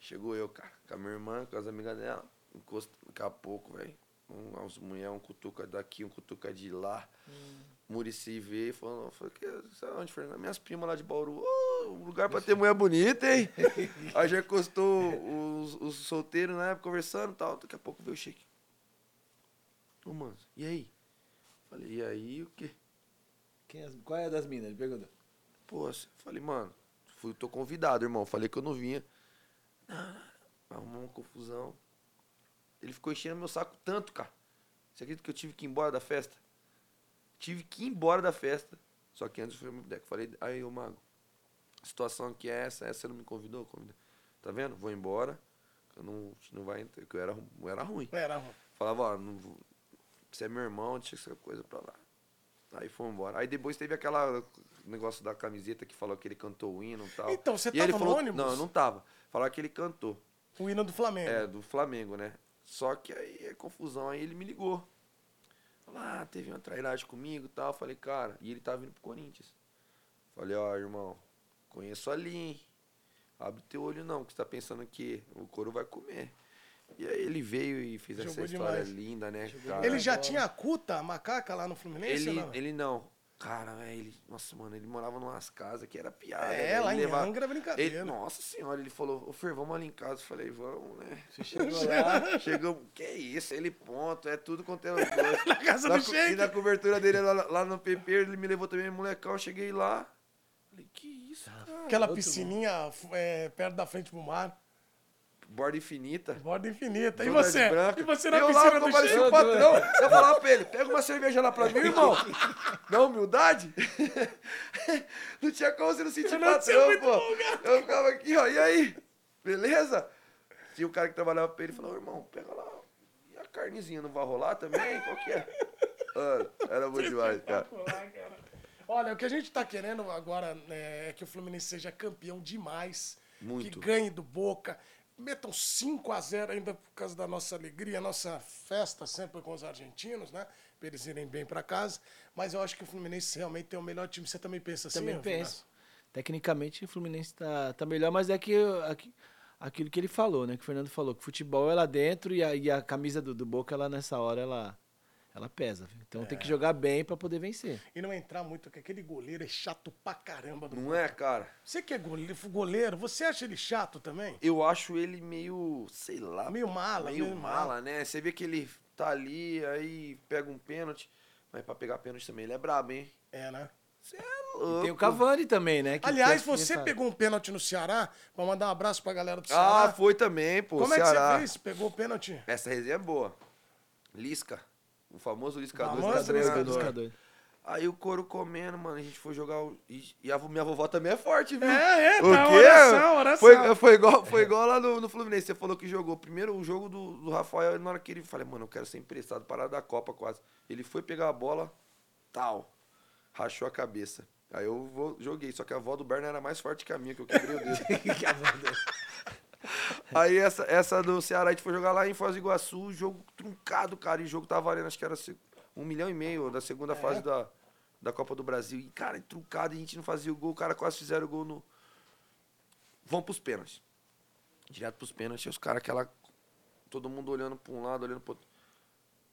Chegou eu, cara, com a minha irmã, com as amigas dela. Encosta, daqui a pouco, velho. Um, as mulheres, um cutuca daqui, um cutuca de lá. Murici veio e falou, falei, que, sabe onde, Fernando? Minhas primas lá de Bauru. Um lugar pra ter mulher bonita, hein? Aí já encostou os, os solteiros na época conversando e tal. Daqui a pouco veio o Sheik. Ô, mano, e aí? Falei, e aí o quê? Quem é qual é a das minas? Ele perguntou. Pô, assim, falei, mano, fui, tô convidado, irmão. Falei que eu não vinha. Não, arrumou uma confusão. Ele ficou enchendo meu saco tanto, cara. Você acredita que eu tive que ir embora da festa? Tive que ir embora da festa. Só que antes foi meu deck. Falei, aí, ô Mago, a situação aqui é essa, essa você não me convidou? Convidou. Tá vendo? Vou embora. Eu não, não vai entrar, eu era, eu era ruim. Era, Falava, ó, não Você é meu irmão, deixa essa coisa pra lá. Aí foi embora. Aí depois teve aquela negócio da camiseta que falou que ele cantou o hino e tal. Então, você e tava ele no falou, ônibus? Não, eu não tava. Falaram que ele cantou. O hino do Flamengo. É, do Flamengo, né? Só que aí é confusão. Aí ele me ligou. Falou, ah, teve uma trairagem comigo e tal. Eu Falei, cara, e ele tava vindo pro Corinthians. Falei, ó, irmão, conheço ali, hein? Abre teu olho não, que você tá pensando que o couro vai comer. E aí ele veio e fez essa Jogou história demais. linda, né, cara? ele já tinha a cuta, a macaca lá no Fluminense ele, não? ele não. Cara, velho, ele. Nossa, mano, ele morava numas casas que era piada. É, velho. lá Ele em levava- Angra é brincadeira. ele, nossa senhora, ele falou, ô Fer, vamos ali em casa. Eu falei, vamos, né? Você chegou lá. Chegou, que isso? Ele ponto, é tudo quanto é. Na casa Na do co- Sheik. E na cobertura dele lá, lá no PP, ele me levou também, molecão, eu cheguei lá. Falei, que isso, cara? Aquela piscininha é, perto da frente pro mar. Borda infinita. Borda infinita. E toda você? E você na eu piscina lá, do eu o patrão. Eu falava pra ele, pega uma cerveja lá pra mim, irmão. Na humildade. Não tinha como você não sentir Eu não patrão, muito pô. lugar. Eu ficava aqui, ó, e aí? Beleza? Tinha um cara que trabalhava pra ele e falou, irmão, pega lá. E a carnezinha não vai rolar também? Qual que é? Mano, era muito demais, cara. Olha, o que a gente tá querendo agora né, é que o Fluminense seja campeão demais. Muito. Que ganhe do Boca. Metam 5 a 0 ainda por causa da nossa alegria, nossa festa sempre com os argentinos, né? Pra eles irem bem pra casa. Mas eu acho que o Fluminense realmente tem o melhor time. Você também pensa assim? Também penso. Tecnicamente o Fluminense tá, tá melhor, mas é que aqui- aquilo que ele falou, né? Que o Fernando falou, que futebol é lá dentro e a, e a camisa do, do Boca, ela nessa hora, ela, ela pesa. viu? Então É. tem que jogar bem pra poder vencer. E não entrar muito, que aquele goleiro é chato pra caramba. Do Não é, cara? Você que é goleiro, goleiro, você acha ele chato também? Eu acho ele meio, sei lá. Meio mala, Meio meio mala, mala. né? Você vê que ele tá ali, aí pega um pênalti. Mas pra pegar pênalti também ele é brabo, hein? É, né? Você é louco. Tem o Cavani também, né? que- Aliás, que é- você pegou um pênalti no Ceará, pra mandar um abraço pra galera do Ah, Ceará. foi também, pô. Como é Ceará. que você fez? Pegou o pênalti? Essa resenha é boa. Lisca. O famoso Lisca Famoso 2 Lisca treinador. dois. Busca doido. Aí o couro comendo, mano, a gente foi jogar o... E a minha vovó também é forte, viu? É, é, O tá, quê? oração, oração. Foi, foi, igual, foi igual lá no, no Fluminense. Você falou que jogou. Primeiro o jogo do, do Rafael, na hora que ele falei, mano, eu quero ser emprestado, parado da Copa quase. Ele foi pegar a bola, tal. Rachou a cabeça. Aí eu vou- joguei, só que a avó do Berna era mais forte que a minha, que eu quebrei o dedo. Aí essa, essa do Ceará, a gente foi jogar lá em Foz do Iguaçu, jogo truncado, cara. E o jogo tava valendo, acho que era um milhão e meio da segunda fase da, da Copa do Brasil. E, cara, truncado, a gente não fazia o gol. O cara quase fizeram o gol no. Vão pros pênaltis. Direto pros pênaltis, os caras, aquela. Todo mundo olhando pra um lado, olhando pro outro.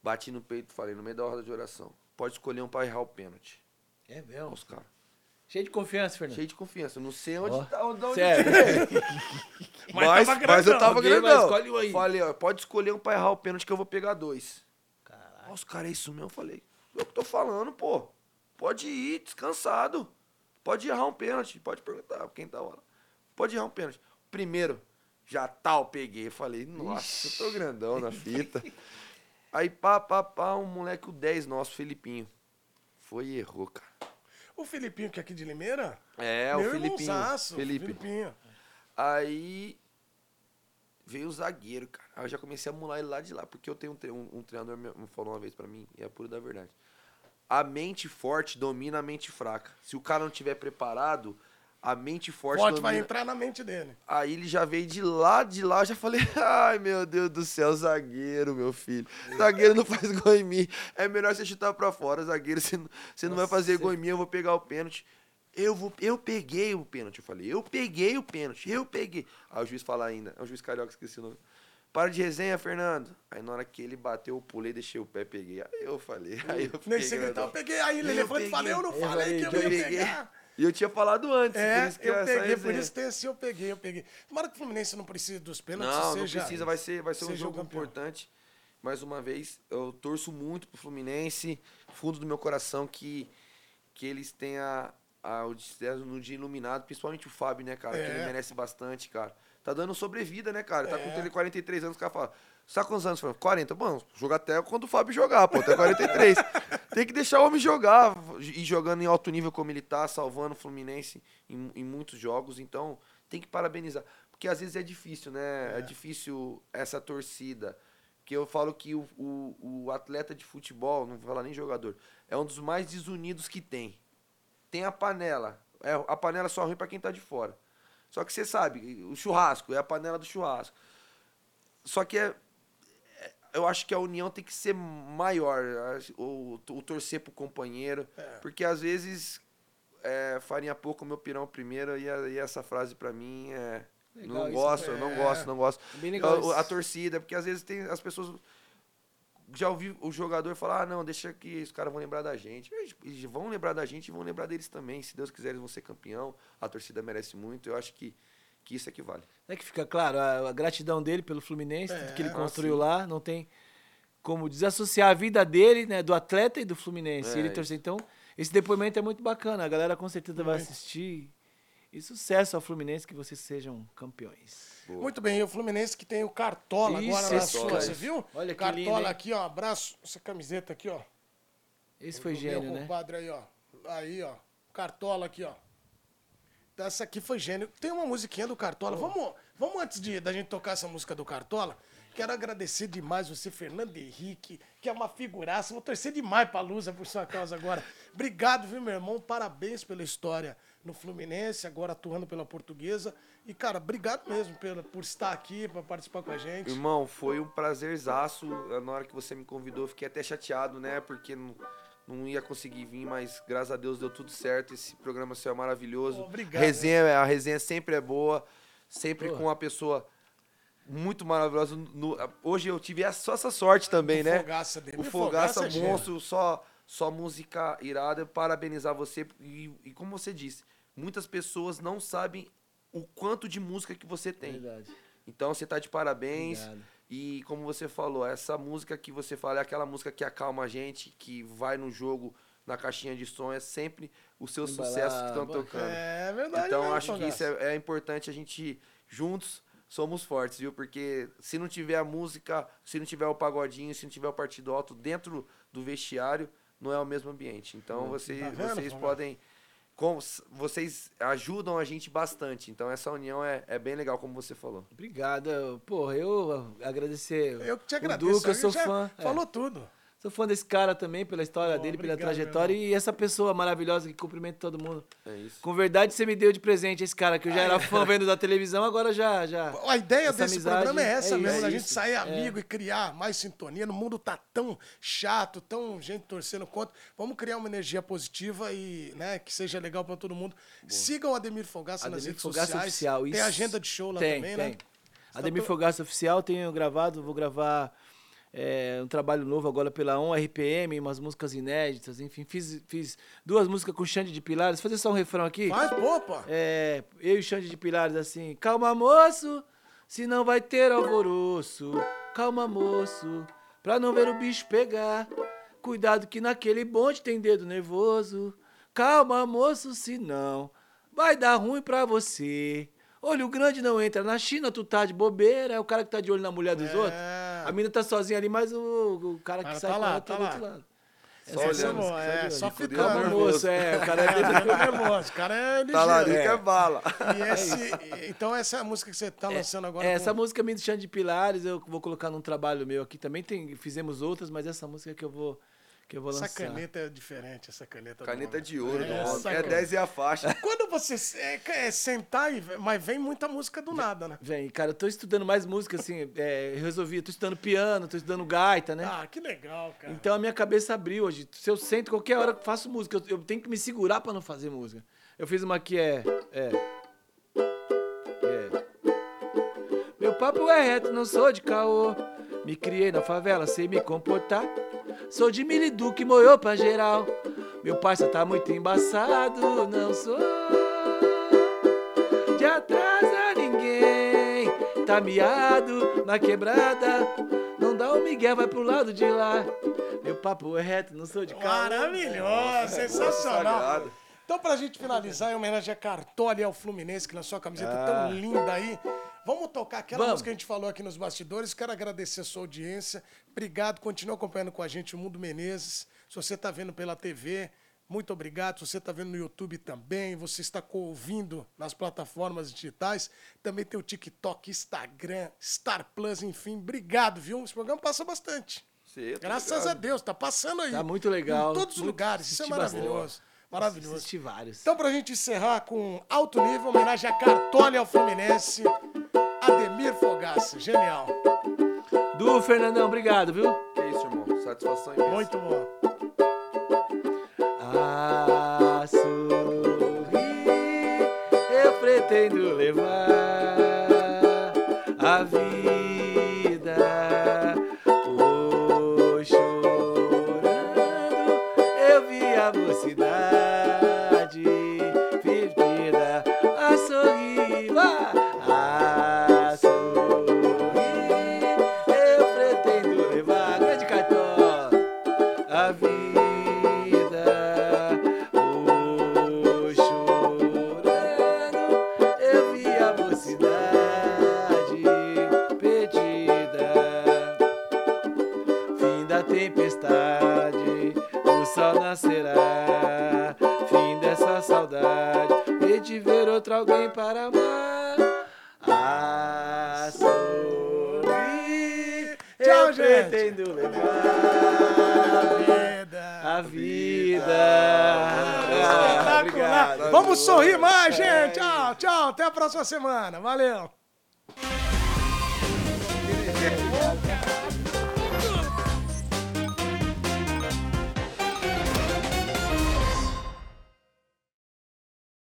Bati no peito, falei, no meio da roda de oração. Pode escolher um pra errar o pênalti. É mesmo. os caras. Cheio de confiança, Fernando. Cheio de confiança. Não sei onde Ó. tá. Onde, Sério. Mas mas, tava mas eu grandão. tava grandão. escolhe um aí. Falei, ó, pode escolher um pra errar o pênalti que eu vou pegar dois. Caralho. Ó, os caras, é isso mesmo? Eu falei, eu que tô falando, pô. Pode ir, descansado. Pode errar um pênalti. Pode perguntar pra quem tá lá. Pode errar um pênalti. Primeiro, já tal, peguei. Falei, nossa, eu tô grandão na fita. Aí, pá, pá, pá, um moleque, o 10 nosso, Felipinho. Foi e errou, cara. O Filipinho, que é aqui de Limeira? É, Meu o irmãozaço, Felipe. Filipinho. Aí veio o zagueiro, cara. Aí eu já comecei a mular ele lá de lá, porque eu tenho um, um, um treinador me falou uma vez pra mim, e é pura da verdade. A mente forte domina a mente fraca. Se o cara não tiver preparado, a mente forte, Forte vai entrar na mente dele. Aí ele já veio de lá, de lá, eu já falei, ai meu Deus do céu, zagueiro, meu filho. Zagueiro não faz gol em mim. É melhor você chutar pra fora, zagueiro. Você não, você não vai fazer gol em mim, eu vou pegar o pênalti. Eu, vou, eu peguei o pênalti, eu falei, eu peguei o pênalti, eu peguei. Aí o juiz fala ainda, é o juiz carioca, esqueci o nome. Para de resenha, Fernando. Aí na hora que ele bateu, eu pulei, deixei o pé, peguei. Aí eu falei, aí eu fiquei Nem sei gritar, eu peguei aí, Eu elefante, peguei. falei, eu não Eu falei que eu que ia eu peguei. pegar. E eu tinha falado antes, por É, isso que eu peguei, por isso tem esse eu peguei, eu peguei. Tomara que o Fluminense não precise dos pênaltis, Não, seja... não precisa, vai ser, vai ser um jogo importante. Mais uma vez, eu torço muito pro Fluminense, fundo do meu coração, que, que eles tenham a, o no dia iluminado, principalmente o Fábio, né, cara? Que É. ele merece bastante, cara. Tá dando sobrevida, né, cara? Tá É. com ele 43 anos, o cara fala. Você tá quantos anos? Fala, 40. Bom, joga até quando o Fábio jogar, pô, até 43. Tem que deixar o homem jogar. E jogando em alto nível como ele tá, salvando o Fluminense em, em muitos jogos. Então, tem que parabenizar. Porque às vezes é difícil, né? É, difícil essa torcida. Porque eu falo que o, o, o atleta de futebol, não vou falar nem jogador, é um dos mais desunidos que tem. Tem a panela. É, a panela só é ruim pra quem tá de fora. Só que você sabe, o churrasco, é a panela do churrasco. Só que é, é- eu acho que a união tem que ser maior, o, o torcer pro companheiro, porque às vezes é, farinha pouco, meu pirão primeiro, e, a- e essa frase pra mim é. Legal não gosto, eu não é. gosto, não gosto. Legal A- a, torcida, porque às vezes tem as pessoas. Já ouvi o jogador falar: ah, não, deixa que os caras vão lembrar da gente. Eles vão lembrar da gente e vão lembrar deles também. Se Deus quiser, eles vão ser campeão. A torcida merece muito. Eu acho que, que isso é que vale. É que fica claro, a, a gratidão dele pelo Fluminense, tudo que ele É, construiu sim. lá, não tem como desassociar a vida dele, né, do atleta e do Fluminense. É, ele. Então, esse depoimento é muito bacana, a galera com certeza vai assistir. E sucesso ao Fluminense, que vocês sejam campeões. Boa. Muito bem, e o Fluminense que tem o Cartola Isso, agora na sua, você viu? Olha que Cartola lindo, hein? aqui, ó, abraço, essa camiseta aqui, ó. Esse foi do gênio, meu né? compadre aí, ó. Aí, ó. Cartola aqui, ó. Essa aqui foi gênio. Tem uma musiquinha do Cartola. Vamos, vamos antes de da gente tocar essa música do Cartola. Quero agradecer demais você, Fernando Henrique, que é uma figuraça. Vou torcer demais pra Lusa por sua causa agora. Obrigado, viu, meu irmão? Parabéns pela história no Fluminense, agora atuando pela Portuguesa. E, cara, obrigado mesmo pela, por estar aqui, pra participar com a gente. Irmão, foi um prazerzaço. Na hora que você me convidou, fiquei até chateado, né? Porque não, não ia conseguir vir, mas graças a Deus deu tudo certo. Esse programa seu é maravilhoso. Obrigado. Resenha, a resenha sempre é boa, sempre Pô. com uma pessoa muito maravilhosa. No- hoje eu tive essa- só essa sorte também, O né? Fogaça dele. O Fogaça Fogaça é monstro, só, só música irada. Parabenizar você. E, e como você disse, muitas pessoas não sabem o quanto de música que você tem. Verdade. Então você tá de parabéns. Obrigado. E como você falou, essa música que você fala é aquela música que acalma a gente, que vai no jogo, na caixinha de som, é sempre os seus Embalar, sucessos que estão tocando. É verdade. então mesmo, acho que isso é, é importante a gente juntos somos fortes, viu? Porque se não tiver a música, se não tiver o pagodinho, se não tiver o partido alto dentro do vestiário, não é o mesmo ambiente. Então Tá vocês Fogaça? podem com- vocês ajudam a gente bastante. Então essa união é, é bem legal, como você falou. Obrigado. Porra, eu agradecer. Eu que te o agradeço. Duca, eu sou fã. é. Falou tudo. Sou fã desse cara também, pela história Pô, dele, pela obrigado, trajetória. meu E essa pessoa maravilhosa que cumprimenta todo mundo. É isso. Com verdade, você me deu de presente esse cara, que eu já era fã vendo da televisão, agora já. já... A ideia Essa desse amizade programa é essa é mesmo, isso, da é gente sair amigo e criar mais sintonia. No mundo tá tão chato, tão gente torcendo contra. Vamos criar uma energia positiva e, né, que seja legal pra todo mundo. Sigam o Ademir Fogaça nas Ademir redes Fogaça sociais. Oficial. Tem isso. agenda de show lá tem, também, tem. né? Ademir Fogaça Oficial, tenho gravado, vou gravar é, um trabalho novo agora pela ON RPM, umas músicas inéditas, enfim, fiz, fiz duas músicas com o Xande de Pilares. Fazer só um refrão aqui. Faz, pô. É, eu e o Xande de Pilares assim, calma moço, se não vai ter alvoroço. Calma moço, pra não ver o bicho pegar. Cuidado que naquele bonde tem dedo nervoso. Calma moço, se não vai dar ruim pra você. Olho grande não entra na China, tu tá de bobeira. É o cara que tá de olho na mulher dos É. outros. A mina tá sozinha ali, mas o, o cara que Cara, sai tá lá, tá tá do outro lado. Só Essa é olhando, boa, é, só ficando. Nervoso. moço, é, o cara é É, fica nervoso. O cara é ligeiro. Tá lá, É. é. bala. E esse, então essa é a música que você tá lançando agora. É, com- essa música minha do Xande de Pilares, eu vou colocar num trabalho meu aqui também. Tem, fizemos outras, mas essa música que eu vou, que eu vou Essa lançar. caneta é diferente, essa caneta. Caneta de ouro, É, do essa homem. É caneta. 10 e a faixa. Quando você é, é sentar, e, mas vem muita música do nada, né? Vem, cara, eu tô estudando mais música, assim, é, eu resolvi, tô estudando piano, tô estudando gaita, né? Ah, que legal, cara. Então a minha cabeça abriu hoje. Se eu sento qualquer hora que faço música, eu, eu tenho que me segurar pra não fazer música. Eu fiz uma que é. É. É. Meu papo é reto, não sou de caô. Me criei na favela, sei me comportar. Sou de Milidu que moiou pra geral. Meu parça tá muito embaçado, não sou de atrasa ninguém. Tá miado na quebrada. Não dá o Miguel, vai pro lado de lá. Meu papo é reto, não sou de cara. Maravilhoso, sensacional. Então, pra gente finalizar, em homenagem a Cartola e ao Fluminense, que lançou a camiseta tão linda aí, vamos tocar aquela Vamos. música que a gente falou aqui nos bastidores. Quero agradecer a sua audiência. Obrigado, continua acompanhando com a gente o Mundo Menezes. Se você tá vendo pela TV, muito obrigado. Se você está vendo no YouTube também, você está ouvindo nas plataformas digitais, também tem o TikTok, Instagram, Star Plus, enfim. Obrigado, viu? Esse programa passa bastante. Sim, Graças ligado. a Deus, tá passando aí. Tá muito legal. Em todos os lugares. Isso é maravilhoso. Maravilhoso. Assisti vários. Então, pra gente encerrar com alto nível, homenagem a Cartola e ao Fluminense, Ademir Fogaça. Genial. Du, Fernandão, obrigado, viu? Que isso, irmão. Satisfação imensa. Muito bom. Sorrir mais, gente. Tchau, tchau. Até a próxima semana. Valeu.